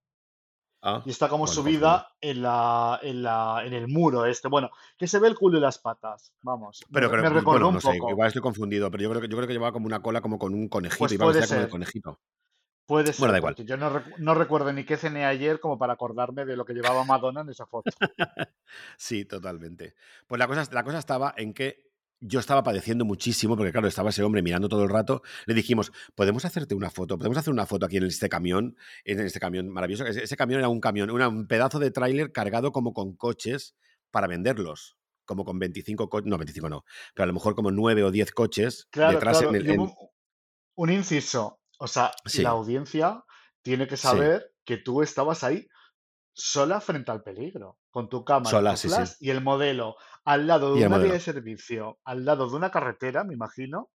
Ah, y está como subida en, la, en, la, en el muro este. Bueno, que se ve el culo y las patas. Vamos. Pero me, me bueno, no sé, igual estoy confundido, pero yo creo que yo creo que llevaba como una cola como con un conejito. Pues puede ser. como de conejito. Puede ser. Bueno, da igual. Yo no, no, recuerdo ni qué cené ayer como para acordarme de lo que llevaba Madonna en esa foto. sí, totalmente. Pues la cosa, la cosa estaba en que yo estaba padeciendo muchísimo, porque claro, estaba ese hombre mirando todo el rato. Le dijimos, ¿podemos hacerte una foto? ¿Podemos hacer una foto aquí en este camión? En este camión maravilloso. Ese, camión era un camión, un pedazo de tráiler cargado como con coches para venderlos. Como con 25 coches, no, 25 no, pero a lo mejor como 9 o 10 coches detrás Un, inciso, o sea, la audiencia tiene que saber que tú estabas ahí sola frente al peligro, con tu cámara y el modelo al lado de una vía de servicio, al lado de una carretera, me imagino.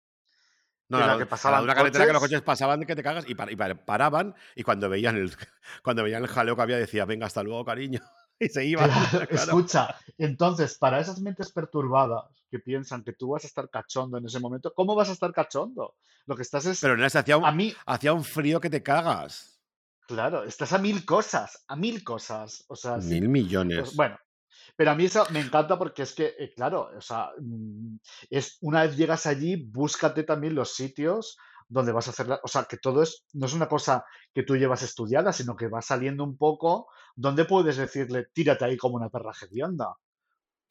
No, la que pasaban una carretera que los coches pasaban de que te cagas y, paraban y cuando veían el cuando veían el jaleo que había decía, venga, hasta luego, cariño. Y se iban. Escucha, entonces, para esas mentes perturbadas que piensan que tú vas a estar cachondo en ese momento, ¿cómo vas a estar cachondo? Lo que estás es. Pero no es hacía un, a mí, hacía un frío que te cagas. Claro, estás a mil cosas, a mil cosas. O sea, mil millones. Pues, bueno, pero a mí eso me encanta porque es que, eh, claro, o sea, mm, es una vez llegas allí, búscate también los sitios donde vas a hacer, o sea, que todo es, no es una cosa que tú llevas estudiada, sino que va saliendo un poco donde puedes decirle, tírate ahí como una perra hedionda.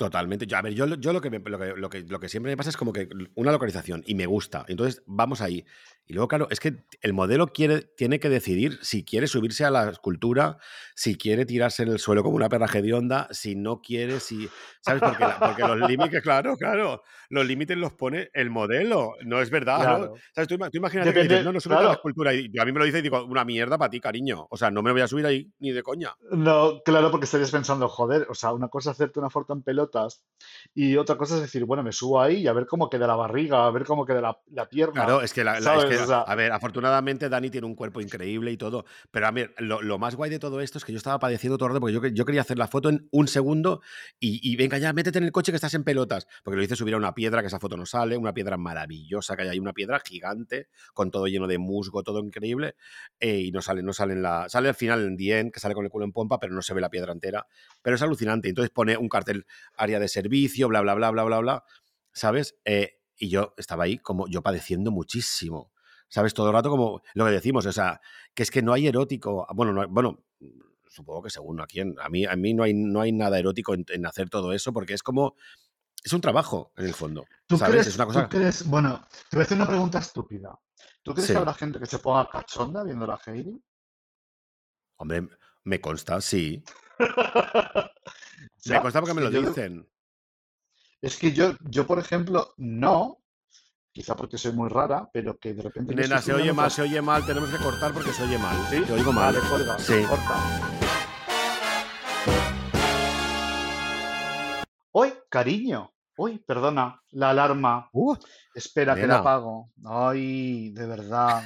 Totalmente. Yo, a ver, yo, yo lo, que lo, que, lo, que, lo que siempre me pasa es como que una localización y me gusta. Entonces vamos ahí. Y luego, claro, es que el modelo quiere, tiene que decidir si quiere subirse a la escultura, si quiere tirarse en el suelo como una perra hedionda, si no quiere, si. ¿Sabes? Porque, porque los límites, claro, claro, los límites los pone el modelo. No es verdad, ¿no? ¿Sabes? Tú, tú imagínate que dices, no, no subes a la escultura. Y a mí me lo dice y digo, una mierda para ti, cariño. O sea, no me voy a subir ahí ni de coña. No, claro, porque estarías pensando, joder, o sea, una cosa es hacerte una foto en pelotas y otra cosa es decir, bueno, me subo ahí y a ver cómo queda la barriga, a ver cómo queda la, la pierna. Claro, es que, la, a ver, afortunadamente Dani tiene un cuerpo increíble y todo, pero a ver, lo, más guay de todo esto es que yo estaba padeciendo todo el rato porque yo, yo, quería hacer la foto en un segundo y, venga ya, métete en el coche que estás en pelotas, porque lo hice subir a una piedra que esa foto no sale, una piedra maravillosa que hay ahí, una piedra gigante con todo lleno de musgo, todo increíble, eh, y no sale, no sale en la, sale al final en Dien, que sale con el culo en pompa, pero no se ve la piedra entera, pero es alucinante. Entonces pone un cartel área de servicio, bla, bla, bla, bla, bla, bla, ¿sabes? Eh, y yo estaba ahí como yo padeciendo muchísimo. ¿sabes? Todo el rato como lo que decimos, o sea, que es que no hay erótico, bueno, no, bueno, supongo que según a quién, a mí, a mí no, hay, no hay nada erótico en, hacer todo eso, porque es como, es un trabajo en el fondo. ¿Tú Crees, es una cosa... bueno, te voy a hacer una pregunta estúpida. ¿Tú crees que habrá gente que se ponga cachonda viendo la Heidi? Hombre, me consta, sí. me consta porque me lo dicen. Es que yo, yo, por ejemplo, no, quizá porque soy muy rara, pero que de repente... Nena, se oye mal, se oye mal, tenemos que cortar porque se oye mal. ¿Sí? Te oigo mal. Vale, sí. corta. ¡Uy, cariño! Uy, perdona, la alarma. Uh, Espera, que la apago. Ay, de verdad.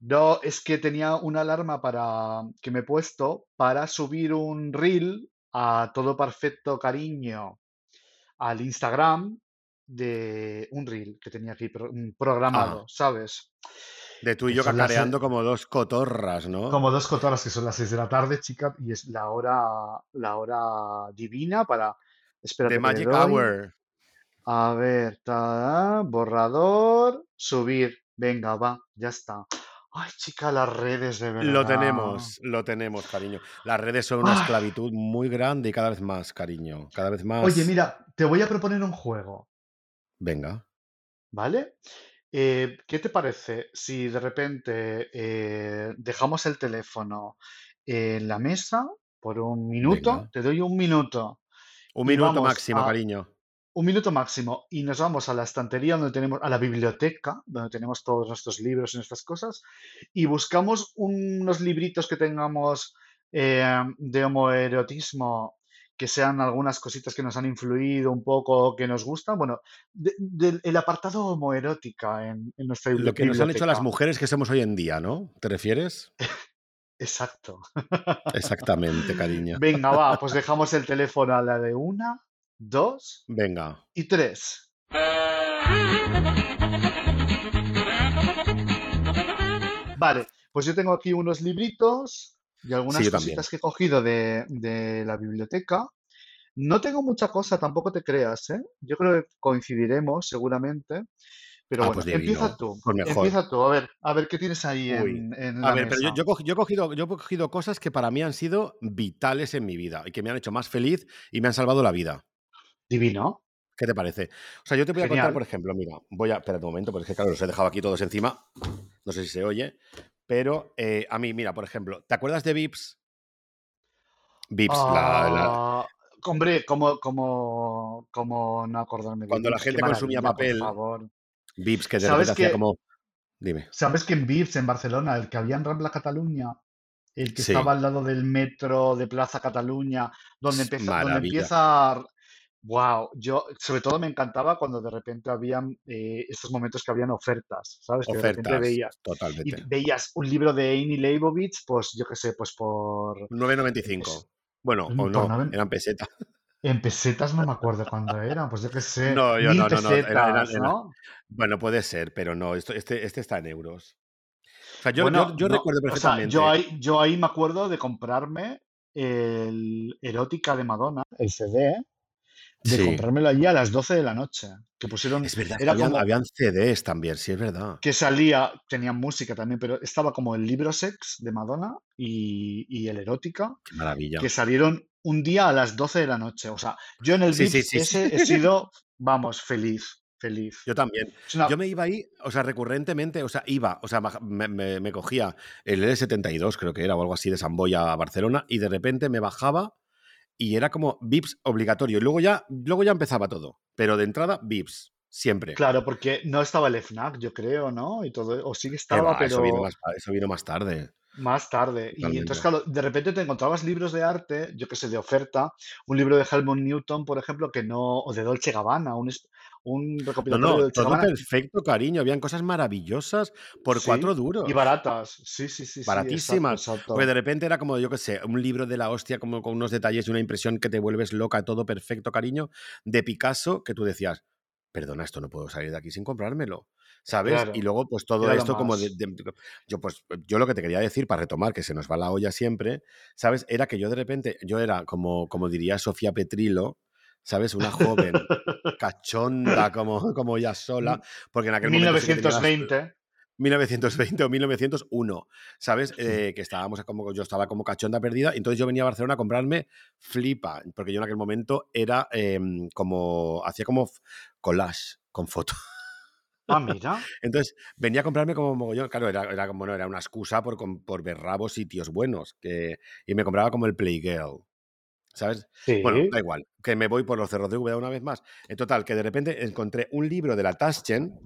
no, es que tenía una alarma para que me he puesto para subir un reel a todo perfecto cariño al Instagram de un reel que tenía aquí programado, ah. ¿sabes? De tú y yo cacareando como dos cotorras, ¿no? Como dos cotorras, que son las seis de la tarde, chica, y es la hora, la hora divina para. esperar The Magic Hour. A ver, borrador, subir. Venga, va, ya está. Ay, chica, las redes de verdad. Lo tenemos, lo tenemos, cariño. Las redes son una esclavitud muy grande y cada vez más, cariño. Cada vez más. Oye, mira, te voy a proponer un juego. Venga. ¿Vale? Eh, ¿qué te parece si de repente eh, dejamos el teléfono en la mesa por un minuto? Te doy un minuto. Un minuto máximo, cariño. Un minuto máximo. Y nos vamos a la estantería donde tenemos, a la biblioteca, donde tenemos todos nuestros libros y nuestras cosas, y buscamos unos libritos que tengamos eh, de homoerotismo que sean algunas cositas que nos han influido un poco, que nos gustan. Bueno, el apartado homoerótica en, en nuestra biblioteca. Lo que nos han hecho las mujeres que somos hoy en día, ¿no? ¿Te refieres? Exacto. Exactamente, cariño. Venga, va, pues dejamos el teléfono a la de una, dos. Venga. Y tres. Vale, pues yo tengo aquí unos libritos y algunas cositas que he cogido de, la biblioteca. No tengo mucha cosa, tampoco te creas, ¿eh? Yo creo que coincidiremos seguramente. Pero ah, bueno, pues empieza tú. Pues empieza tú, a ver, a ver qué tienes ahí en, la A ver, pero yo, he cogido, yo he cogido cosas que para mí han sido vitales en mi vida y que me han hecho más feliz y me han salvado la vida. Divino. ¿Qué te parece? O sea, yo te voy a contar, por ejemplo, mira, voy a. Espera un momento, porque es que, claro, los he dejado aquí todos encima. No sé si se oye. Pero eh, a mí, mira, por ejemplo, ¿te acuerdas de Vips? Vips, la, ah, Hombre, como, como, como no acordarme de Cuando la gente consumía papel. Por favor. Vips, que de repente hacía como. Dime. ¿Sabes que en Vips, en Barcelona, el que había en Rambla Cataluña, el que estaba al lado del metro de Plaza Cataluña, donde, empieza, donde empieza Wow, yo sobre todo me encantaba cuando de repente habían eh, estos momentos que habían ofertas, ¿sabes? Que de repente veías, totalmente. Y veías un libro de Amy Leibovitz, pues yo qué sé, pues por... 9.95. Bueno, o no, eran pesetas. En pesetas no me acuerdo cuándo eran, pues yo qué sé. No, yo no, no, no, Bueno, puede ser, pero no, esto, este, este está en euros. O sea, yo, yo, recuerdo perfectamente. yo, ahí, yo ahí me acuerdo de comprarme el Erótica de Madonna, el CD, de comprármelo allí a las 12 de la noche. Que pusieron. Es verdad, era habían, CDs también, sí, es verdad. Que salía, tenían música también, pero estaba como el libro Sex de Madonna y, y el Erótica. Qué maravilla. Que salieron un día a las 12 de la noche. O sea, yo en el Sí, VIPS sí, ese he sido, vamos, feliz, feliz. Yo también. Una- Yo me iba ahí, o sea, recurrentemente, o sea, iba, o sea, me, me- me cogía el L72, creo que era, o algo así, de Samboya a Barcelona, y de repente me bajaba y era como VIPs obligatorio. Y luego ya, luego ya empezaba todo. Pero de entrada, VIPs, siempre. Claro, porque no estaba el FNAC, yo creo, ¿no? Y todo, o sí que Que estaba, va, eso vino pero más, eso vino más tarde. más tarde. Y entonces, claro, de repente te encontrabas libros de arte, yo que sé, de oferta, un libro de Helmut Newton, por ejemplo, que no, o de Dolce Gabbana, un, un recopilatorio no, todo perfecto, cariño. Habían cosas maravillosas por sí, cuatro y duros. baratas, sí, sí, sí, sí, exacto, Baratísimas. Porque exacto. de repente era como, yo qué sé, un libro de la hostia, como con unos detalles y una impresión que te vuelves loca, todo perfecto, cariño, de Picasso, que tú decías, perdona, esto no puedo salir de aquí sin comprármelo. ¿Sabes? Y luego, pues todo esto, como de- yo, pues, yo lo que te quería decir, para retomar, que se nos va la olla siempre, ¿sabes? Era que yo de repente, yo era como, como diría Sofía Petrilo, ¿sabes? Una joven cachonda, como, como ella sola, porque en aquel momento sí que tenía las, 1920, 1920 o 1901, ¿sabes? Eh, que estábamos como, yo estaba como cachonda perdida, y entonces yo venía a Barcelona a comprarme Flipa, porque yo en aquel momento era em, como, hacía como collage con fotos. ah, mira, Entonces venía a comprarme como mogollón, claro, era, era como, no, era una excusa por, por ver rabos sitios buenos, que, y me compraba como el Playgirl. ¿Sabes? Bueno, sí, da igual, que me voy por los cerros de Úbeda una vez más. En total, que de repente encontré un libro de la Taschen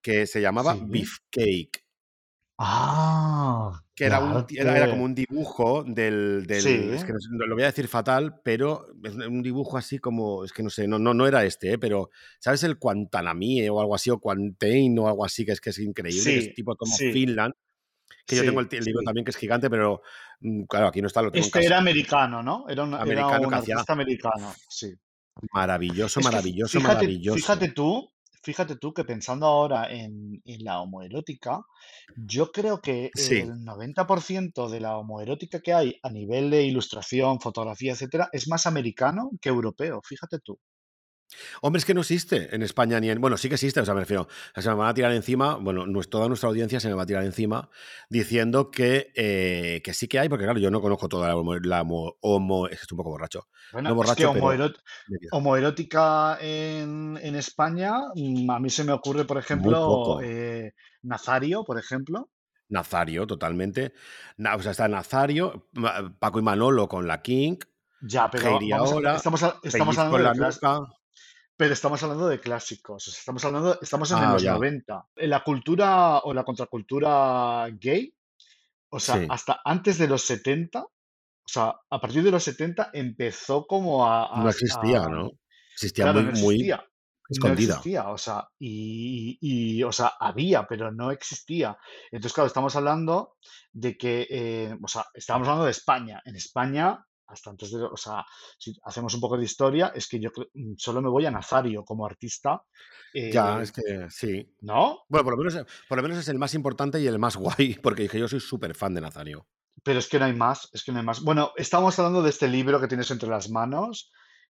que se llamaba sí. Beefcake. Ah, que era, un, ti- era, era como un dibujo del, del- sí, es que no lo voy a decir fatal, pero es un dibujo así como, es que no sé, no, no, no era este, ¿eh? pero ¿sabes el Guantanamie o algo así, o Quantain o algo así, que es que es increíble, que es tipo como Finland, que yo tengo el, el libro sí. también que es gigante, pero mm, claro, aquí no está, lo tengo en Este casa. era americano, ¿no? Era un, era Americano un hacía artista americano, sí. maravilloso, Es que maravilloso, fíjate, maravilloso. fíjate tú, fíjate tú que pensando ahora en, en la homoerótica, yo creo que Sí. el 90% de la homoerótica que hay a nivel de ilustración, fotografía, etcétera, es más americano que europeo, fíjate tú. Hombre, es que no existe en España ni en. Bueno, sí que existe, o sea, me refiero. o sea, se me van a tirar encima, bueno, toda nuestra audiencia se me va a tirar encima diciendo que, eh, que sí que hay, porque claro, yo no conozco toda la homo. La homo, homo- es que estoy un poco borracho. Bueno, No es que borracho, homoeró- medio. homoerótica en, en España, mm, a mí se me ocurre, por ejemplo, eh, Nazario, por ejemplo. Nazario, totalmente. Na- o sea, está Nazario, Paco y Manolo con la King, Ya, pero vamos ahora, estamos, estamos hablando de la clas- nuca. Pero estamos hablando de clásicos. estamos hablando, estamos en Ah, los ya. 90. En la cultura o la contracultura gay, o sea, Sí. hasta antes de los 70, o sea, a partir de los 70 empezó como a, a- No existía, a- ¿no? Existía claro, muy, no muy existía. No escondida. existía, o sea, y, y, o sea, había, pero no existía. Entonces, claro, estamos hablando de que, eh, o sea, estamos hablando de España. En España, hasta antes de, o sea, si hacemos un poco de historia, es que yo mm, solo me voy a Nazario como artista, Ya, eh, es que sí. ¿no? Bueno, por lo, menos, por lo menos es el más importante y el más guay, porque dije, yo soy súper fan de Nazario. Pero es que no hay más, es que no hay más. Bueno, estamos hablando de este libro que tienes entre las manos,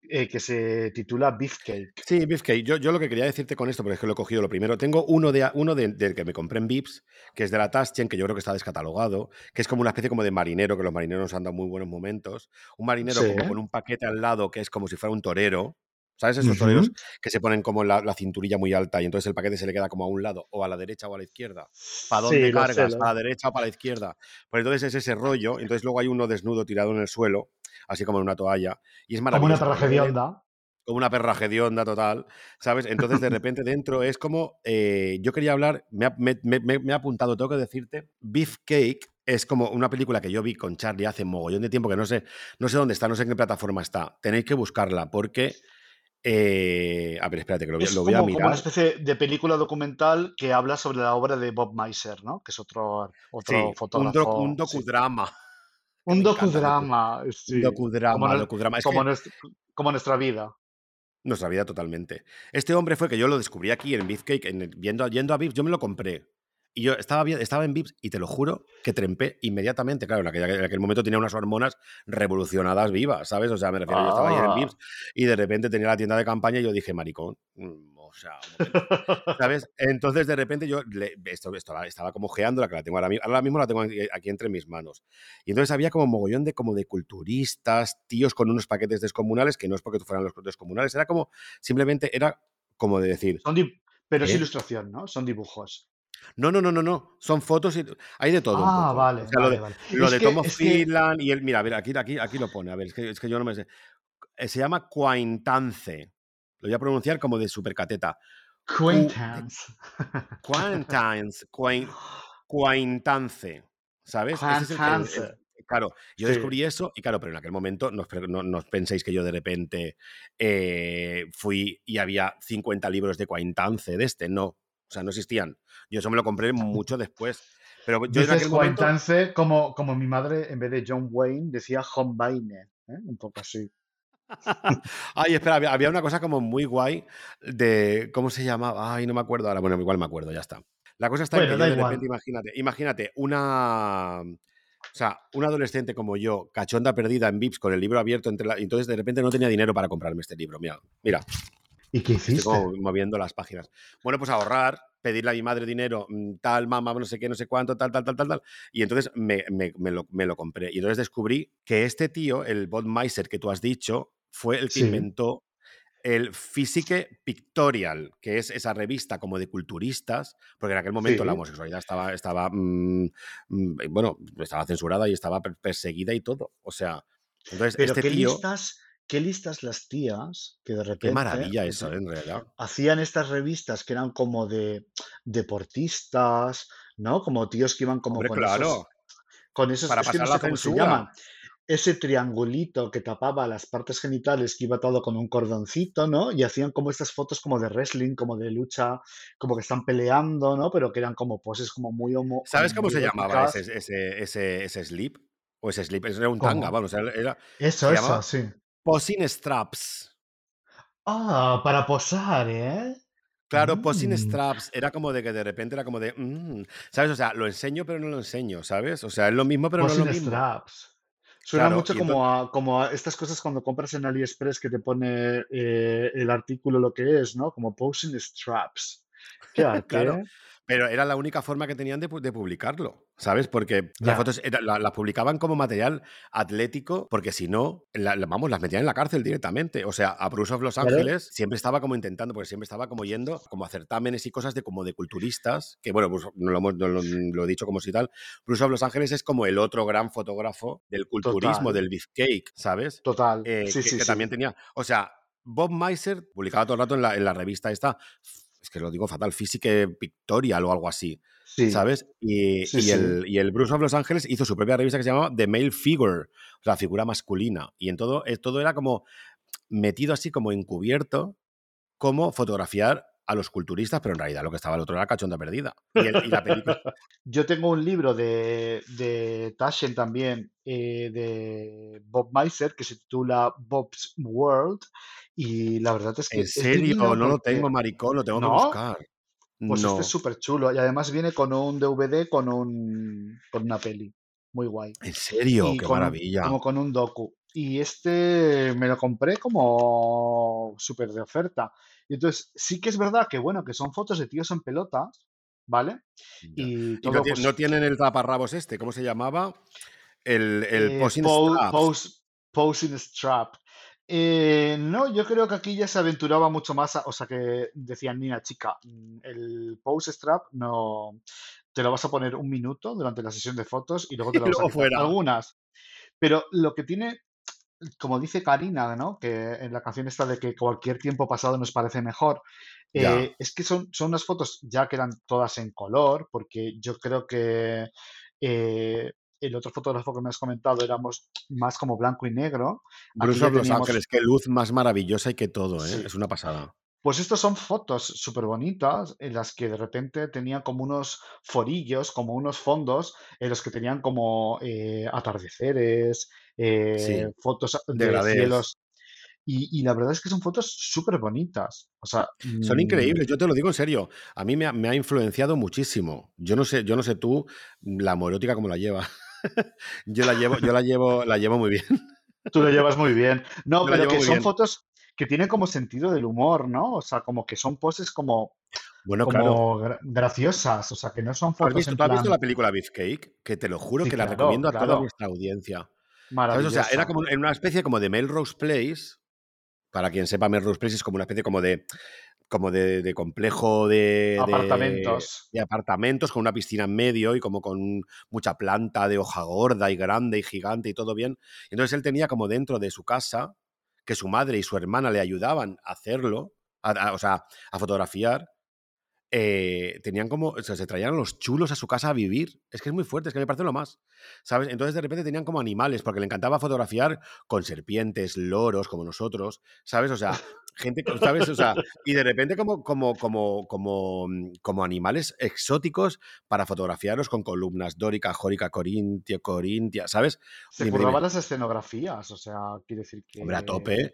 eh, que se titula Beefcake. Sí, Beefcake. Yo, yo lo que quería decirte con esto, porque es que lo he cogido lo primero, tengo uno de uno de- del que me compré en Vips, que es de la Taschen, que yo creo que está descatalogado, que es como una especie como de marinero, que los marineros nos han dado muy buenos momentos. Un marinero Sí. como con un paquete al lado, que es como si fuera un torero. ¿Sabes? Esos toreros Ujú. que se ponen como la, la cinturilla muy alta y entonces el paquete se le queda como a un lado, o a la derecha o a la izquierda. ¿Para Sí, dónde lo sé, cargas? lo- ¿Para la derecha o para la izquierda? Pues entonces es ese rollo. Entonces luego hay uno desnudo tirado en el suelo, así como en una toalla. Y es Como una maravilloso. porque luego le- hedionda. como una perra hedionda total, ¿sabes? Entonces, de repente, dentro es como. eh, yo quería hablar, me ha, me- me ha apuntado, tengo que decirte. Beefcake es como una película que yo vi con Charlie hace mogollón de tiempo, que no sé, no sé dónde está, no sé en qué plataforma está. Tenéis que buscarla, porque. Eh, a ver, espérate, que lo voy, a- Es lo voy a como, como una mirar. especie de película documental que habla sobre la obra de Bob Meiser, ¿no? Que es otro, Sí, otro un, doc- fotógrafo. un docudrama. Que Un docudrama, Un. Como, docudrama, nue- docudrama. Es como, que como nuestra vida. nuestra vida totalmente. Este hombre fue que yo lo descubrí aquí en Beefcake, en, viendo, yendo a Beef, yo me lo compré. Y yo estaba, vi- estaba en Vips y te lo juro que trempé inmediatamente. Claro, en aquel, en aquel momento tenía unas hormonas revolucionadas vivas, ¿sabes? O sea, me refiero, yo estaba ayer en Ah, Vips y de repente tenía la tienda de campaña y yo dije, maricón, mm, o sea, ¿sabes? Entonces, de repente yo esto, estaba, estaba como geando la que la tengo ahora, ahora mismo la tengo aquí, entre mis manos. Y entonces había como mogollón de, como de culturistas, tíos con unos paquetes descomunales, que no es porque fueran los descomunales, era como, simplemente era como de decir... pero es ¿Eh? ilustración, ¿no? Son dibujos. No, no, no, no, no. Son fotos y hay de todo. Ah, vale, lo de, vale. Lo de Tom Finland y él, mira, a ver, aquí, aquí, aquí lo pone. A ver, es que, es que yo no me sé. Eh, se llama Quaintance. Lo voy a pronunciar como de supercateta. Quaintance. Quaintance. Quaintance. ¿Sabes? Quaintance. claro, yo descubrí eso y claro, pero en aquel momento no, no, penséis que yo de repente eh, fui y había 50 libros de Quaintance de este, no. O sea, no existían. Yo eso me lo compré mucho después. Pero yo Dices en como, como mi madre, en vez de John Wayne, decía John ¿eh? un poco así. Ay, espera, había, una cosa como muy guay de. ¿Cómo se llamaba? Ay, no me acuerdo ahora. Bueno, igual me acuerdo, ya está. La cosa está en que de repente, imagínate, imagínate, una. O sea, un adolescente como yo, cachonda perdida en VIPs con el libro abierto entre la... Entonces de repente no tenía dinero para comprarme este libro. Mira, mira. ¿Y qué hiciste? Estoy moviendo las páginas. Bueno, pues ahorrar, pedirle a mi madre dinero, mm, tal, mamá, no sé qué, no sé cuánto, tal, tal, tal, tal, tal. Y entonces me, lo, compré. Y entonces descubrí que este tío, el Bob Meiser que tú has dicho, fue el que inventó el Physique Pictorial, que es esa revista como de culturistas, porque en aquel momento la homosexualidad estaba, estaba mm, mm, bueno, estaba censurada y estaba perseguida y todo. O sea, entonces Pero este qué tío... listas, qué listas las tías que de repente... Qué maravilla eso, en realidad. Hacían estas revistas que eran como de deportistas, ¿no? Como tíos que iban como con claro. esos... Con esos, Para pasar la censura ese triangulito que tapaba las partes genitales que iba todo con un cordoncito, ¿no? Y hacían como estas fotos como de wrestling, como de lucha, como que están peleando, ¿no? Pero que eran como poses como muy homo. ¿Sabes cómo se llamaba ese, ese, ese, ese, slip? O ese slip, era un tanga, vamos, era... Eso, eso, sí. Posing straps. Ah, para posar, ¿eh? Claro, posing mm. straps era como de que de repente era como de, mm", ¿sabes? O sea, lo enseño pero no lo enseño, ¿sabes? O sea, es lo mismo pero no es lo mismo. straps. Suena mucho como, a, como a estas cosas cuando compras en AliExpress que te pone eh, el artículo lo que es, ¿no? Como posing straps. ¿Qué claro. Pero era la única forma que tenían de, publicarlo, ¿sabes? Porque las fotos las publicaban como material atlético, porque si no, vamos, las metían en la cárcel directamente. O sea, a Bruce of Los Ángeles siempre estaba como intentando, porque siempre estaba como yendo como a certámenes y cosas de como de culturistas, que bueno, pues no lo, he dicho como si tal. Bruce of Los Ángeles es como el otro gran fotógrafo del culturismo, del beefcake, ¿sabes? Total. Eh, sí, que, sí, que también tenía, o sea, Bob Meiser publicaba todo el rato en la, en la revista esta es que lo digo fatal, Physique Pictorial o algo así, ¿sabes? Y, el, y, el, Bruce of Los Ángeles hizo su propia revista que se llamaba The Male Figure, la figura masculina. Y en todo, eh, todo era como metido así como encubierto, como fotografiar a los culturistas, pero en realidad lo que estaba al otro era cachonda perdida. Yo tengo un libro de, de Taschen también, eh, de Bob Meiser, que se titula Bob's World, y la verdad es que... ¿En serio? no lo tengo, maricón, lo tengo que buscar. Pues este es súper chulo, y además viene con un DVD, con, un, con una peli. Muy guay. ¿En serio? ¡Qué maravilla! Como con un docu. Y este me lo compré como súper de oferta. Y entonces sí que es verdad que, bueno, que son fotos de tíos en pelotas, ¿vale? Y, no, pues tienen el taparrabos este, ¿cómo se llamaba? El, el eh, posing strap. posing strap. Eh, no, yo creo que aquí ya se aventuraba mucho más, o sea que decían, mira chica, mm, el pose strap no te lo vas a poner un minuto durante la sesión de fotos y luego te lo vas a poner algunas. Pero lo que tiene como dice Karina, ¿no? Que en la canción está de que cualquier tiempo pasado nos parece mejor. Eh, es que son, son unas fotos ya que eran todas en color, porque yo creo que eh, el otro fotógrafo que me has comentado éramos más como blanco y negro. Bruce Los Ángeles, qué luz más maravillosa y que todo, ¿eh? Es una pasada. Pues estas son fotos súper bonitas en las que de repente tenían como unos forillos, como unos fondos, en los que tenían como eh, atardeceres, eh, fotos de, cielos. Y, la verdad es que son fotos súper bonitas. O sea, son increíbles, mm. yo te lo digo en serio. A mí me ha, influenciado muchísimo. Yo no sé, yo no sé tú, la morótica como la lleva. yo la llevo, yo la llevo, la llevo muy bien. Tú lo llevas muy bien. No, pero que son bien. fotos que tienen como sentido del humor, ¿no? O sea, como que son poses como, Bueno, claro. como graciosas. O sea, que no son ¿Tú has fotos visto, en tú has visto la película Beefcake? Que te lo juro Sí, que la recomiendo a toda claro. vuestra audiencia. ¿Sabes? O sea, era como en una especie como de Melrose Place. Para quien sepa, Melrose Place es como una especie como de como de, de complejo de, de, Apartamentos. de apartamentos con una piscina en medio y como con mucha planta de hoja gorda y grande y gigante y todo bien. Entonces él tenía como dentro de su casa que su madre y su hermana le ayudaban a hacerlo, a- a- o sea, a fotografiar. Eh, tenían como, o sea, se traían a los chulos a su casa a vivir. Es que es muy fuerte, es que me parece lo más, ¿sabes? Entonces de repente tenían como animales, porque le encantaba fotografiar con serpientes, loros, como nosotros, ¿sabes? O sea, gente, ¿sabes? O sea, y de repente como, como, como, como, como animales exóticos para fotografiarlos con columnas dórica, jórica, corintia, corintia, ¿sabes? Se curraban las escenografías. O sea, quiere decir Hombre, a que tope.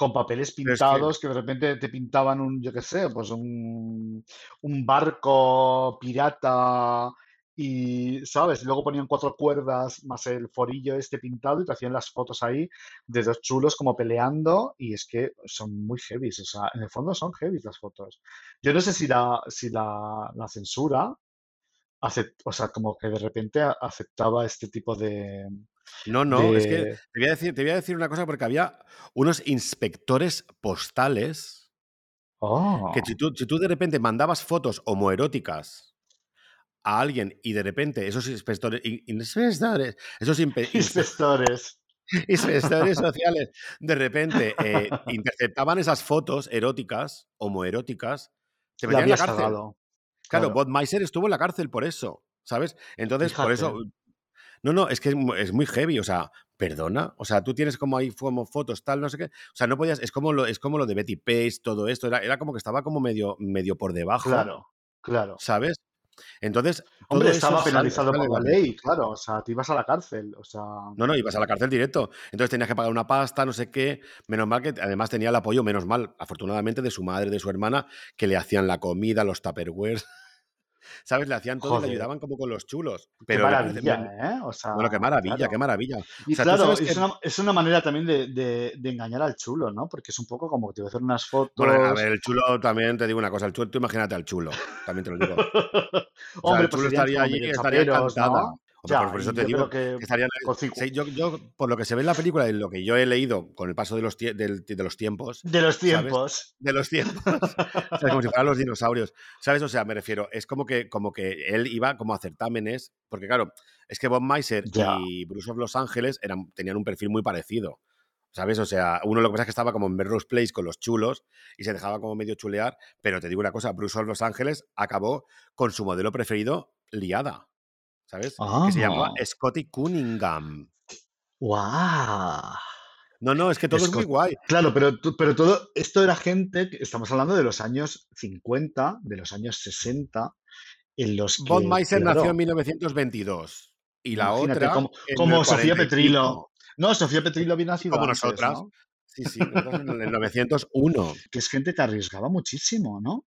Con papeles Pero es que, pintados que de repente te pintaban un, yo qué sé, pues un, un barco pirata y, ¿sabes? Luego ponían cuatro cuerdas más el forillo este pintado y te hacían las fotos ahí de dos chulos como peleando y es que son muy heavy, o sea, en el fondo son heavy las fotos. Yo no sé si la, si la, la censura, acep- o sea, como que de repente aceptaba este tipo de, no, no, es que te voy a decir, te voy a decir una cosa porque había unos inspectores postales que si Oh, tú, si tú de repente mandabas fotos homoeróticas a alguien y de repente esos inspectores, in- inspectores, esos inspectores. inspectores sociales de repente eh, interceptaban esas fotos eróticas, homoeróticas, te metían en la cárcel. Claro, claro. Budweiser estuvo en la cárcel por eso, ¿sabes? Entonces, por eso, no, no, es que es es muy heavy, o sea, perdona, o sea, tú tienes como ahí como fotos, tal, no sé qué, o sea, no podías, es como lo, es como lo de Betty Pace, todo esto, era, era como que estaba como medio, medio por debajo, claro, claro. ¿sabes? Entonces, Hombre, estaba penalizado por la ley, claro, o sea, te ibas a la cárcel, o sea, No, no, ibas a la cárcel directo. Entonces tenías que pagar una pasta, no sé qué. Menos mal que además tenía el apoyo, menos mal, afortunadamente, de su madre, de su hermana, que le hacían la comida, los tupperwares, ¿sabes? Le hacían todo y le joder, ayudaban como con los chulos. qué Pero parece, me- maravilla, ¿eh? O sea, bueno, qué maravilla, qué maravilla. O Y sea, claro, es que una, es una manera también de, de- de engañar al chulo, ¿no? Porque es un poco como que te voy a hacer unas Bueno, a fotos. ver, el chulo también te digo una cosa, el chulo, tú imagínate al chulo, también te lo digo. O sea, Hombre, el pues chulo estaría allí y estaría encantada. ¿no? Por, Ya, por eso y te yo digo creo que que estarían. con cincu- sí, yo, yo, por lo que se ve en la película y lo que yo he leído con el paso de los, tie- del- de los tiempos, de los ¿sabes? tiempos. De los tiempos, como si fueran los dinosaurios, ¿sabes? O sea, me refiero, es como que, como que él iba como a certámenes, porque claro, es que Bob Meiser Ya, y Bruce of Los Ángeles eran, tenían un perfil muy parecido. ¿Sabes? O sea, uno lo que pasa es que estaba como en Melrose Place con los chulos y se dejaba como medio chulear, pero te digo una cosa, Bruce of Los Ángeles acabó con su modelo preferido liada, ¿sabes? Que se llamaba Ah, Scotty Cunningham. guau. No, no, es que todo es muy guay. Claro, pero, pero todo esto era gente, estamos hablando de los años 50, de los años 60, en los que, Meiser nació en claro, 1922 y la otra como, Sofía 40 y Petrilo. No, Sofía Petrilo había nacido como antes, nosotras. ¿no? Sí, sí, en el 901. Que es gente que arriesgaba muchísimo, ¿no?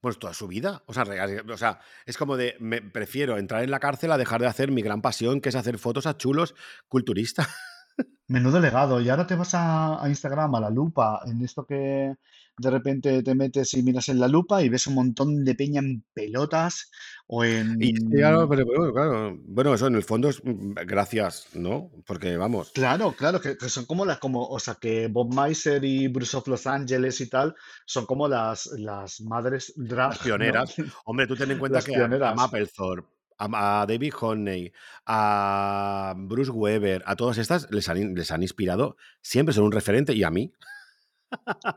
Pues toda su vida. O sea, o sea, es como de, me prefiero entrar en la cárcel a dejar de hacer mi gran pasión, que es hacer fotos a chulos culturistas. Menudo legado. Y ahora te vas a Instagram, a la lupa, en esto que de repente te metes y miras en la lupa y ves un montón de peña en pelotas o Y sí, claro, en... pero, pero bueno, claro. Bueno, eso en el fondo es mm, gracias, ¿no? Porque vamos, Claro, claro, que, que son como las, como, o sea, que Bob Meiser y Bruce of Los Ángeles y tal son como las, las madres drag, las ¿no? pioneras. Hombre, tú ten en cuenta Las que a, a pioneras. Mapplethorpe, a, David Honey, a Bruce Weber, a todas estas les han, les han inspirado, siempre son un referente y a mí,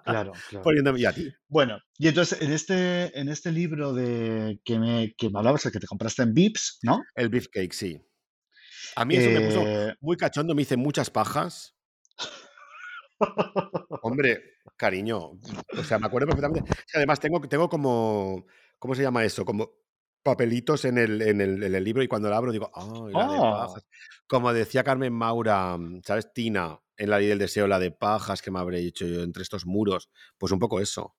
Claro, claro. poniéndome y a ti. Bueno, y entonces en este, en este libro de que me, que me hablabas, el que te compraste en Vips, ¿no? El beefcake, sí. A mí eso me puso Eh, muy cachondo, me hice muchas pajas. Hombre, cariño, o sea, me acuerdo perfectamente. Además tengo, tengo como, ¿cómo se llama eso? Como papelitos en el, en el, en el libro y cuando lo abro digo, ¡ay, la de oh, pajas! Como decía Carmen Maura, ¿sabes? Tina, en la ley del deseo, la de pajas que me habré hecho yo entre estos muros. Pues un poco eso.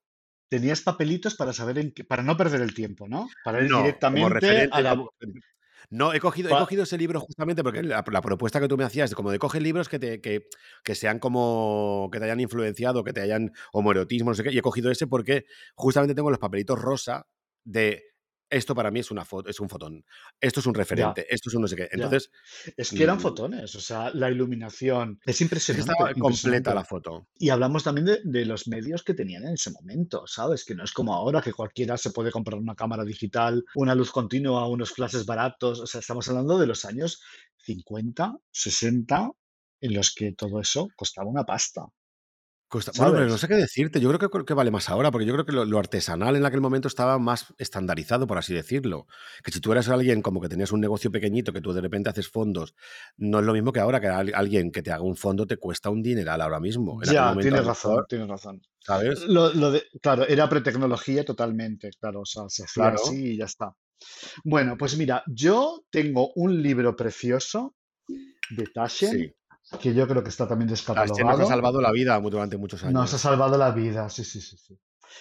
tenías papelitos para saber en qué, para no perder el tiempo, ¿no? Para ir No, directamente a la... No, he cogido, he cogido ese libro justamente porque la, propuesta que tú me hacías, como de coger libros que, te, que, que, sean como, que te hayan influenciado, que te hayan homoerotismo, no sé qué, y he cogido ese porque justamente tengo los papelitos rosa de esto para mí es una foto, es un fotón, esto es un referente, esto es un no sé qué. Entonces. Es que eran mm, fotones, o sea, la iluminación. Es impresionante. Estaba completa la foto. Y hablamos también de, de, los medios que tenían en ese momento, ¿sabes? Que no es como ahora que cualquiera se puede comprar una cámara digital, una luz continua, unos flashes baratos. O sea, estamos hablando de los años 50, 60, en los que todo eso costaba una pasta bueno, pero no sé qué decirte. Yo creo que, que vale más ahora, porque yo creo que lo, artesanal en aquel momento estaba más estandarizado, por así decirlo. Que si tú eras alguien como que tenías un negocio pequeñito, que tú de repente haces fondos, no es lo mismo que ahora, que alguien que te haga un fondo te cuesta un dineral ahora mismo. ya, tienes razón, tienes razón. ¿Sabes? Lo, de, claro, era pretecnología totalmente, claro, o sea, se hacía así y ya está. Bueno, pues mira, yo tengo un libro precioso de Taschen que yo creo que está también descatalogado. Nos ha salvado la vida durante muchos años. Nos ha salvado la vida, sí, sí, sí. sí.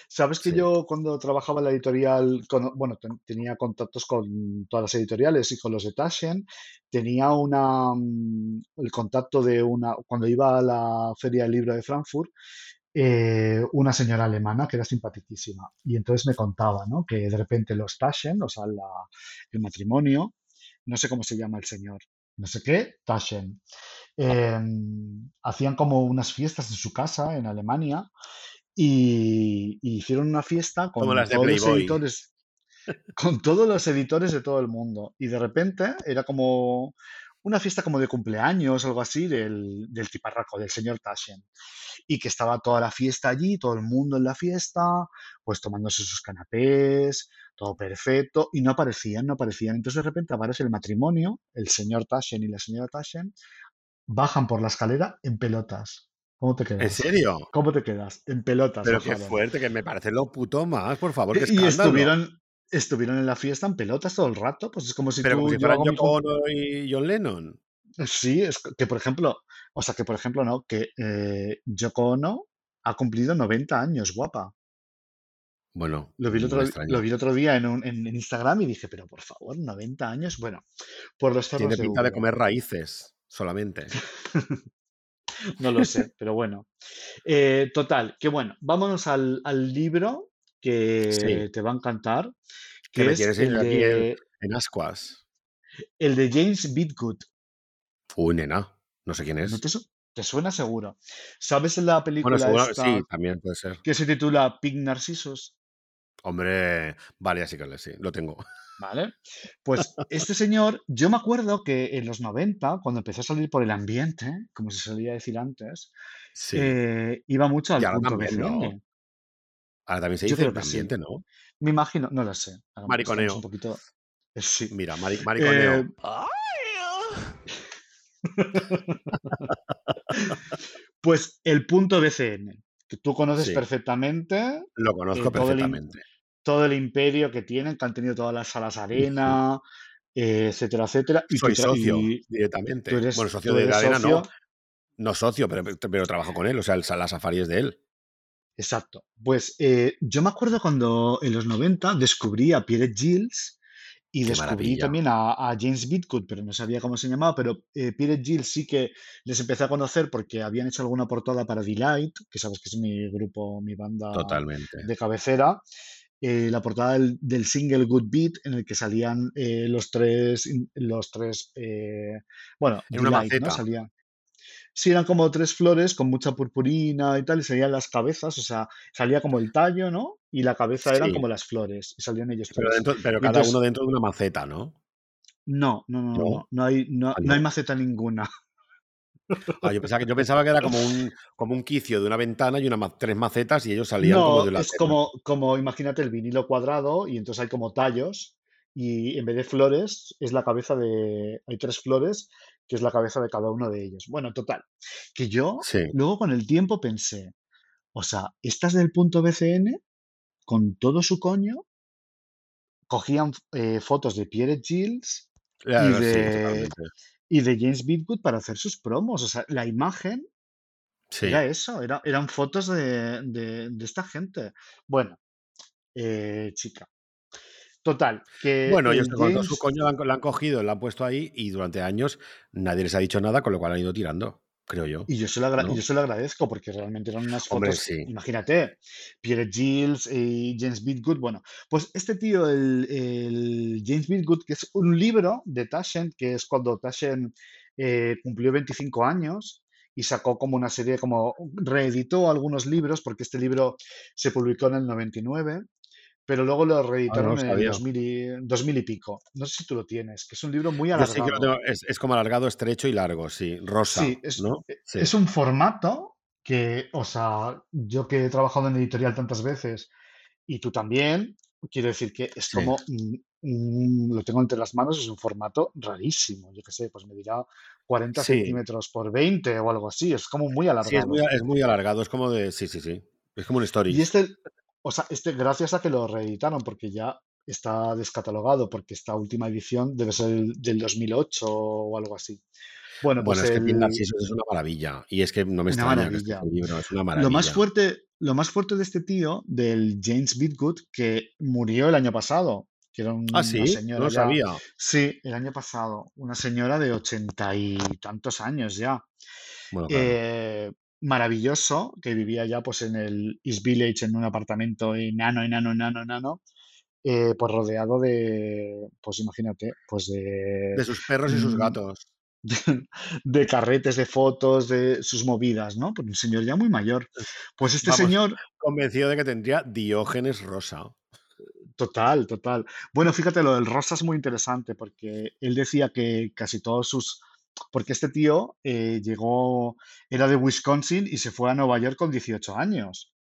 Sabes que yo cuando trabajaba en la editorial, bueno, tenía contactos con todas las editoriales y con los de Taschen, tenía una, mm, el contacto de una, cuando iba a la Feria del Libro de Frankfurt, eh, una señora alemana que era simpaticísima. Y entonces me contaba, ¿no? Que de repente los Taschen, o sea, el matrimonio, no sé cómo se llama el señor, no sé qué, Taschen. Em, hacían como unas fiestas en su casa en Alemania y, hicieron una fiesta con todos los editores con todos los editores de todo el mundo y de repente era como una fiesta como de cumpleaños algo así del, del tiparraco, del señor Taschen. Y que estaba toda la fiesta allí, todo el mundo en la fiesta, pues tomándose sus canapés, todo perfecto, y no aparecían, no aparecían. Entonces de repente aparece el matrimonio, el señor Taschen y la señora Taschen, bajan por la escalera en pelotas. ¿Cómo te quedas? ¿En serio? ¿Cómo te quedas? En pelotas. Pero qué fuerte, que me parece lo puto más, por favor, Y estuvieron, estuvieron en la fiesta en pelotas todo el rato, pues es como si Pero tú... Como si fueran Yoko Ono y John Lennon. Sí, es que por ejemplo, o sea, que por ejemplo, no, que eh, Yoko Ono ha cumplido 90 años, guapa. Bueno, lo vi el otro, lo vi otro día en, en, Instagram y dije, pero por favor, 90 años. Bueno, por los Tiene pinta de comer raíces solamente. no lo sé, pero bueno. Eh, total, que bueno, vámonos al, libro que te va a encantar. Que, es el de, en Ascuas. El de James Bidgood. Uy, nena, no sé quién es. te, suena seguro. ¿Sabes la película sí, también puede ser. que se titula Pink Narcissus? Hombre, vale, así que sí, lo tengo. ¿Vale? Pues este señor, yo me acuerdo que en los 90, cuando empezó a salir por el ambiente, como se solía decir antes, eh, iba mucho al punto BCN. Ahora también se dice el ambiente, ¿no? Me imagino, no lo sé. mariconeo. Un poquito... Eh, sí. Mira, mariconeo. Eh, pues el punto BCN, que tú conoces perfectamente. Lo conozco perfectamente todo el imperio que tienen, que han tenido todas las salas arena, eh, etcétera, etcétera. Y Soy socio directamente. bueno, socio de la arena no. No socio, pero, pero trabajo con él, o sea, la safari es de él. Exacto. Pues eh, yo me acuerdo cuando en los 90 descubrí a Pierre Gilles y descubrí también a, James Bitcoot, pero no sabía cómo se llamaba, pero eh, Pierre Gilles sí que les empecé a conocer porque habían hecho alguna portada para Delight, que sabes que es mi grupo, mi banda de cabecera. Eh, la portada del, single Good Beat en el que salían eh, los tres, los tres, eh, bueno, en una maceta. Salían, sí, eran como tres flores con mucha purpurina y tal, y salían las cabezas, o sea, salía como el tallo, ¿no? Y la cabeza eran como las flores, y salían ellos Pero, pero cada uno dentro de una maceta, ¿no? No, no, no, no, no, hay, no ah, hay maceta ninguna. Ah, yo, pensaba que, yo pensaba que era como un, como un quicio de una ventana y una, tres macetas y ellos salían como de la es como, como, imagínate el vinilo cuadrado y entonces hay como tallos y en vez de flores es la cabeza de... Hay tres flores que es la cabeza de cada uno de ellos. Bueno, total. Que yo luego con el tiempo pensé, o sea, estas del punto BCN, con todo su coño, cogían eh, fotos de Pierre Gilles y de, y de James Bidgood para hacer sus promos. O sea, la imagen era eso, era, eran fotos de, esta gente. Bueno, eh, chica, Total, que Bueno, ellos todo su James coño la han, la han cogido, la han puesto ahí y durante años nadie les ha dicho nada, con lo cual han ido tirando, creo yo, Y yo se lo, agra- ¿no? yo se lo agradezco porque realmente eran unas Hombre, fotos, sí. imagínate, Pierre Gilles y James Bidgood. Bueno, pues este tío, el, el James Bidgood, que es un libro de Taschen, que es cuando Taschen eh, cumplió 25 años y sacó como una serie, como reeditó algunos libros, porque este libro se publicó en el 99, pero luego lo Ah, no reeditaron en el sabía. 2000 y, 2000 y pico. No sé si tú lo tienes, que es un libro muy Yo sí que lo alargado. tengo, es, es como alargado, estrecho y largo, sí. Rosa, Sí, es, ¿no? e- Sí. es un formato que, o sea, yo que he trabajado en editorial tantas veces y tú también, quiero decir que es Sí. como, mm, mm, lo tengo entre las manos, es un formato rarísimo, yo qué sé, pues me dirá 40 Sí, centímetros por 20 o algo así, es como muy sí, es muy, alargado. es muy alargado, es como de, sí, sí, sí. Es como un Y story. este, o sea, este, gracias a que lo reeditaron, porque ya está descatalogado, porque esta última edición debe ser el- del 2008 o algo así. Bueno, pues Bueno, es que es una maravilla. Y es que no me extraña que este maravilla. un libro, es una Lo más maravilla. fuerte, lo más fuerte de este tío, del James Bidgood, que murió el año pasado, que era Ah, una sí, no lo ya, sabía. sí, el año pasado, una señora de ochenta y tantos años ya, Bueno, claro. eh, maravilloso, que vivía ya pues en el East Village, en un apartamento enano, enano, enano, enano, eh, pues rodeado de, pues imagínate, pues de, De sus perros y sus mm, gatos. de carretes, de fotos, de sus movidas, ¿no? Pues un señor ya muy mayor. Pues este Vamos, señor, convencido de que tendría Diógenes Rosa. total, total. Bueno, fíjate, lo del rosa es muy interesante porque él decía que casi todos sus... Porque este tío eh, llegó, era de Wisconsin y se fue a Nueva York con 18 años.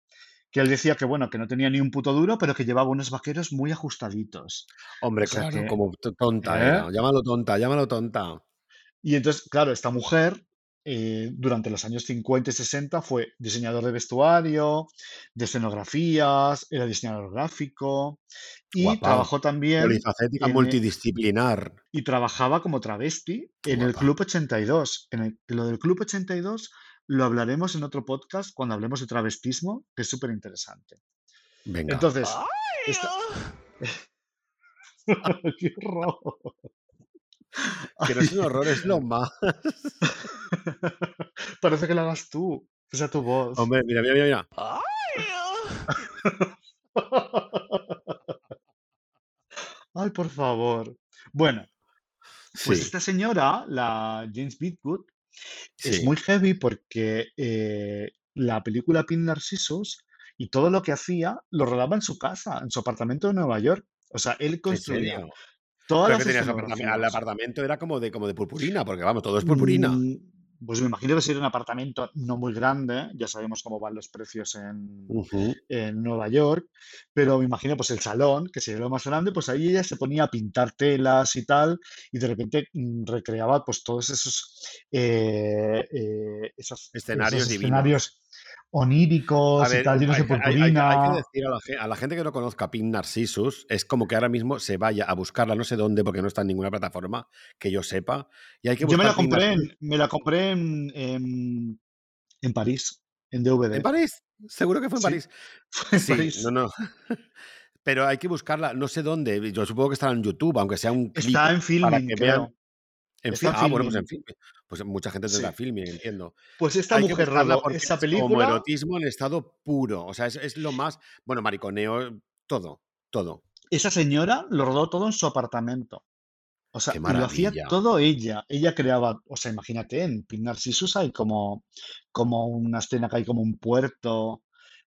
Que él decía que, bueno, que no tenía ni un puto duro, pero que llevaba unos vaqueros muy ajustaditos. Hombre, O sea claro, que, como tonta ¿eh? Llámalo tonta, llámalo tonta. Y entonces, claro, esta mujer eh, durante los años 50 y 60 fue diseñador de vestuario, de escenografías, era diseñador gráfico y Guapa. trabajó también Polifacética, en, multidisciplinar. y trabajaba como travesti en el. Club 82. En el, lo del Club 82 lo hablaremos en otro podcast cuando hablemos de travestismo, que es súper interesante. Venga. Entonces, esta... ¡Qué horror! Que no es un horror, es lo más. Parece que lo hagas tú, que sea tu voz. Hombre, mira, mira, mira. mira. Ay, por favor. Bueno, pues Sí, esta señora, la James Bidgood, es sí. muy heavy porque eh, la película Pin Narcissus y todo lo que hacía lo rodaba en su casa, en su apartamento de Nueva York. O sea, él ¿En construía? Todas que tenía su apartamento. El escenografías. apartamento era como de, como de purpurina, porque vamos, todo es purpurina. Mm, Pues me imagino que sería un apartamento no muy grande, ya sabemos cómo van los precios en, en Nueva York, pero me imagino pues el salón, que sería lo más grande, pues ahí ella se ponía a pintar telas y tal, y de repente mm, recreaba pues todos esos, eh, eh, esos, esos Escenarios divinos. escenarios Oníricos y tal, llenos hay, de que- hay- hay hay que purpurina. decir a la, a la gente que no conozca Pin Narcissus, es como que ahora mismo se vaya a buscarla no sé dónde, porque no está en ninguna plataforma que yo sepa, y hay que Yo me la compré en, me la compré en, en, en París, en ¿En DVD. París? Seguro que fue en París. en Sí, no, París. no. Pero hay que buscarla, no sé dónde. Yo supongo que estará en YouTube, aunque sea un clip Está en para filming, que vean. creo. En fin, ah, bueno, pues en fin. Pues mucha gente tendrá Sí. filming, entiendo. Pues esta Hay mujer porque esa es película homoerotismo en estado puro. O sea, es, es lo más. Bueno, mariconeo, todo, todo. Esa señora lo rodó todo en su apartamento. O sea, lo hacía todo ella. Ella creaba, o sea, imagínate, en Pin Narcissus hay como, como una escena que hay como un puerto,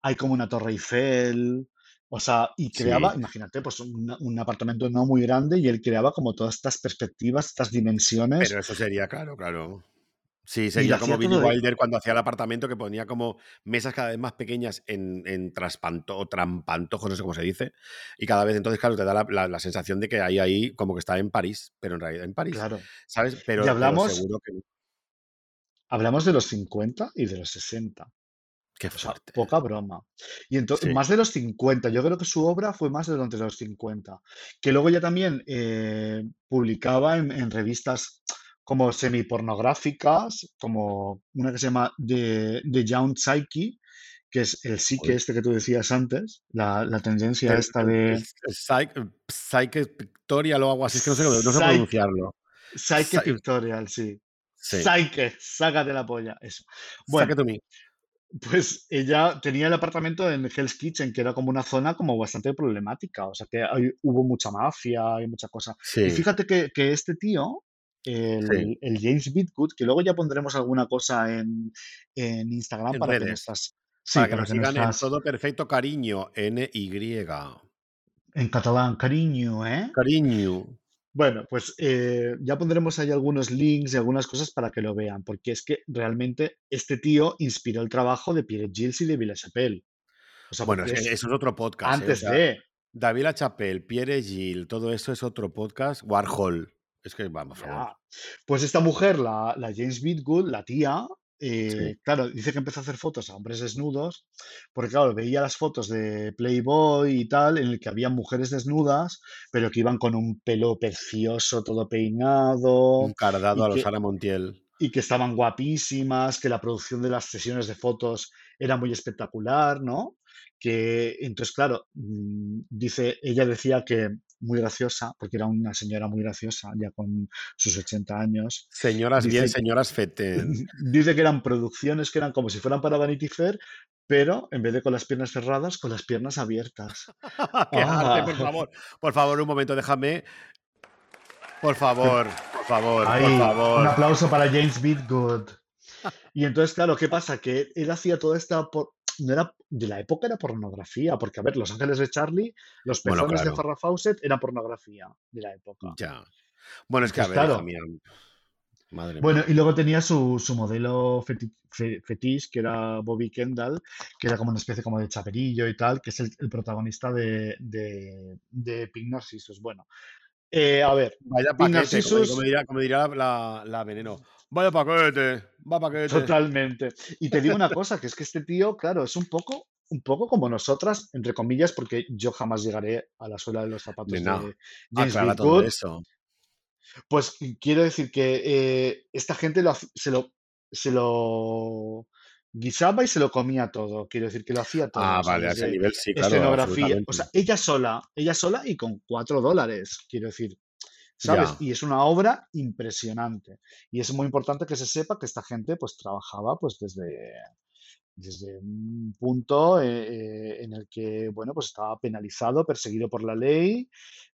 hay como una Torre Eiffel, o sea, y creaba, Sí. imagínate, pues un, un apartamento no muy grande y él creaba como todas estas perspectivas, estas dimensiones, Pero eso sería, claro, claro. Sí, sería como Billy. Wilder cuando hacía el apartamento que ponía como mesas cada vez más pequeñas en, en traspanto, o trampantojos, no sé cómo se dice. Y cada vez entonces, claro, te da la, la- la sensación de que hay ahí como que está en París, pero en realidad en París, Claro. ¿sabes? Y Pero, pero hablamos, seguro que hablamos de los 50 y de los 60. Qué O sea, fuerte. poca broma. Y entonces, Sí. más de los 50, yo creo que su obra fue más de durante los 50, que luego ya también eh, publicaba en, en revistas como semipornográficas, como una que se llama The, The Young Psyche, que es el psique este que tú decías antes, la, la tendencia esta de... Psyche Pictorial o algo así, es que no sé, no sé pronunciarlo. Psyche Pictorial, sí. Psyche, sácate la polla, eso. Bueno, pues ella tenía el apartamento en Hell's Kitchen, que era como una zona como bastante problemática, o sea que hubo mucha mafia y mucha cosa. Y fíjate que, que este tío, el, el, James Bitgood, que luego ya pondremos alguna cosa en, en Instagram para que nuestras... Sí, para que nos sigan en todo perfecto cariño, N-Y. En catalán, cariño, ¿eh? Cariño. Bueno, pues eh, ya pondremos ahí algunos links y algunas cosas para que lo vean, porque es que realmente este tío inspiró el trabajo de Pierre Gilles y de Villa Chapelle. bueno, eso es otro podcast. ¿eh? Antes de. David Chapelle, Pierre Gilles, todo eso es otro podcast. Warhol. Es que vamos, por favor. Pues esta mujer, la, la James Bitgood, la tía, eh, claro, dice que empezó a hacer fotos a hombres desnudos, porque claro, veía las fotos de Playboy y tal, en el que había mujeres desnudas, pero que iban con un pelo precioso, todo peinado. Un cardado a los Sara Montiel. Y que estaban guapísimas, que la producción de las sesiones de fotos era muy espectacular, ¿no? Que entonces, claro, mm, dice, ella decía que muy graciosa, porque era una señora muy graciosa, ya con sus 80 años. Señoras bien, señoras fete. Dice que eran producciones que eran como si fueran para Vanity Fair, pero en vez de con las piernas cerradas, con las piernas abiertas. ¡Qué arte, por ah. favor! Por favor, un momento, déjame. Por favor, por favor, por favor. Un aplauso para James Bitgood. Y entonces, claro, ¿qué pasa? Que él hacía toda esta no era de la época era pornografía, porque a ver, Los Ángeles de Charlie, los pezones de Farrah Fawcett eran pornografía de la época. Ya. Bueno, es que a ver, claro, Madre bueno, y luego tenía su, su modelo fetiche, que era Bobby Kendall, que era como una especie como de chaperillo y tal, que es el, protagonista de, de, de Pink Narcissus. Bueno, eh, a ver, Vaya Narcissus... Como, la, la, Veneno. Vaya paquete, va paquete. Totalmente. Y te digo una cosa, que es que este tío, claro, es un poco, un poco como nosotras, entre comillas, porque yo jamás llegaré a la suela de los zapatos de, de James todo eso. Pues quiero decir que eh, esta gente lo, se lo se lo guisaba y se lo comía todo. Quiero decir que lo hacía todo. Ah, vale, a ese nivel sí, claro. Escenografía. O sea, ella sola, ella sola y con cuatro dólares. Quiero decir, ¿sabes? Y es una obra impresionante. Y es muy importante que se sepa que esta gente pues trabajaba pues desde, desde un punto eh, eh, en el que, bueno, pues estaba penalizado, perseguido por la ley,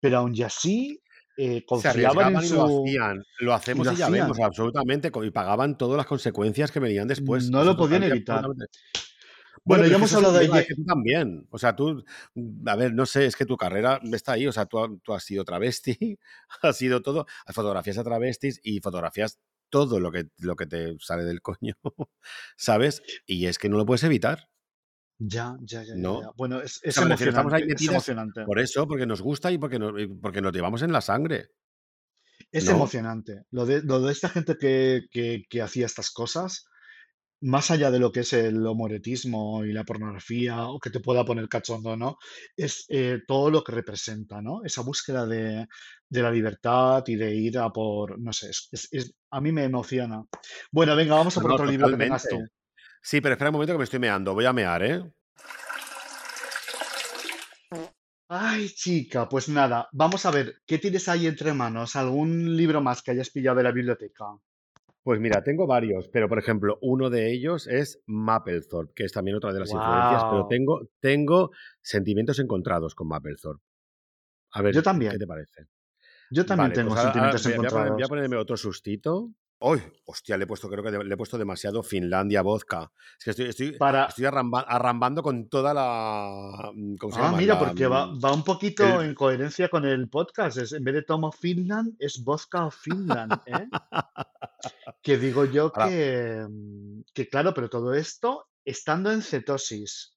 pero aún así eh, confiaban en su... lo hacían. Lo hacemos y, ya vemos, absolutamente, y pagaban todas las consecuencias que venían después. No lo podían evitar. Bueno, ya hemos hablado de ella. tú también. O sea, tú, a ver, no sé, es que tu carrera está ahí. O sea, tú, tú has sido travesti, has sido todo. Fotografías a travestis y fotografías todo lo que, lo que te sale del coño, ¿sabes? Y es que no lo puedes evitar. Ya, ya, ya. ¿No? Bueno, es, es, emocionante, Por eso, porque nos gusta y porque, no, porque nos llevamos en la sangre. Es emocionante. Lo de, lo de esta gente que, que, que hacía estas cosas más allá de lo que es el homoretismo y la pornografía, o que te pueda poner cachondo, ¿no? Es eh, todo lo que representa, ¿no? Esa búsqueda de, la libertad y de ir a por, no sé, es, a mí me emociona. Bueno, venga, vamos a por otro libro que tengas tú. Sí, pero espera un momento que me estoy meando. Voy a mear, ¿eh? Ay, chica, pues nada, vamos a ver, ¿qué tienes ahí entre manos? ¿Algún libro más que hayas pillado de la biblioteca? Pues mira, tengo varios, pero por ejemplo, uno de ellos es Mapplethorpe, que es también otra de las influencias, pero tengo, tengo sentimientos encontrados con Mapplethorpe. A ver, Yo también. ¿qué te parece? Yo también tengo pues sentimientos encontrados. Voy a, ponerme otro sustito. ¡Uy! Hostia, le he puesto, creo que le he puesto demasiado Finlandia vodka. Es que estoy, estoy, estoy arrambando con toda la. Mm, ¿cómo se ah, mira, porque va, va, un poquito en coherencia con el podcast. Es, en vez de Tomo Finland, es vodka Finland. ¿eh? que digo yo que, mm, que, claro, pero todo esto estando en cetosis.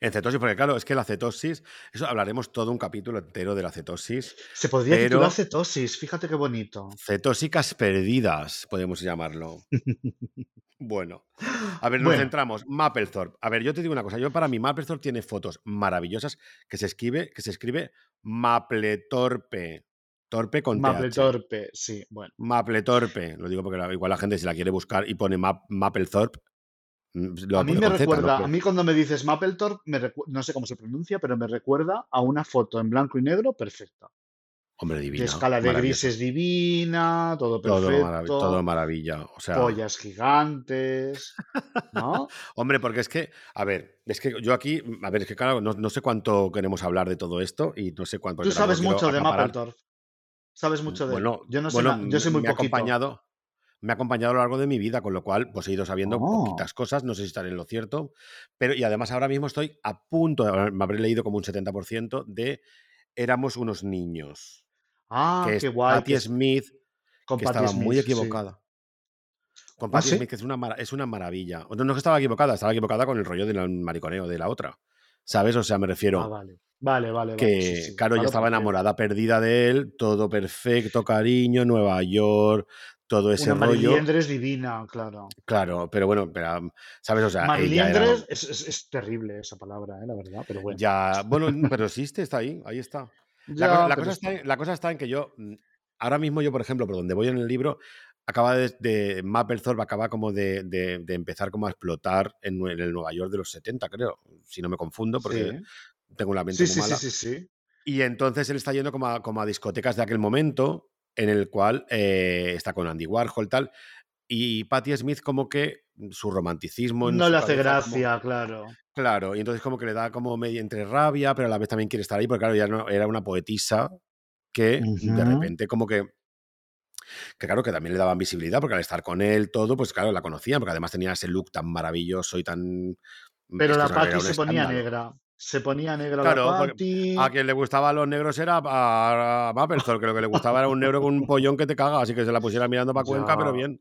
En cetosis, porque claro, es que la cetosis, eso hablaremos todo un capítulo entero de la cetosis. Se podría pero... titular cetosis, fíjate qué bonito. Cetósicas perdidas, podemos llamarlo. bueno, a ver, nos centramos. Mapplethorpe. A ver, yo te digo una cosa, yo para mí Mapplethorpe tiene fotos maravillosas que se escribe, que se escribe Mapletorpe. Torpe con Mapletorpe, sí, bueno. Mapletorpe, lo digo porque igual la gente si la quiere buscar y pone Map, Mapplethorpe, Mm, a mí me recuerda, a mí cuando me dices Mapplethorpe, me no sé cómo se pronuncia, pero me recuerda a una foto en blanco y negro perfecta. Hombre, divina. De escala de grises divina, todo perfecto. Todo, maravilla. O sea... Pollas gigantes. ¿No? Hombre, porque es que, a ver, es que yo aquí, a ver, es que claro, no, sé cuánto queremos hablar de todo esto y no sé cuánto. Tú sabes mucho de Mapplethorpe. Sabes mucho de bueno, Yo no sé, yo soy muy me acompañado me ha acompañado a lo largo de mi vida, con lo cual pues he ido sabiendo oh. poquitas cosas, no sé si estaré en lo cierto, pero y además ahora mismo estoy a punto, me habré leído como un 70% de Éramos unos niños. Ah, que qué guay. Patty Smith, que estaba muy equivocada. Con ¿Ah, Patty Smith, que es una, es una maravilla. No, no es que estaba equivocada, estaba equivocada con el rollo del mariconeo de la otra. ¿Sabes? O sea, me refiero. Ah, vale. Vale, vale, Que, claro, ya estaba enamorada, perdida de él, todo perfecto, cariño, Nueva York, todo ese Una rollo. es divina, claro. Claro, pero bueno, pero, ¿sabes? O sea, Mariliendres es, es, terrible esa palabra, ¿eh? la verdad, pero bueno. Ya, bueno, pero existe, está ahí, ahí está. La, cosa, está, en que yo, mm, ahora mismo yo, por ejemplo, por donde voy en el libro, acaba de, de Mapplethorpe acaba como de, de, empezar como a explotar en, el Nueva York de los 70, creo, si no me confundo, porque tengo una mente muy mala. Sí, sí, sí, Y entonces él está yendo como a, como a discotecas de aquel momento, en el cual eh, está con Andy Warhol tal, y Patti Smith como que su romanticismo... no le hace gracia, claro. Claro, y entonces como que le da como medio entre rabia, pero a la vez también quiere estar ahí, porque claro, ya no, era una poetisa que de repente como que que claro, que también le daban visibilidad, porque al estar con él todo, pues claro, la conocían, porque además tenía ese look tan maravilloso y tan... Pero la Patti se ponía negra se ponía negra claro, la A quien le gustaban los negros era a, Mapplethorpe, que lo que le gustaba era un negro con un pollón que te caga, así que se la pusiera mirando para Cuenca, pero bien.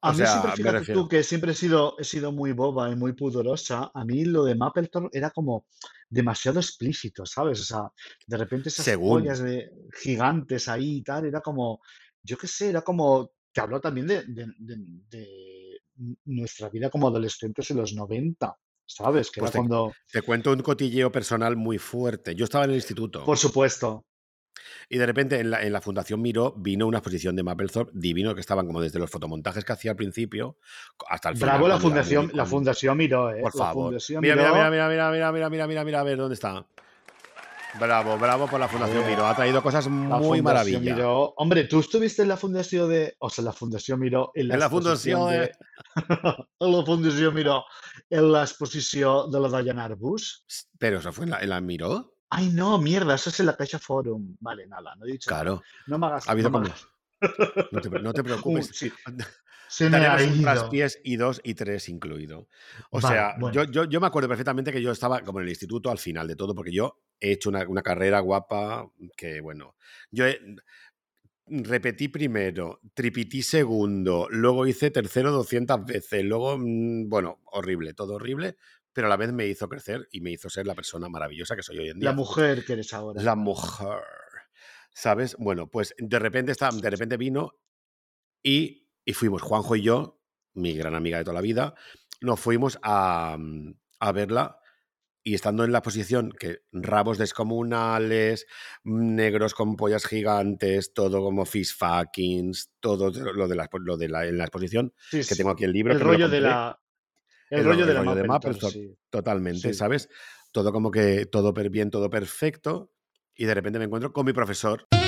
A mí siempre, fíjate tú, que siempre he sido, he sido muy boba y muy pudorosa, a mí lo de Mapplethorpe era como demasiado explícito, ¿sabes? O sea, de repente esas pollas de gigantes ahí y tal, era como, yo qué sé, era como, te habló también de, de nuestra vida como adolescentes en los 90. ¿Sabes? Que pues te, cuando... te cuento un cotilleo personal muy fuerte. Yo estaba en el instituto. Por supuesto. Y de repente en la, en la, Fundación Miró vino una exposición de Mapplethorpe divino que estaban como desde los fotomontajes que hacía al principio hasta el final. Bravo la Fundación, la Fundación Miró, ¿eh? Por favor. Mira, mira, mira, mira, mira, mira, mira, mira, mira, mira, a ver dónde está. Bravo, bravo por la Fundación Miró. Ha traído cosas muy maravillosas. Hombre, tú estuviste en la Fundación de. O sea, en la Fundación Miró. En la, Fundación de. en la Fundación Miró. En la exposición de la Diana Arbus. Pero eso fue en la, en la Miró. Ay, no, mierda, eso es en la Caixa Forum. Vale, nada, no he dicho. Claro. No me hagas. Ha habido no, como... no, te, no te preocupes. sí. Se me ha ido. pies y dos y tres incluido. O sea, yo, yo, yo, me acuerdo perfectamente que yo estaba como en el instituto al final de todo, porque yo he hecho una, una carrera guapa que, bueno, yo repetí primero, tripití segundo, luego hice tercero 200 veces, luego, mm, bueno, horrible, todo horrible, pero a la vez me hizo crecer y me hizo ser la persona maravillosa que soy hoy en día. La mujer que eres ahora. La mujer. ¿Sabes? Bueno, pues de repente, está, de repente vino y, y, fuimos, Juanjo y yo, mi gran amiga de toda la vida, nos fuimos a, mm, a verla y estando en la posición que rabos descomunales, negros con pollas gigantes, todo como fish fuckings, todo lo de la, lo de la, en la exposición, que tengo aquí el libro. El rollo de la. El, rollo, de la mapa, totalmente, ¿sabes? Todo como que todo bien, todo perfecto. Y de repente me encuentro con mi profesor. En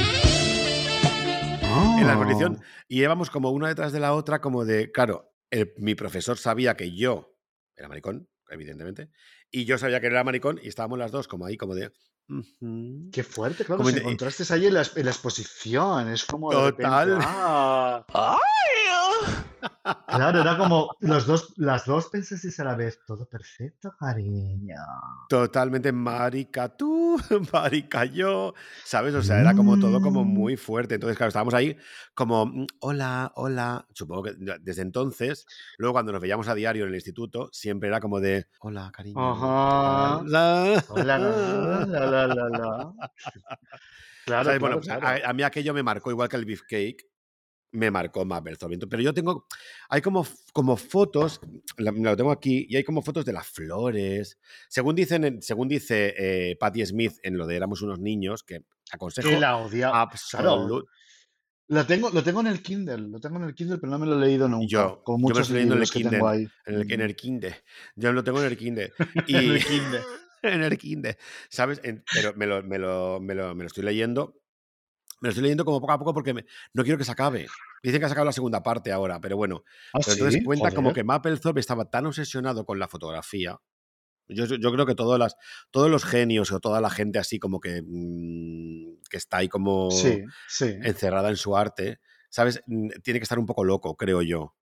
la exposición. ¡Oh! Y íbamos como una detrás de la otra, como de, claro, mi profesor sabía que yo era maricón, evidentemente, y yo sabía que era maricón y estábamos las dos como ahí, como de... Qué fuerte, claro. Como encontraste ahí en la, exposición. Es como. Total. Ah. Claro, era como los dos, las dos pensasteis a la vez, todo perfecto, cariño. Totalmente marica tú, marica yo, ¿sabes? O sea, era como todo como mm. muy fuerte. Entonces, claro, estábamos ahí como, mm, hola, hola. Supongo que desde entonces, luego cuando nos veíamos a diario en el instituto, siempre era como de, hola, cariño. Ajá. Hola, la, la, la, la, Claro, bueno, A, a, mí aquello me marcó igual que el beefcake, me marcó más Pero yo tengo, hay como, como fotos, lo tengo aquí, y hay como fotos de las flores. Según, dicen, según dice eh, Patti Smith en lo de Éramos unos niños, que aconsejo que la odia. absolut, Lo tengo, lo tengo en el Kindle, lo tengo en el Kindle, pero no me lo he leído nunca. Yo, Con yo me lo muchos estoy leyendo en el Kindle, en el, en Mm. el Kindle. Yo lo tengo en el Kindle. En Y el Kindle. en el Kindle, ¿sabes? En- pero me lo, me, lo, me, lo, me lo estoy leyendo. Me lo estoy leyendo como poco a poco porque me- no quiero que se acabe. Dicen que ha sacado la segunda parte ahora, pero bueno. Ah, Pero entonces sí, cuenta como que Mapplethorpe estaba tan obsesionado con la fotografía. Yo, yo creo que todas las, todos los genios o toda la gente así como que, mm, que está ahí como Sí, sí. encerrada en su arte, ¿sabes? Mm, Tiene que estar un poco loco, creo yo.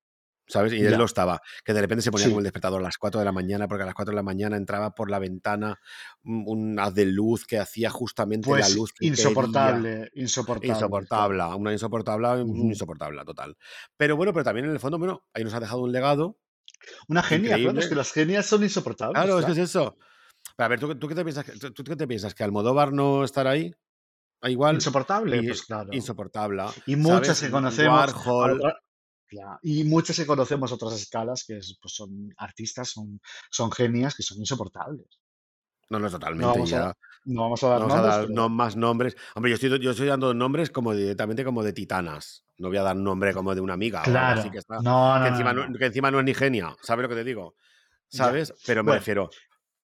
¿Sabes? Y él Ya, lo estaba. Que de repente se ponía como sí. el despertador a las 4 de la mañana, porque a las 4 de la mañana entraba por la ventana un, haz de luz que hacía justamente la Pues luz que quería. insoportable, insoportable. Insoportable, una insoportable, insoportable, total. Pero bueno, pero también en el fondo, bueno, ahí nos ha dejado un legado Una genia, claro, es que las genias son insoportables, Claro, es que es eso. Pero a ver, ¿tú, tú qué te piensas? ¿Tú, qué te piensas? ¿Que Almodóvar no estará ahí? Ah, Igual, Insoportable, y pues claro. insoportable, Y muchas ¿sabes? que conocemos, Warhol, claro, y muchas que conocemos otras escalas, que es, pues son artistas, son, son genias que son insoportables. no, no, No totalmente, a, no vamos a dar No vamos a nombres, dar pero no, más nombres. Hombre, yo estoy, yo estoy dando nombres como directamente como de titanas. No voy a dar nombre como de una amiga así claro. que está. No, Que no, encima que encima no es ni genia. ¿Sabes lo que te digo? Ya. ¿Sabes? Pero me Bueno, refiero.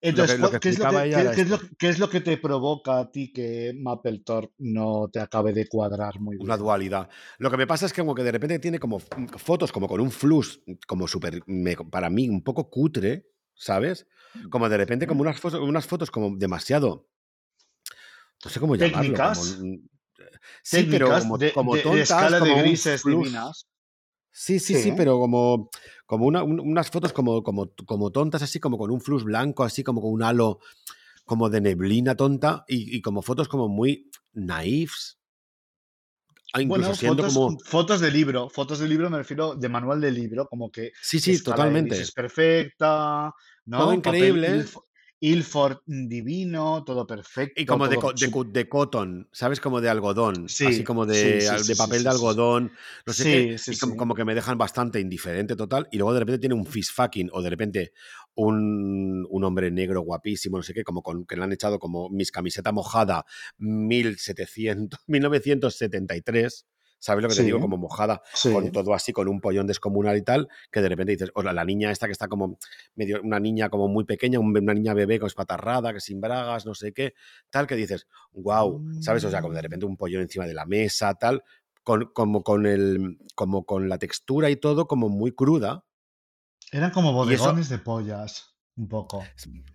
Lo entonces, que, lo que ¿cuál- ¿qué es lo que, ella qué, era qué es lo, esto. qué es lo que te provoca a ti que Mapplethorpe no te acabe de cuadrar muy Una bien? dualidad. Lo que me pasa es que como que de repente tiene como f- fotos como con un flux como súper, para mí, un poco cutre, ¿sabes? Como de repente como unas fotos, unas fotos como demasiado, no sé cómo llamarlo, como... Técnicas, mm, Sí, pero como, de, como de- escala como grises divinas. Sí, sí, sí, Sí. pero como, como una- un- unas fotos como, como, como tontas, así como con un flux blanco, así como con un halo como de neblina tonta y, y como fotos como muy naifs, ah, incluso Bueno, siendo fotos, como... fotos de libro, fotos de libro me refiero de manual de libro, como que Sí, sí, totalmente. perfecta, Todo ¿no? Papel increíble. Ilford divino, todo Y perfecto, como de, co- de, de cotton, ¿sabes? Como de algodón, así Sí, como sí, de, sí, al- sí, de papel de algodón, no sé qué, y como, como que me dejan bastante indiferente total, y luego de repente tiene un fish fucking, o de repente un, un hombre negro guapísimo, no sé qué, como con, que le han echado como mis camiseta mojada 1700, 1973, ¿sabes lo que te digo? Como mojada, sí. con todo así, con un pollón descomunal y tal, que de repente dices, o la, la niña esta que está como medio, una niña como muy pequeña, un- una niña bebé con espatarrada, que sin bragas, no sé qué, tal, que dices, wow, ¿sabes? O sea, como de Mm, repente un pollón encima de la mesa, tal, con, como, con el, como con la textura y todo como muy cruda. Eran como eso, bodegones de pollas, un poco.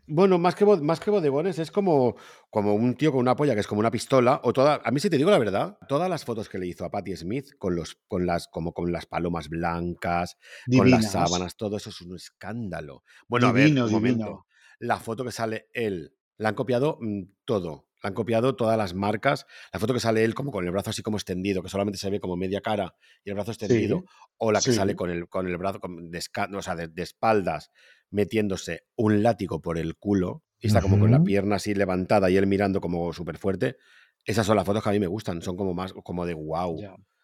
bueno, más que, más que bodegones, es como, como un tío con una polla que es como una pistola. O toda, a mí, si te digo la verdad, todas las fotos que le hizo a Patti Smith con los, con las, como con las palomas blancas, con las sábanas, todo eso es un escándalo. Bueno, a ver, Divino, un momento. La foto que sale él, la han copiado mm, todo. La han copiado todas las marcas. La foto que sale él como con el brazo así como extendido, que solamente se ve como media cara y el brazo extendido. Sí, O la que sale con el, con el brazo con- de, o sea, de- de espaldas metiéndose un látigo por el culo y está como con la pierna así levantada y él mirando como súper fuerte. Esas son las fotos que a mí me gustan, son como más como de wow.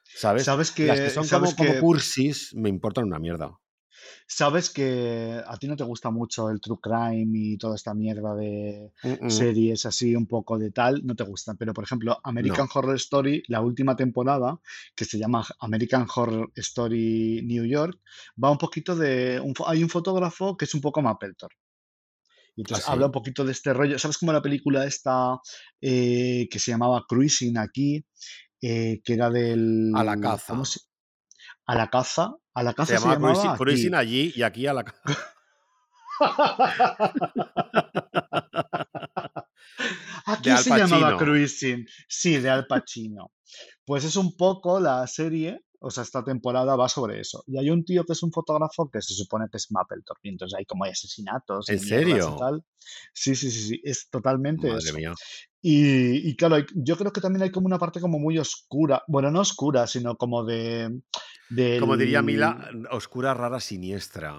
¿sabes? Sabes Las que que, son como, como que cursis me importan una mierda. Sabes que a ti no te gusta mucho el true crime y toda esta mierda de series así un poco de tal, no te gustan. Pero, por ejemplo, American no, Horror Story, la última temporada, que se llama American Horror Story New York, va un poquito de... un hay un fotógrafo que es un poco Mapplethorpe. Y entonces habla un poquito de este rollo. ¿Sabes cómo la película esta eh, que se llamaba Cruising aquí? eh, que era a la del... ¿Cómo caza. se...? A la caza. A la Se caza se llamaba Cruising, allí y aquí a la caza. Aquí se llamaba. Cruising, sí, de Al Pacino. Pues es un poco la serie, o sea, esta temporada va sobre eso. Y hay un tío que es un fotógrafo que se supone que es Mapplethorpe, y entonces hay como hay asesinatos ¿En y serio? tal. Sí, sí, sí, sí, es totalmente Madre eso. mía. Y, y claro, yo creo que también hay como una parte como muy oscura, bueno, no oscura, sino como de, Como diría Mila, oscura, rara, siniestra.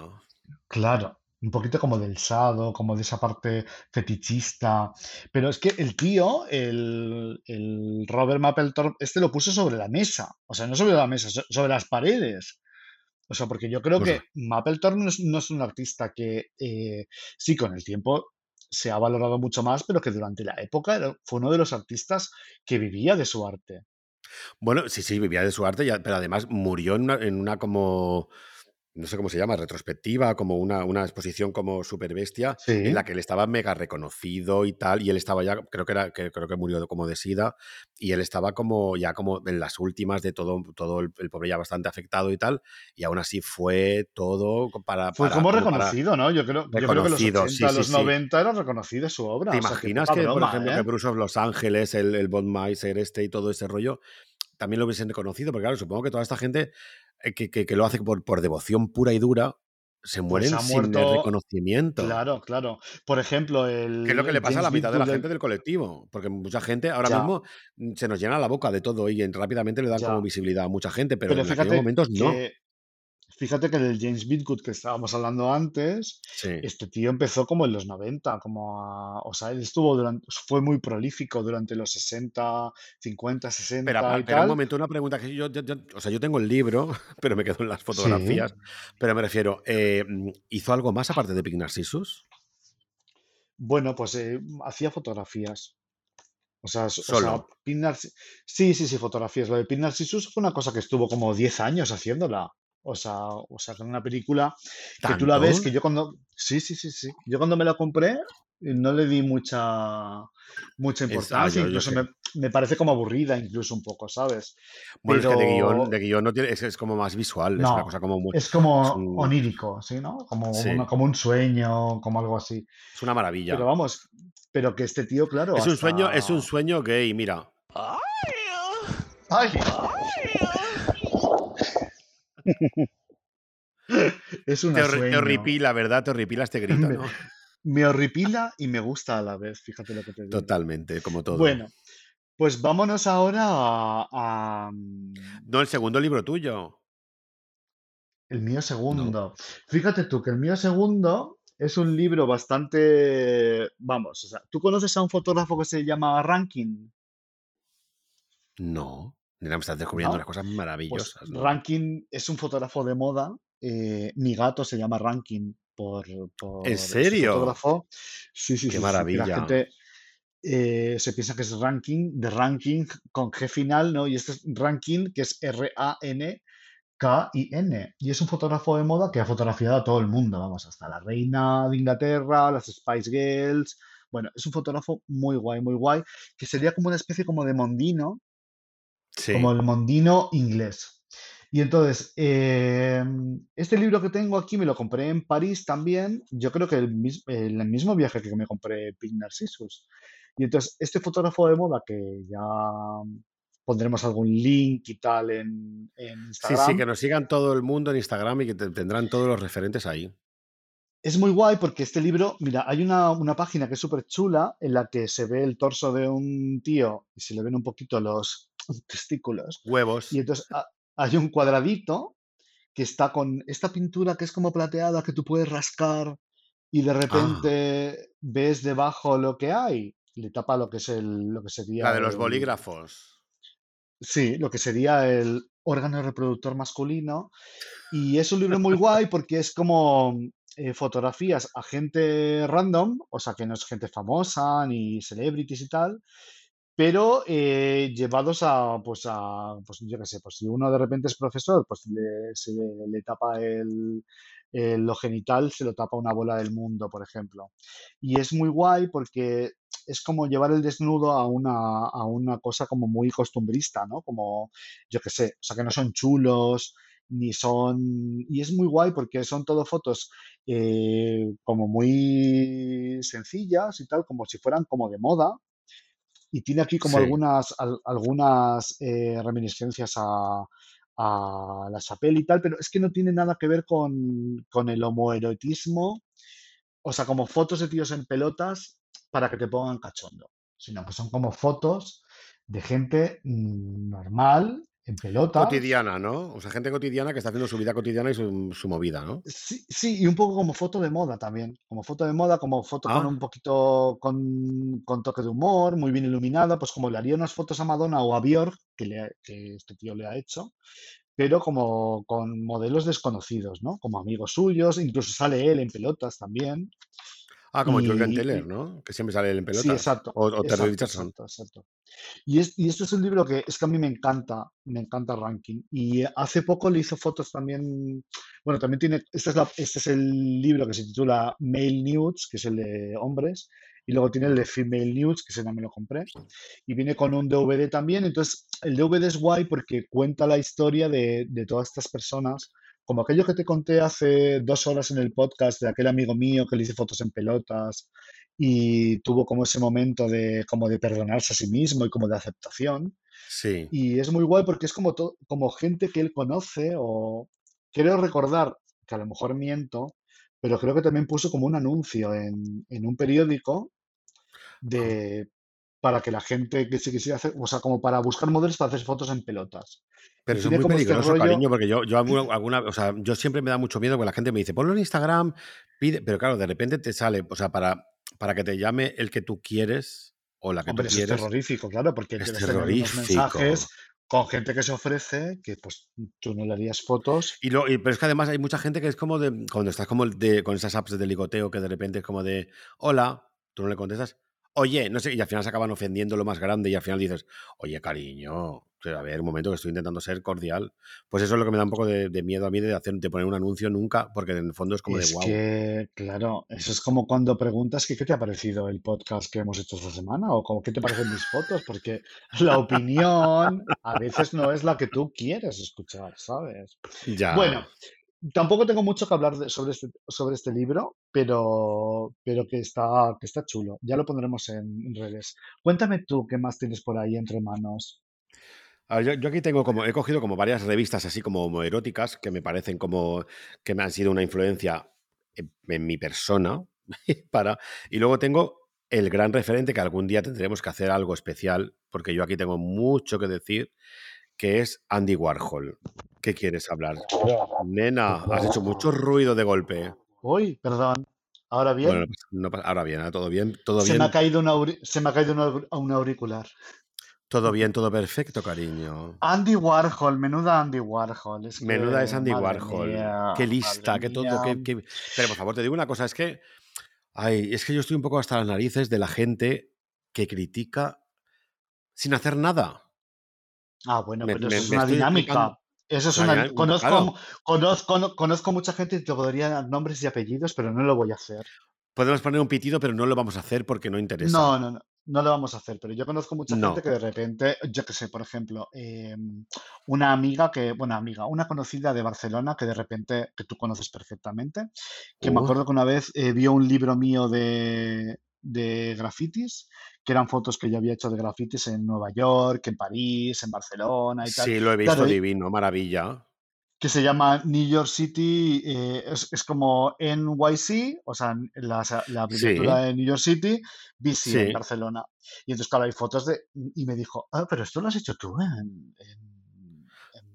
Claro, un poquito como del sado, como de esa parte fetichista. Pero es que el tío, el, el Robert Mapplethorpe, este lo puso sobre la mesa. O sea, no sobre la mesa, so- sobre las paredes. O sea, porque yo creo que Mapplethorpe no es, no es un artista que eh, sí, con el tiempo se ha valorado mucho más, pero que durante la época fue uno de los artistas que vivía de su arte. Bueno, sí, sí, vivía de su arte, pero además murió en una, en una como no sé cómo se llama, retrospectiva, como una, una exposición como super bestia, en la que él estaba mega reconocido y tal, y él estaba ya, creo que era, que, creo que murió como de sida, y él estaba como ya como en las últimas de todo, todo el, el pobre ya bastante afectado y tal, y aún así fue todo para, Fue para, como como para reconocido, ¿no? Yo creo, yo creo que los reconocido, sí, 80, sí, los sí. 90 era reconocida su obra. ¿Te O sea, que imaginas que, por ejemplo, que ¿eh? Bruce of Los Ángeles, el, el Von Meiser este y todo ese rollo, también lo hubiesen reconocido? Porque claro, supongo que toda esta gente que, que- que lo hace por, por devoción pura y dura, se Pues mueren ha sin el reconocimiento. claro, claro. Por ejemplo, Que es lo el, que le el pasa a la mitad de la gente del... colectivo. Porque mucha gente ahora Ya, mismo mm, se nos llena la boca de todo y en- rápidamente le dan como visibilidad a mucha gente, pero Pero en aquellos momentos no. Fíjate que del James Bidgood que estábamos hablando antes, Sí. este tío empezó como en los 90, como a- o sea, él estuvo durante, fue muy prolífico durante los 60, 50, Pero, 60 apa- y pero un momento, una pregunta que yo, yo- yo- o sea, yo tengo el libro, pero me quedo en las Sí. fotografías. Pero me refiero, eh, ¿hizo algo más aparte de Pig Narcissus? Bueno, pues eh, hacía fotografías. O sea, o Solo. Narci- sí, sí, sí, fotografías. Lo de Pete Narcissus fue una cosa que estuvo como 10 años haciéndola. O sea, o sea, era una película que tú la ves, que yo cuando, sí, sí, sí, sí, yo cuando me la compré eh, no le di mucha, mucha ah, importancia, incluso me, me parece como aburrida, incluso un poco, ¿sabes? Bueno, es que de guion, Pero de guion no tiene, es, es como más visual, es una cosa como muy, es es como un, onírico, ¿sí, no? Como, una- como un sueño, como algo así. es una Pero maravilla. vamos, pero que este tío, claro, Es un sueño, es un sueño gay, mira. ¡Ay! Es Te, una te sueño. horripila, ¿verdad? Te horripila este grito, Me, ¿no? me horripila y me gusta a la vez, fíjate lo que te digo. Totalmente, como todo. Bueno, pues vámonos ahora a, a, mm, No, el segundo libro tuyo. el mío No, segundo. Fíjate tú que el mío segundo es un libro bastante, vamos, o sea, ¿tú conoces a un fotógrafo que se llama Rankin? no. Mira, me estás descubriendo unas cosas Pues maravillosas, ¿no? Rankin es un fotógrafo de moda. eh, mi gato se llama Rankin por, ¿En por ese serio? fotógrafo. Sí, sí, Qué sí, sí, que la maravilla. gente eh, se piensa que es ranking, de ranking con G final, ¿no? Y este es ranking, que es R-A-N-K-I-N. Y es un fotógrafo de moda que ha fotografiado a todo el mundo, vamos, hasta la reina de Inglaterra, las Spice Girls. Bueno, es un fotógrafo muy guay, muy guay, que sería como una especie como de mondino, como el mondino inglés. Y entonces, eh, este libro que tengo aquí me lo compré en París también. Yo creo que el, mis- el mismo viaje que me compré Pink Narcissus. Y entonces, este fotógrafo de moda que ya pondremos algún link y tal en, en Sí, sí, Instagram, que nos sigan todo el mundo en Instagram y que te- tendrán todos los referentes ahí. es muy guay porque este libro, mira, hay una, una página que es súper chula en la que se ve el torso de un tío y se le ven un poquito los testículos. Y Huevos. entonces ha- hay un cuadradito que está con esta pintura que es como plateada que tú puedes rascar y de Ah, repente ves debajo lo que hay. Le tapa lo que es el, lo que la sería de los el, bolígrafos. sí, lo que sería el órgano reproductor masculino. Y es un libro muy guay porque es como eh, fotografías a gente random, o sea que no es gente famosa ni celebrities y tal, pero eh, llevados a, pues a, pues yo qué sé, pues si uno de repente es profesor, pues le, se le, tapa el, el- lo genital, se lo tapa una bola del mundo, por ejemplo. Y es muy guay porque es como llevar el desnudo a una, a una cosa como muy costumbrista, ¿no? Como, yo qué sé, o sea que no son chulos, ni son... Y es muy guay porque son todo fotos eh, como muy sencillas y tal, como si fueran como de moda y tiene aquí como Sí. algunas, al- algunas eh, reminiscencias a, a la Chapelle y tal, pero es que no tiene nada que ver con, con el homoerotismo, o sea, como fotos de tíos en pelotas para que te pongan cachondo, sino que son como fotos de gente mm, normal, en pelotas, Cotidiana, ¿no? O sea, gente cotidiana que está haciendo su vida cotidiana y su, su movida, ¿no? Sí, sí, y un poco como foto de moda también, como foto de moda, como foto con un Ah, poquito, con, con toque de humor, muy bien iluminada, pues como le haría unas fotos a Madonna o a Björk, que, le que este tío le ha hecho, pero como con modelos desconocidos, ¿no? Como amigos suyos, incluso sale él en pelotas también. Ah, como Y, Teller, y- ¿no? Que siempre sale en sí, pelotas. exacto, O, o Terry exacto, Richardson. exacto, exacto. Y, es, y esto es un libro que es que a mí me encanta, me encanta Ranking. Y hace poco le hizo fotos también, bueno, también tiene, este es, la- este es el libro que se titula Male Nudes, que es el de hombres, y luego tiene el de Female Nudes, que ese también lo compré, y viene con un DVD también. Entonces, el DVD es guay porque cuenta la historia de, de todas estas personas, como aquello que te conté hace dos horas en el podcast de aquel amigo mío que le hice fotos en pelotas y tuvo como ese momento de como de perdonarse a sí mismo y como de aceptación. Sí. Y es muy guay porque es como, to- como gente que él conoce o creo recordar, que a lo mejor miento, pero creo que también puso como un anuncio en, en un periódico de para que la gente que se quisiera hacer, o sea, como para buscar modelos para hacer fotos en pelotas. Pero eso es muy este peligroso, rollo, cariño, porque yo, yo alguna, o sea, yo siempre me da mucho miedo que la gente me dice, ponlo en Instagram, pide, pero claro, de repente te sale, o sea, para, para que te llame el que tú quieres o la que hombre, tú eso es quieres, terrorífico, claro, porque es unos mensajes terrorífico. con gente que se ofrece que pues tú no le harías fotos. Y lo, y- pero es que además hay mucha gente que es como de, cuando estás como de, con esas apps de ligoteo que de repente es como de, hola, tú no le contestas, oye, no sé, y al final se acaban ofendiendo lo más grande y al final dices, oye, cariño, a ver, un momento que estoy intentando ser cordial. Pues eso es lo que me da un poco de, de miedo a mí de, hacer, de poner un anuncio nunca, porque en el fondo es como de, Es wow. que, claro, eso es como cuando preguntas que qué te ha parecido el podcast que hemos hecho esta semana o como qué te parecen mis fotos, porque la opinión a veces no es la que tú quieres escuchar, ¿sabes? Bueno, Ya. Tampoco tengo mucho que hablar sobre este, sobre este libro, pero, pero que está, que está chulo. Ya lo pondremos en, redes. Cuéntame tú qué más tienes por ahí entre manos. Yo, aquí tengo como, he cogido como varias revistas así como homoeróticas que me parecen como que me han sido una influencia en, en mi persona. para, y luego tengo el gran referente que algún día tendremos que hacer algo especial, porque yo aquí tengo mucho que decir, que es Andy Warhol. ¿Qué quieres hablar? Nena, has hecho mucho ruido de golpe. Uy, perdón. Ahora bien, no ahora bien, ¿eh? todo bien, todo se me ha bien, caído un, auri- se me ha caído un aur- un auricular. todo bien, todo perfecto, cariño. Andy Warhol, menuda Andy Warhol. Es Menuda es Andy Warhol. mía, Qué lista, qué todo, qué- Pero por favor, te digo una cosa, es que. Ay, es que yo estoy un poco hasta las narices de la gente que critica sin hacer nada. Ah, bueno, Me, pero me- eso es una explicando. dinámica. Eso es Una Conozco, Claro, conozco, conozco mucha gente y te podría dar nombres y apellidos, pero no lo voy a hacer. podemos poner un pitido, pero no lo vamos a hacer porque no interesa. No, no, no. No lo vamos a hacer, pero yo conozco mucha gente que de repente, yo qué sé, por ejemplo, eh, una amiga que, bueno, amiga, una conocida de Barcelona que de repente, que tú conoces perfectamente, que me acuerdo que una vez eh, vio un libro mío de, de grafitis, que eran fotos que yo había hecho de grafitis en Nueva York, en París, en Barcelona y tal. sí, lo he visto Claro, divino, maravilla. que se llama New York City, eh, es, es como NYC, o sea, la, la abreviatura Sí, de New York City, BC en sí. Barcelona. Y entonces, claro, hay fotos de... Y me dijo, ah, pero esto lo has hecho tú en... en- en-".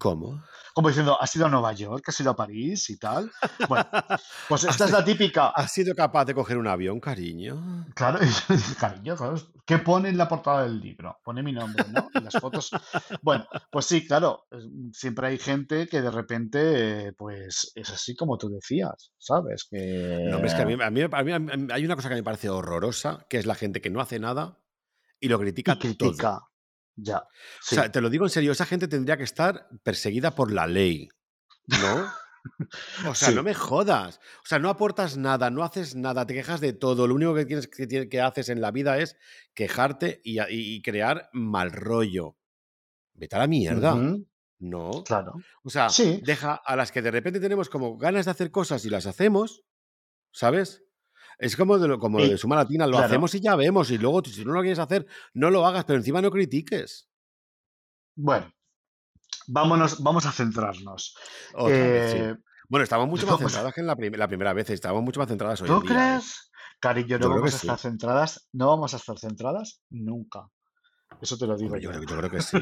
¿Cómo? Como diciendo, ¿has ido a Nueva York? ¿Has ido a París y tal? Bueno, pues ¿Has, esta es la típica. has sido capaz de coger un avión, cariño? Claro, cariño, claro, ¿qué pone en la portada del libro? Pone mi nombre, ¿no? Y las fotos. Bueno, pues sí, claro, siempre hay gente que de repente, pues es así como tú decías, ¿sabes? No, hombre, es que a Que. mí, a mí- a mí- a mí hay una cosa que me parece horrorosa, que es la gente que no hace nada y lo Y critica todo. Ya, O sea, te lo digo en serio, esa gente tendría que estar perseguida por la ley, ¿no? O sea, no me jodas. O sea, no aportas nada, no haces nada, te quejas de todo. Lo único que, tienes, que, que haces en la vida es quejarte y, a- y- y crear mal rollo. Vete a la mierda. No. Claro. O sea, Sí. deja a las que de repente tenemos como ganas de hacer cosas y las hacemos, ¿sabes? Es como de lo, como lo de Suma Latina, lo claro. hacemos y ya vemos. Y luego, si no lo quieres hacer, no lo hagas, pero encima no critiques. Bueno, vámonos, vamos a centrarnos. Otra vez, sí. Eh, Bueno, estamos mucho más centradas que en la, prim- la primera vez. Estamos mucho más centradas hoy en ¿Tú día, ¿eh? crees? Cariño, no Yo vamos a sí. estar centradas, no vamos a estar centradas nunca. Eso te lo digo yo, yo. creo- yo creo que sí.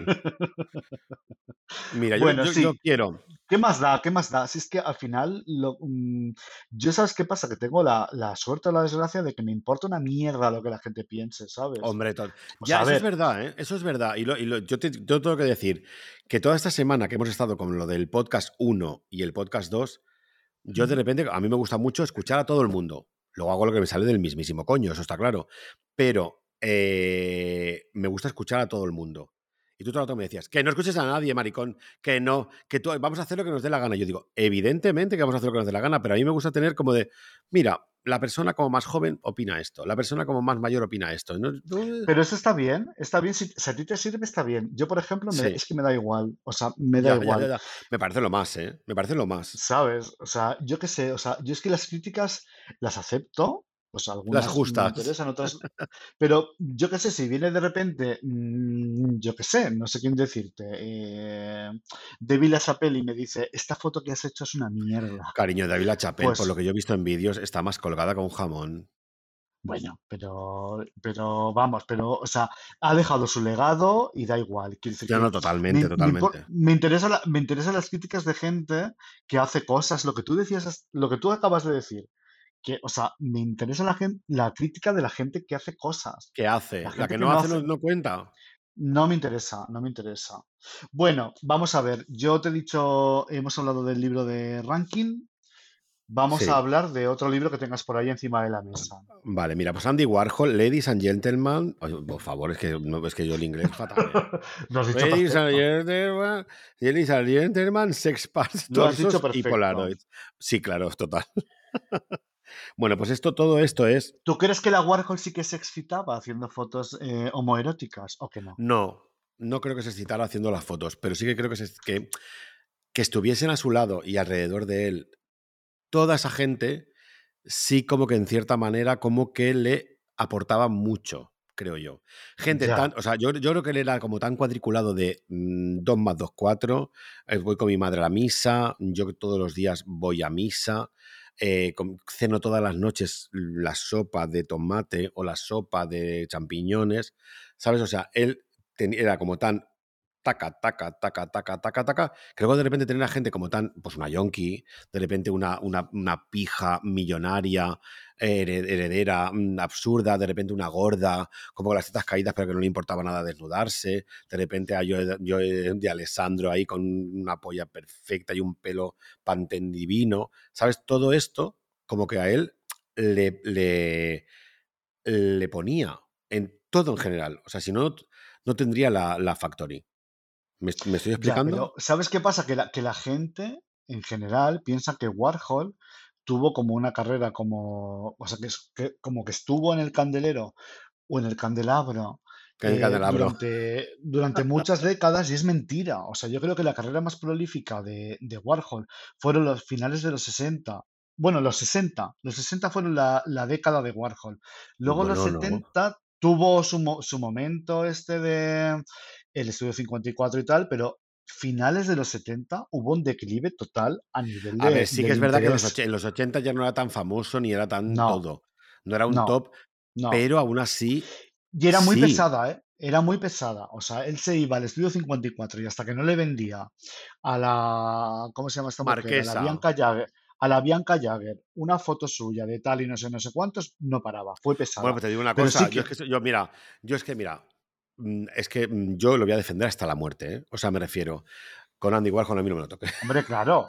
Mira, yo, Bueno, yo, yo sí. quiero. ¿Qué más da? ¿Qué más da? Si es que al final, lo, mm, yo sabes qué pasa, que tengo la, la suerte o la desgracia de que me importa una mierda lo que la gente piense, ¿sabes? Hombre, Pues ya, eso es ver, verdad, ¿eh? Eso es verdad. Y, lo- y lo- yo, te, yo tengo que decir que toda esta semana que hemos estado con lo del podcast 1 y el podcast 2, yo de repente, a mí me gusta mucho escuchar a todo el mundo. Luego hago lo que me sale del mismísimo coño, eso está claro. Pero eh, me gusta escuchar a todo el mundo. Y tú todo el rato me decías, que no escuches a nadie, maricón, que no, que tú, vamos a hacer lo que nos dé la gana. Yo digo, evidentemente que vamos a hacer lo que nos dé la gana, pero a mí me gusta tener como de, mira, la persona como más joven opina esto, la persona como más mayor opina esto. Pero eso está bien, está bien, si, a ti te sirve, está bien. Yo, por ejemplo, es que me da igual, o sea, me da igual. me parece lo más, ¿eh? Me parece lo más. ¿Sabes? O sea, yo qué sé, o sea, yo es que las críticas las acepto, pues algunas Las justas. me interesan, otras. Pero yo qué sé, si viene de repente, mm, yo qué sé, no sé quién decirte, eh, David LaChapelle y me dice, esta foto que has hecho es una mierda. Cariño, David LaChapelle, por lo pues que yo he visto en vídeos, está más colgada con un jamón. Bueno, pero, pero vamos, pero, o sea, ha dejado su legado y da igual. Ya no, totalmente, totalmente. Me, interesa me interesan las críticas de gente que hace cosas, lo que tú decías, lo que tú acabas de decir que, o sea, me interesa la, gente, la crítica de la gente que hace cosas. ¿Qué hace? La, que, no, hace, no, cuenta. No me interesa, no me interesa. Bueno, vamos a ver. Yo te he dicho, hemos hablado del libro de Ranking. Vamos a hablar de otro libro que tengas por ahí encima de la mesa. Vale, mira, pues Andy Warhol, Ladies and Gentlemen. por favor, es que, no, es que yo el inglés fatal. ¿eh? Ladies, and gentlemen, Ladies and Gentlemen, Sex Parts, y Polaroid. Sí, claro, total. Bueno, pues esto, todo esto es. ¿Tú crees que la Warhol sí que se excitaba haciendo fotos eh, homoeróticas o que no? No, no creo que se excitara haciendo las fotos, pero sí que creo que, que, que estuviesen a su lado y alrededor de él toda esa gente, sí como que en cierta manera como que le aportaba mucho, creo yo. Gente tan, o sea, yo, yo, creo que él era como tan cuadriculado de 2 mm, más 2, 4, eh, voy con mi madre a la misa, yo todos los días voy a misa, eh, ceno todas las noches la sopa de tomate o la sopa de champiñones, ¿sabes? O sea, él era como tan taca, taca, taca, taca, taca, taca, que de repente tener a gente como tan, pues una yonki, de repente una, una, una pija millonaria, heredera, mm, absurda, de repente una gorda, como con las tetas caídas, pero que no le importaba nada desnudarse, de repente a yo, yo de Alessandro ahí con una polla perfecta y un pelo pantén divino, ¿sabes? Todo esto, como que a él le, le, le ponía en todo en general. O sea, si no, no tendría la, la Factory. ¿Me, estoy explicando? ¿Sabes qué pasa? Que la, que la gente en general piensa que Warhol tuvo como una carrera como, o sea, que, como que estuvo en el candelero o en el candelabro, eh, durante, muchas décadas y es mentira. O sea, yo creo que la carrera más prolífica de, Warhol fueron los finales de los 60. Bueno, los 60. Los 60 fueron la, década de Warhol. Luego los 70 tuvo su, su momento este de el estudio 54 y tal, pero finales de los 70 hubo un declive total a nivel de. A ver, sí que es verdad que en los, 80 ya no era tan famoso ni era tan todo. No era un top, pero aún así. Y era muy pesada, ¿eh? Era muy pesada. O sea, él se iba al estudio 54 y hasta que no le vendía a la. ¿Cómo se llama esta mujer? A la Bianca Jagger. A la Bianca Jagger, una foto suya de tal y no sé, no sé cuántos, no paraba. Fue pesada. Bueno, pues te digo una cosa. yo, es que, yo, mira, yo es que, mira, es que mm, yo lo voy a defender hasta la muerte, ¿eh? O sea, me refiero, con Andy Warhol a mí no me lo toque. Hombre, claro.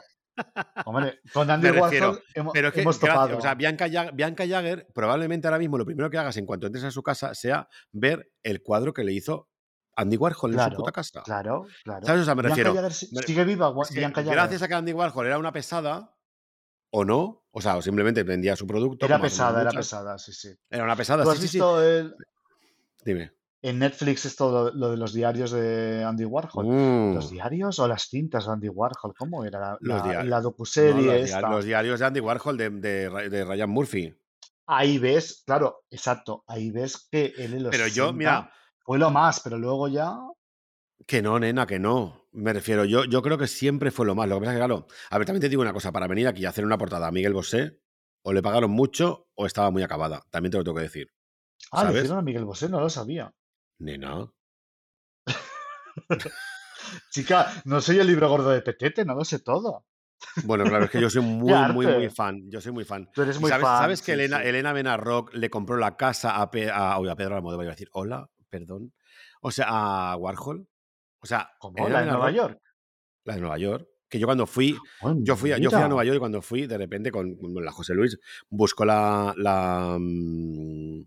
Hombre, con Andy Warhol hemos, pero hemos topado. o sea, Bianca, Jagger, probablemente ahora mismo lo primero que hagas en cuanto entres a su casa sea ver el cuadro que le hizo Andy Warhol en su puta casa. Claro, claro. ¿Sabes? O sea, me refiero. sigue viva Bianca Jagger. Gracias a que Andy Warhol era una pesada, o no, o sea, o simplemente vendía su producto. Era pesada, era pesada, sí, sí. Era una pesada, ¿Tú has sí, visto El... Dime. En Netflix es todo lo de los diarios de Andy Warhol. ¿Los mm. diarios o las cintas de Andy Warhol? ¿Cómo era? La, la, docuserie los, esta. los, diarios de Andy Warhol de, de, Ryan Murphy. Ahí ves, claro, exacto. Ahí ves que él en los Pero yo, mira. Fue lo más, pero luego ya. Que no, nena, que no. Me refiero, yo, yo creo que siempre fue lo más. Lo que pasa es que, claro, a ver, también te digo una cosa, para venir aquí a hacer una portada a Miguel Bosé, o le pagaron mucho o estaba muy acabada. También te lo tengo que decir. Ah, le hicieron a Miguel Bosé, no lo sabía. Nena. Chica, no soy el libro gordo de Petete, no lo sé todo. Bueno, claro, es que yo soy muy, muy, muy fan. Yo soy muy fan. Tú eres muy ¿Sabes, fan. ¿Sabes que Elena, Elena Benarrock le compró la casa a, a, a Pedro Almodóvar? Iba a decir, hola, perdón. O sea, a Warhol. O sea, ¿cómo? ¿La de Nueva York? La de Nueva York. Que yo cuando fui, Ay, yo fui, a, yo fui a. Nueva York y cuando fui, de repente con, con la José Luis, buscó la, la, mm,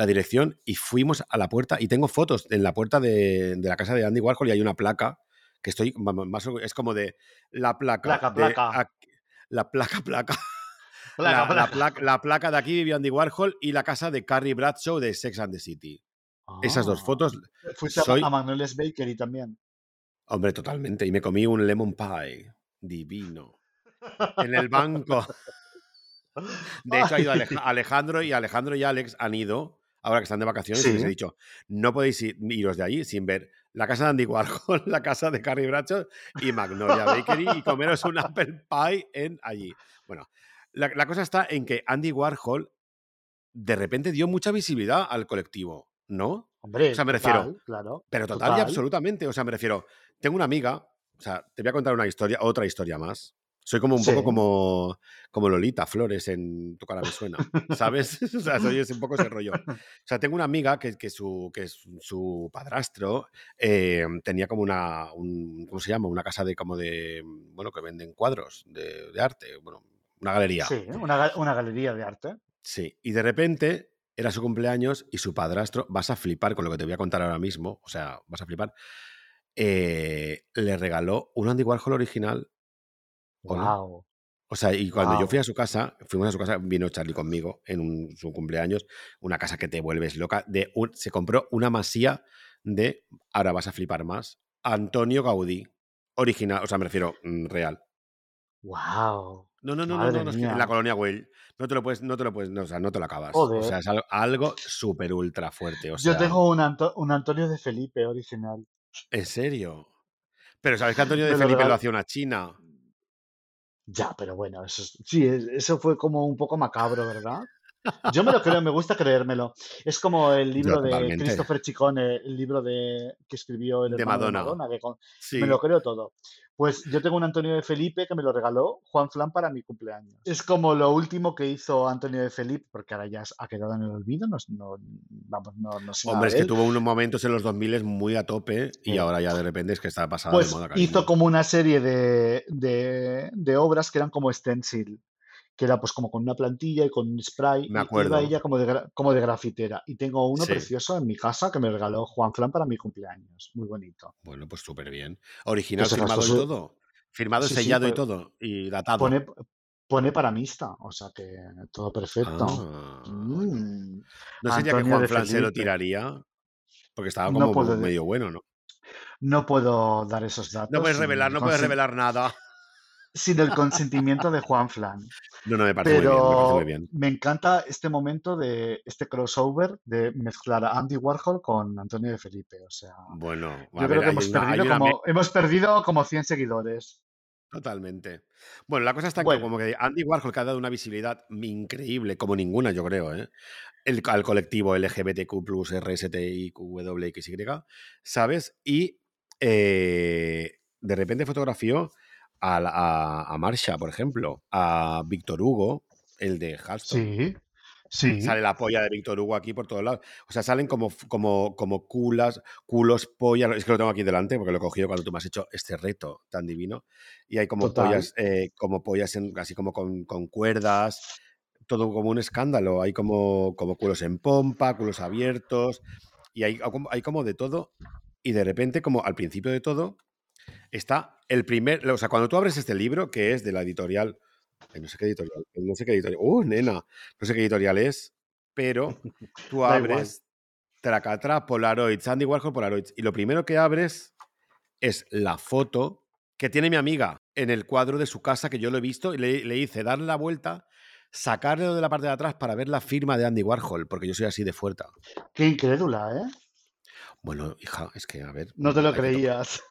la dirección y fuimos a la puerta y tengo fotos en la puerta de, de la casa de Andy Warhol y hay una placa que estoy más es como de la placa Placa, de placa. aquí- la placa placa Placa, la, la placa. placa la placa de aquí vivió Andy Warhol y la casa de Carrie Bradshaw de Sex and the City esas dos Ah. fotos Fuiste a- soy a Magnolia's Bakery también. hombre totalmente y me comí un lemon pie divino en el banco De hecho, ha ido Alejandro y Alejandro y Alex han ido, ahora que están de vacaciones, y les he Sí. dicho, no podéis ir- iros de allí sin ver la casa de Andy Warhol, la casa de Carrie Bradshaw y Magnolia Bakery y comeros un apple pie en allí. Bueno, la, la cosa está en que Andy Warhol de repente dio mucha visibilidad al colectivo, ¿no? Hombre, O sea, me total, refiero, claro. Pero total, y total. absolutamente. O sea, me refiero, tengo una amiga, o sea, te voy a contar una historia, otra historia más. Soy como un Sí. poco como, como Lolita Flores en Tu cara me suena, ¿sabes? o sea, soy ese- un poco ese rollo. O sea, tengo una amiga que, que, su, que su, su padrastro eh, tenía como una, un, ¿cómo se llama? Una casa de como de, bueno, que venden cuadros de, de arte, bueno, una galería. Sí, una, una galería de arte. Sí, y de repente era su cumpleaños y su padrastro, vas a flipar con lo que te voy a contar ahora mismo, o sea, vas a flipar, eh, le regaló un Andy Warhol original. Wow. O sea, y cuando yo fui a su casa, fuimos a su casa, vino Charlie conmigo en un- su cumpleaños, una casa que te vuelves loca, de un- se compró una masía de, ahora vas a flipar más, Antonio Gaudí, original, o sea, me refiero mm, real. Wow. No, no, no, no, Madre no, no, es que en la colonia Güell. No te lo puedes, no te lo puedes, no, o sea, no te lo acabas. O Joder. sea, es algo, algo súper ultra fuerte. O Yo tengo un, Anto- un Antonio de Felipe original. en serio. Pero sabes que Antonio de lo Felipe lo hacía una china. Ya, pero bueno, eso es- sí, es- eso fue como un poco macabro, ¿verdad? Yo me lo creo, me gusta creérmelo. Es como el Yo libro de totalmente. Christopher Chicone, el libro de que escribió el De hermano de Madonna. Madonna, que con- me lo creo todo. Pues yo tengo un Antonio de Felipe que me lo regaló Juan Flan para mi cumpleaños. Es como lo último que hizo Antonio de Felipe, porque ahora ya ha quedado en el olvido, no, no- vamos, no, no sé Hombre, es que tuvo unos momentos en los 2000 muy a tope y Sí. ahora ya de repente es que está pasada de Pues moda, hizo como una serie de, de- de obras que eran como stencil, que era pues como con una plantilla y con un spray, Me y iba ella como de, como de grafitera. Y tengo uno Sí. precioso en mi casa que me regaló Juan Flan para mi cumpleaños, muy bonito. Bueno, pues súper bien. Original Que se firmado y todo. Firmado, Sí, sí, sellado y pues, todo. Y datado. pone, pone para mista, o sea que todo perfecto. Ah. Mm, No sería que Juan Flan se lo tiraría, porque estaba No como puedo, medio bueno, ¿no? no puedo dar esos No datos puedes sin revelar, el, no puedes revelar nada. Sin el consentimiento de Juan Flan. No, no, me parece muy bien, me parece muy Pero bien. me encanta este momento de este crossover de mezclar a Andy Warhol con Antonio de Felipe. O sea, Bueno, yo ver, creo que hemos una, perdido una como, hemos perdido como 100 seguidores. Totalmente. Bueno, la cosa está en que Bueno, como que Andy Warhol que ha dado una visibilidad increíble, como ninguna, yo creo, ¿eh? El, al colectivo LGBTQ, RSTIQWXY, ¿sabes? Y eh, de repente fotografió a, a, a Marsha, por ejemplo, a Víctor Hugo, el de Halston. sí, sí, Sale la polla de Víctor Hugo aquí por todos lados. O sea, salen como, como, como culas, culos, pollas. Es que lo tengo aquí delante porque lo he cogido cuando tú me has hecho este reto tan divino. Y hay como total. pollas, eh, como pollas en- así como con, con cuerdas. Todo como un escándalo. Hay como, como culos en pompa, culos abiertos. Y hay, hay como de todo. Y de repente, como al principio de todo, está el primer. O sea, cuando tú abres este libro, que es de la editorial. eh, No sé qué editorial. No sé qué editorial. ¡Uh, nena! No sé qué editorial es, pero tú abres Tracatra Polaroids, Andy Warhol Polaroids, y lo primero que abres es la foto que tiene mi amiga en el cuadro de su casa, que yo lo he visto, y le, le hice darle la vuelta, sacarlo de la parte de atrás para ver la firma de Andy Warhol, porque yo soy así de fuerte. Qué incrédula, ¿eh? Bueno, hija, es que, a ver, No te lo creías.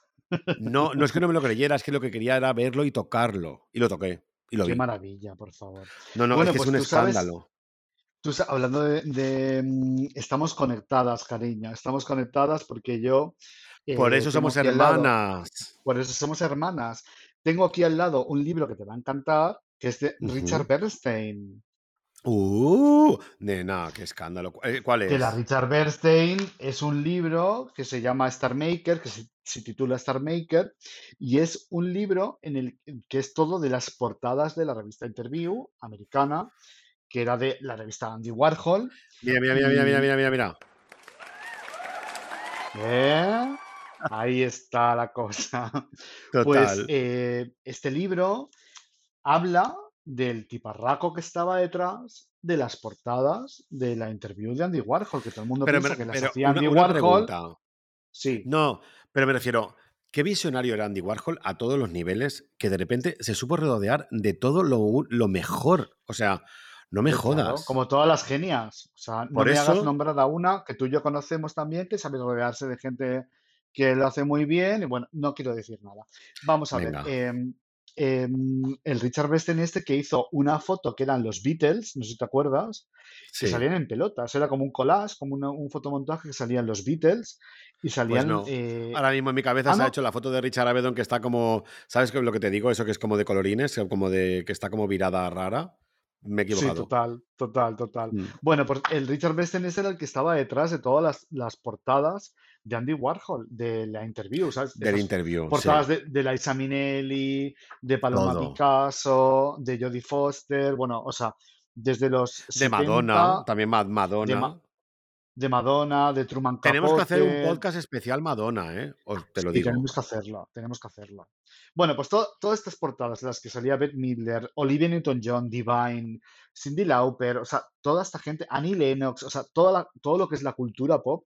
No, no es que no me lo creyera, es que lo que quería era verlo y tocarlo. Y lo toqué, y lo Qué vi. maravilla, por favor. No, no, es que es pues un tú sabes, escándalo. tú hablando de, de, mm, estamos conectadas, cariño, estamos conectadas porque yo Por eh, eso somos lado, hermanas. por eso somos hermanas. Tengo aquí al lado un libro que te va a encantar, que es de Richard Ujú. Bernstein. Uh, nena, qué escándalo. Eh, ¿Cuál Que la es? Richard Bernstein es un libro que se llama Star Maker, que se, se titula Star Maker y es un libro en el que es todo de las portadas de la revista Interview americana, que era de la revista Andy Warhol. Mira, mira, mira, mira, mira, mira, mira, mira. ¿Eh? Ahí está la cosa. Pues eh, este libro habla del tiparraco que estaba detrás de las portadas de la interview de Andy Warhol, que todo el mundo piensa que las hacía Andy Warhol. Sí. No, pero me refiero, ¿qué visionario era Andy Warhol a todos los niveles que de repente se supo rodear de todo lo, mejor? O sea, no me jodas. como todas las genias. O sea, no me hagas nombrar a una que tú y yo conocemos también, que sabe rodearse de gente que lo hace muy bien. Y bueno, no quiero decir nada. Vamos a ver. Em, em, el Richard Best este que hizo una foto que eran los Beatles, no sé si te acuerdas, que salían en pelotas. Era como un collage, como un fotomontaje que salían los Beatles y pues salían. Eh, Ahora mismo en mi cabeza ah, se ha hecho la foto de Richard Avedon que está como. ¿Sabes lo que te digo? Eso que es como de colorines, como de que está como virada rara. Me he equivocado. Sí, total, total, total. Mm. Bueno, pues el Richard Besten era el que estaba detrás de todas las, las portadas de Andy Warhol, de la interview, ¿sabes? Del interview. Portadas de, de la Minnelli, de Paloma Picasso, de Jodie Foster, bueno, o sea, desde los. De Madonna, también Madonna de Madonna, de Truman Capote. Tenemos que hacer un podcast especial Madonna, ¿eh? te lo digo. Tenemos que hacerlo, tenemos que hacerlo. Bueno, pues todas estas portadas, las que salía Beth Midler, Olivia Newton-John, Divine, Cindy Lauper, o sea, toda esta gente, Annie Lennox, o sea, toda todo lo que es la cultura pop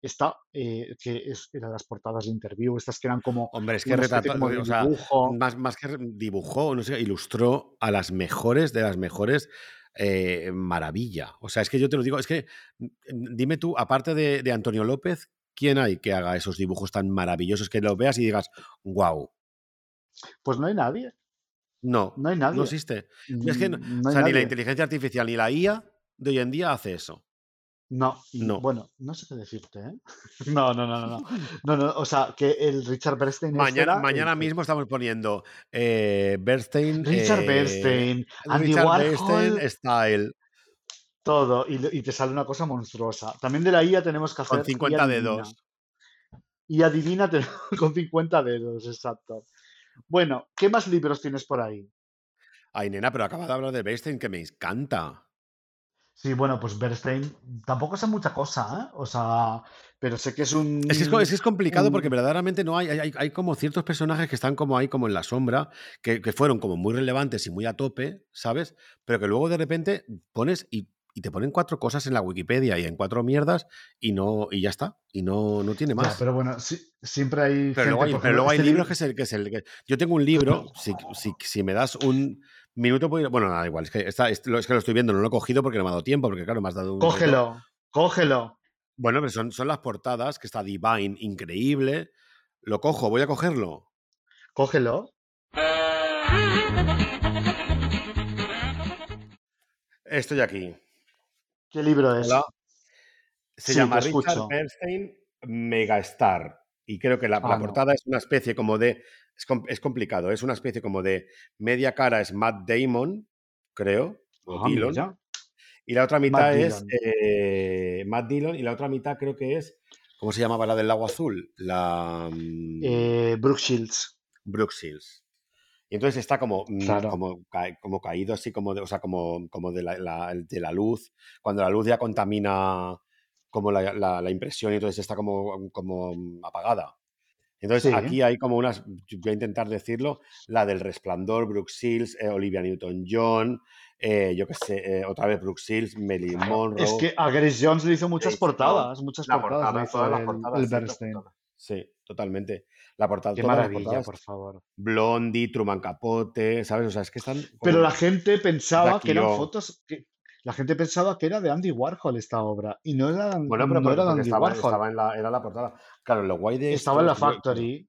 está, eh, que es, eran las portadas de interview, estas que eran como. Hombre, es que retrató, o sea, más, más que dibujó, no sé, ilustró a las mejores de las mejores eh, maravilla. O sea, es que yo te lo digo, es que mm, dime tú, aparte de, Antonio López, ¿quién hay que haga esos dibujos tan maravillosos que los veas y digas, wow? Pues no hay nadie. No, no hay nadie. No existe. es que mm, o sea, ni la inteligencia artificial ni la IA de hoy en día hace eso. No, no. Bueno, no sé qué decirte, ¿eh? No, no, no, no, no. no, o sea, que el Richard Bernstein. Mañana, mañana mismo estamos poniendo eh, Bernstein. Richard eh, Bernstein, Andy Richard Warhol. Bernstein Style. Todo, y, te sale una cosa monstruosa. También de la IA tenemos que hacer. Con 50 dedos. Y adivina con 50 dedos, exacto. Bueno, ¿qué más libros tienes por ahí? Ay, nena, pero acaba de hablar de Bernstein que me encanta. Sí, bueno, pues Bernstein tampoco sé mucha cosa, ¿eh? O sea, pero sé que es un... Es que es, complicado porque verdaderamente no hay, hay, como ciertos personajes que están como ahí, como en la sombra, que, fueron como muy relevantes y muy a tope, ¿sabes? Pero que luego de repente pones y, te ponen cuatro cosas en la Wikipedia y en cuatro mierdas y no y ya está, y no, no tiene más. pero bueno, sí, siempre hay... Pero luego hay, pero luego hay libros que es el que es el que... Yo tengo un libro, si, si, si me das un Minuto Bueno, nada, igual. Es que, está, es, que lo estoy viendo, no lo he cogido porque no me ha dado tiempo, porque claro, me has dado un. Cógelo, cógelo. Bueno, pero son, son las portadas, que está Divine, increíble. Lo cojo, voy a cogerlo. Cógelo. Estoy aquí. ¿Qué libro es? Se llama Richard Bernstein Megastar. Y creo que la, ah, portada es una especie como de. Es, complicado, es una especie como de. Media cara es Matt Damon, creo, o ah, Dillon. Y la otra mitad es eh, Matt Dillon, y la otra mitad creo que es. ¿Cómo se llamaba la del lago azul? La. Mm, eh, Brooke Shields. Brooke Shields. Y entonces está como, mm, como, como, caído así, como de, o sea, como, como de, la, de la luz. Cuando la luz ya contamina como la, la, impresión y entonces está como, como apagada. Entonces aquí hay como unas, voy a intentar decirlo, la del Resplandor, Brooke Shields, eh, Olivia Newton-John, eh, yo qué sé, eh, otra vez Brooke Shields, Marilyn Monroe. Es que a Grace Jones le hizo muchas portadas, muchas portadas. Portada, el, Bernstein. Sí, totalmente. La portada. Qué maravilla, por favor. Blondie, Truman Capote, ¿sabes? O sea, es que están. Pero la gente pensaba que eran fotos. Que, la gente pensaba que era de Andy Warhol esta obra y no era, bueno, pero no era de Andy estaba, Warhol. Estaba en la, era la portada. Claro, lo guay de Estaba en la Factory.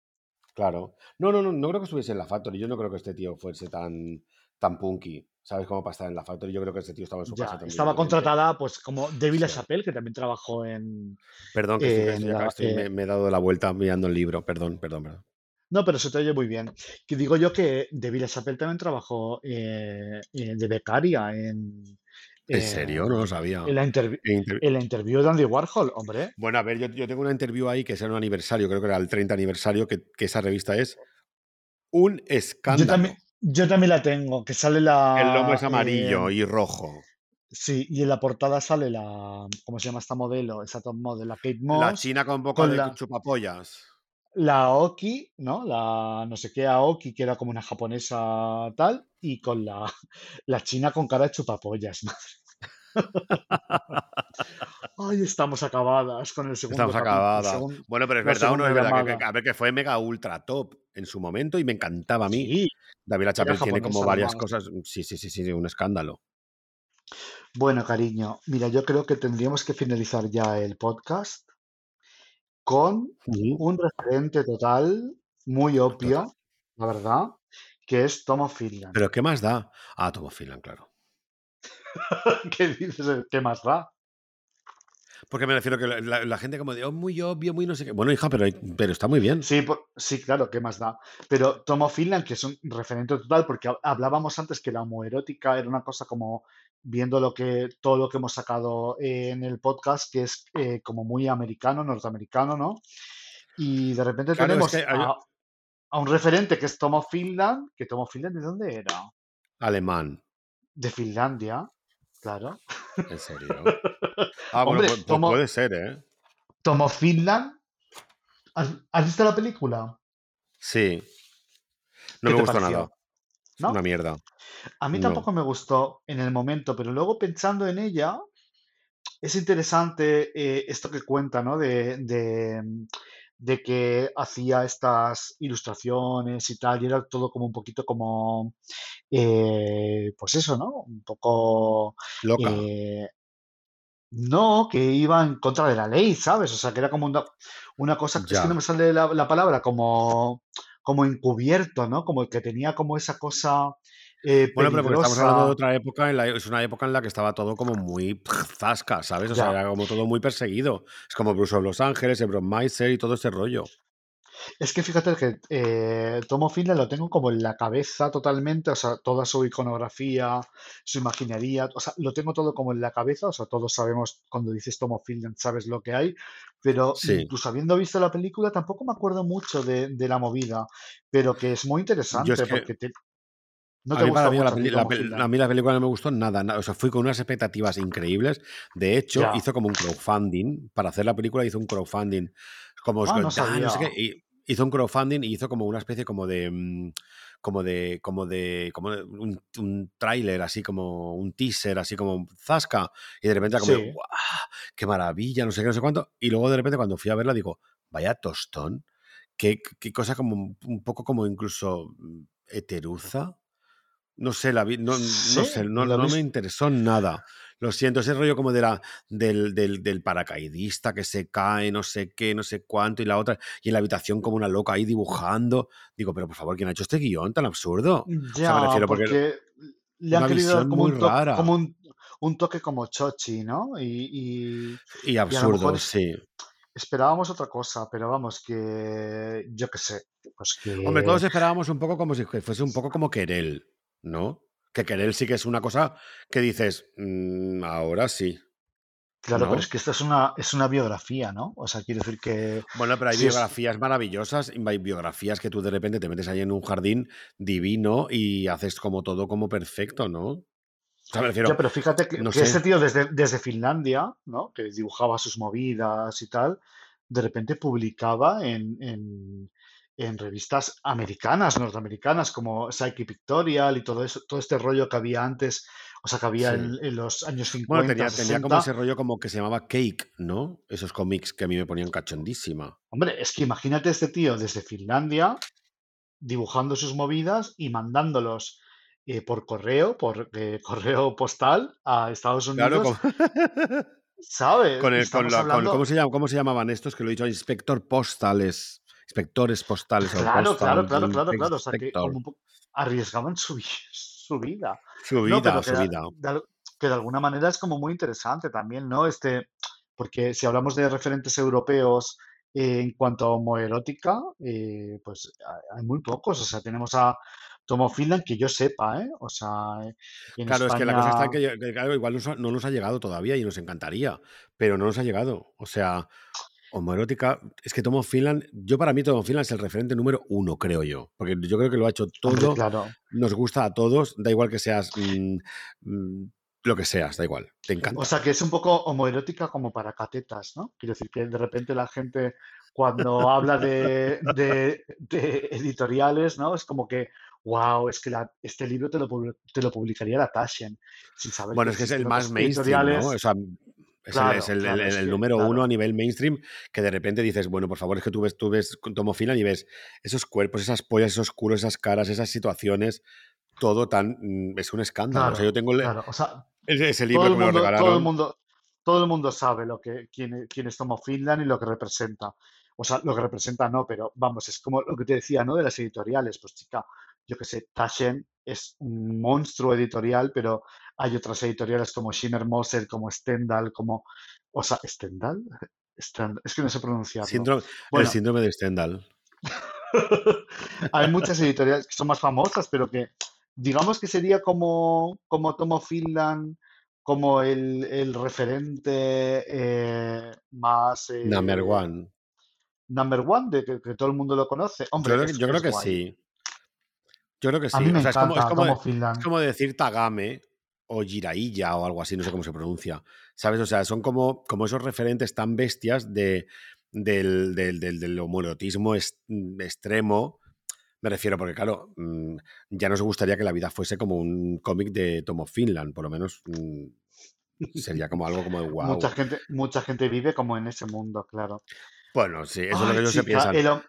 Claro. No, no, no, no creo que estuviese en la Factory. Yo no creo que este tío fuese tan, tan punky. ¿Sabes cómo para estar en la Factory? Yo creo que este tío estaba en su casa también. Estaba contratada, pues, como David Chapelle, que también trabajó en. Perdón, que eh, me, he dado la vuelta mirando el libro. Perdón, perdón, perdón. No, pero se te oye muy bien. Que digo yo que David Chapelle también trabajó eh, eh, de becaria en, ¿En serio? No lo sabía. En la, interview de Andy Warhol, hombre. Bueno, a ver, yo, tengo una interview ahí que es en un aniversario, creo que era el 30 aniversario, que, esa revista es un escándalo. Yo también, la tengo, que sale la... El lomo es amarillo eh, y rojo. Sí, y en la portada sale la. ¿Cómo se llama esta modelo? Esa top model, la Kate Moss. La china con boca de la, chupapollas. La Aoki, ¿no? La no sé qué Aoki, que era como una japonesa tal, y con la, la china con cara de chupapollas, Ay, estamos acabadas con el segundo. Estamos acabadas. bueno, pero es verdad, uno es verdad que, a ver, que fue mega ultra top en su momento y me encantaba a mí. David Lachapelle tiene como varias cosas. Sí, sí, sí, sí, un escándalo. Bueno, cariño, mira, yo creo que tendríamos que finalizar ya el podcast con un referente total, muy obvio, la verdad, que es Tomo Finland. ¿Pero qué más da? Ah, Tomo Finland, claro. ¿Qué dices? ¿Qué más da? Porque me refiero que la, gente como de, oh, muy obvio, muy no sé qué. Bueno, hija, pero, pero está muy bien. Sí, sí, claro, ¿qué más da? Pero Tomo Finland, que es un referente total, porque hablábamos antes que la homoerótica era una cosa como viendo lo que, todo lo que hemos sacado en el podcast, que es eh, como muy americano, norteamericano, ¿no? Y de repente tenemos a, un referente que es Tomo Finland, que Tomo Finland, ¿de dónde era? Alemán. De Finlandia, claro. ¿En serio? Ah, bueno, pues, pues puede ser, ¿eh? Tomo Finland. ¿Has, visto la película? Sí. No me gustó nada. Una mierda. A mí tampoco me gustó en el momento, pero luego pensando en ella, es interesante eh, esto que cuenta, ¿no? De, de, que hacía estas ilustraciones y tal, y era todo como un poquito como, eh, pues eso, ¿no? Un poco... Loca. Eh, no, que iba en contra de la ley, ¿sabes? O sea, que era como una, cosa, es que no me sale la, la palabra, como, como encubierto, ¿no? Como el que tenía como esa cosa eh, bueno, pero estamos hablando de otra época, es una época en la que estaba todo como muy zasca, ¿sabes? O sea, era como todo muy perseguido. Es como Bruce of Los Ángeles, Ebron Meiser y todo ese rollo. Es que fíjate que eh, Tomo Finland lo tengo como en la cabeza totalmente, o sea, toda su iconografía, su imaginería, o sea, lo tengo todo como en la cabeza, o sea, todos sabemos cuando dices Tomo Finland, sabes lo que hay, pero incluso habiendo visto la película tampoco me acuerdo mucho de, la movida, pero que es muy interesante porque te, a, mí la, película no me gustó nada, O sea, fui con unas expectativas increíbles. De hecho, hizo como un crowdfunding. Para hacer la película hizo un crowdfunding. Como, ah, no hizo un crowdfunding y hizo como una especie como de mm, como de como de como un, un tráiler así como un teaser así como zasca y de repente como qué maravilla no sé qué no sé cuánto. Y luego de repente cuando fui a verla digo vaya tostón qué, qué cosa como un poco como incluso mm, heteruza no sé, la no, no sé, no, me interesó nada. Lo siento, ese rollo como de la, del, del, paracaidista que se cae, no sé qué, no sé cuánto, y la otra, y en la habitación como una loca ahí dibujando. Digo, pero por favor, ¿quién ha hecho este guion tan absurdo? Ya, porque, le han querido como, un, como un, toque como chochi, ¿no? Y, y, absurdo, sí. Esperábamos otra cosa, pero vamos, que yo qué sé. Pues que... Hombre, todos esperábamos un poco como si fuese un poco como Querel. ¿no? Que querer sí que es una cosa que dices, mm, ahora sí. Claro, pero es que esta es una, es una biografía, ¿no? O sea, quiero decir que. Bueno, pero hay biografías maravillosas, hay biografías que tú de repente te metes ahí en un jardín divino y haces como todo como perfecto, ¿no? O sea, pero fíjate que, este tío desde, desde Finlandia, ¿no? Que dibujaba sus movidas y tal, de repente publicaba en, en revistas americanas, norteamericanas, como Psyche Pictorial y todo eso, todo este rollo que había antes, o sea, que había en, los años 50. Bueno, tenía, tenía, como ese rollo como que se llamaba Cake, ¿no? Esos cómics que a mí me ponían cachondísima. Hombre, es que imagínate este tío desde Finlandia dibujando sus movidas y mandándolos eh, por correo, por eh, correo postal a Estados Unidos. Claro, ¿Sabes? Con el, con ¿cómo, se ¿Cómo se llamaban estos? Que lo he dicho, inspector postales inspectores postales. Claro, claro, claro, claro, claro. O sea, que arriesgaban su, su vida. Su vida, su vida. que de alguna manera es como muy interesante también, ¿no? Este, porque si hablamos de referentes europeos en cuanto a homoerótica, eh, pues hay muy pocos. O sea, tenemos a Tomo Finland que yo sepa, ¿eh? O sea, en Claro, es que la cosa está que, que, claro, igual nos ha- no nos ha llegado todavía y nos encantaría, pero no nos ha llegado. O sea, homoerótica, es que Tomo Finland, yo para mí Tomo Finland es el referente número uno, creo yo, porque yo creo que lo ha hecho Hombre, todo, claro. nos gusta a todos, da igual que seas mm, mm, lo que seas, da igual, te O encanta. sea, que es un poco homoerótica como para catetas, ¿no? Quiero decir que de repente la gente cuando habla de, de- de editoriales, ¿no? Es como que, wow, es que la- este libro te lo, pub- te lo publicaría la Taschen, sin saber que Bueno, es que es el más mainstream, ¿no? O sea, es el, es Claro, el- claro, el- es el que, número uno a nivel mainstream que de repente dices, bueno, por favor, es que tú ves, tú ves Tomo Finland y ves esos cuerpos, esas pollas, esos culos, esas caras, esas situaciones, todo tan... mm, Es un escándalo. O sea, yo claro, tengo el-. O sea, ese, libro el que me lo todo el mundo, todo el mundo sabe lo que, quién, es- quién es Tomo Finland y lo que representa. O sea, lo que representa no, pero vamos, es como lo que te decía, ¿no? De las editoriales. Pues chica, yo qué sé, Taschen es un monstruo editorial, pero hay otras editoriales como Shimmer Moser, como Stendhal, como, o sea, ¿Stendhal? Stendhal, es que no sé pronunciarlo. Síndrome, el síndrome de Stendhal. hay muchas editoriales que son más famosas, pero que digamos que sería como, como Tomo Finland, como el, el referente eh, más Number eh, one. number one de que, que todo el mundo lo conoce. Yo Hombre, creo, yo creo que guay. sí. Yo creo que A mí sí. me O sea, es como, es encanta como, Tomo es Finland. como decir Tagame o Jiraiya o algo así, no sé cómo se pronuncia. ¿Sabes? O sea, son como, como esos referentes tan bestias de, del, del, del, del homoerotismo mm, extremo. Me refiero porque, claro, mm, ya nos gustaría que la vida fuese como un cómic de Tomo Finland, por lo menos mm, sería como algo como de wow. Mucha gente, mucha gente vive como en ese mundo, claro. Bueno, sí, eso es lo que ellos se chica, piensan. el, hom-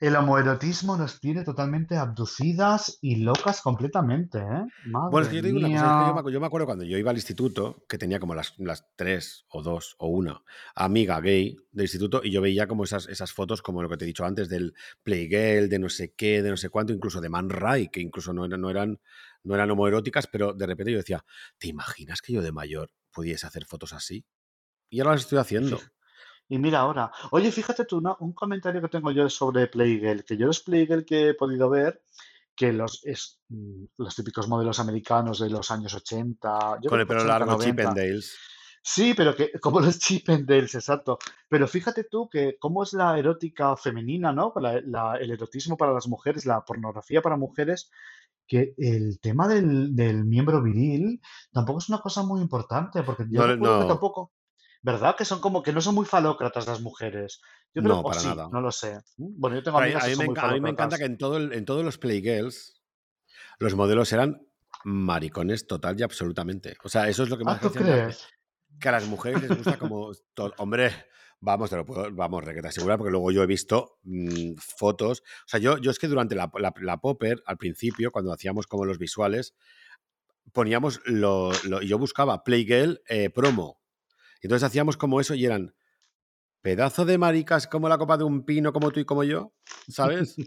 el homoerotismo nos tiene totalmente abducidas y locas completamente, ¿eh? Bueno, es Madre que yo te digo una cosa, es que yo me, acu- yo me acuerdo cuando yo iba al instituto, que tenía como las, las tres o dos o una amiga gay del instituto, y yo veía como esas, esas fotos, como lo que te he dicho antes, del Playgirl, de no sé qué, de no sé cuánto, incluso de Man Ray, que incluso no, eran- no, eran, no eran homoeróticas, pero de repente yo decía, ¿te imaginas que yo de mayor pudiese hacer fotos así? Y ahora las estoy haciendo. Y mira ahora. Oye, fíjate tú, una- un comentario que tengo yo sobre Playgirl, que yo los Playgirl que he podido ver, que los, es, mm, los típicos modelos americanos de los años 80, yo Con creo el que pelo 80, largo, 90. Chippendales. Sí, pero que como los Chippendales, exacto. Pero fíjate tú que cómo es la erótica femenina, ¿no? La- la- el erotismo para las mujeres, la pornografía para mujeres, que el tema del, del miembro viril tampoco es una cosa muy importante, porque yo No, le- recuerdo que no, tampoco, ¿verdad? Que son como que no son muy falócratas las mujeres. Yo creo, no, para sí, nada. no lo sé. ¿Mm? Bueno, yo tengo Pero a, mí- amigas a que mí me, muy a mí me encanta que en, todo el- en todos los Playgirls los modelos eran maricones total y absolutamente. O sea, eso es lo que Ah, más ¿tú hace. crees? Que a las mujeres les gusta como... Hombre, vamos, te lo puedo... Vamos, que te asegurar, porque luego yo he visto mm, fotos. O sea, yo, yo es que durante la, la, la Popper, al principio, cuando hacíamos como los visuales, poníamos lo... lo- yo buscaba Playgirl eh, promo. Entonces hacíamos como eso y eran pedazo de maricas como la copa de un pino, como tú y como yo, ¿sabes?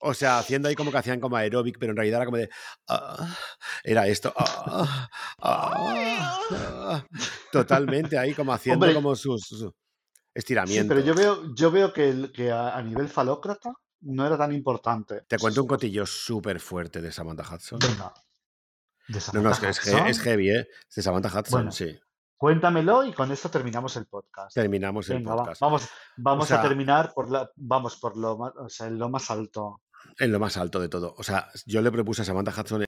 O sea, haciendo ahí como que hacían como aeróbic, pero en realidad era como de. "Ah", era esto. "Ah, ah, ah", totalmente ahí como haciendo Hombre, como sus, sus sí, pero yo estiramientos. veo, yo veo que, el- que a, a nivel falócrata no era tan importante Te cuento un cotillo súper fuerte de Samantha Hudson. Venga, de No, no, es que es, heavy, ¿eh? De Samantha Hudson, Bueno, sí. Cuéntamelo y con esto terminamos el podcast. Terminamos el Venga, va, podcast. vamos, O vamos a terminar por la, vamos por lo más, o sea, en lo más alto. en lo más alto de todo. O sea, yo le propuse a Samantha Hudson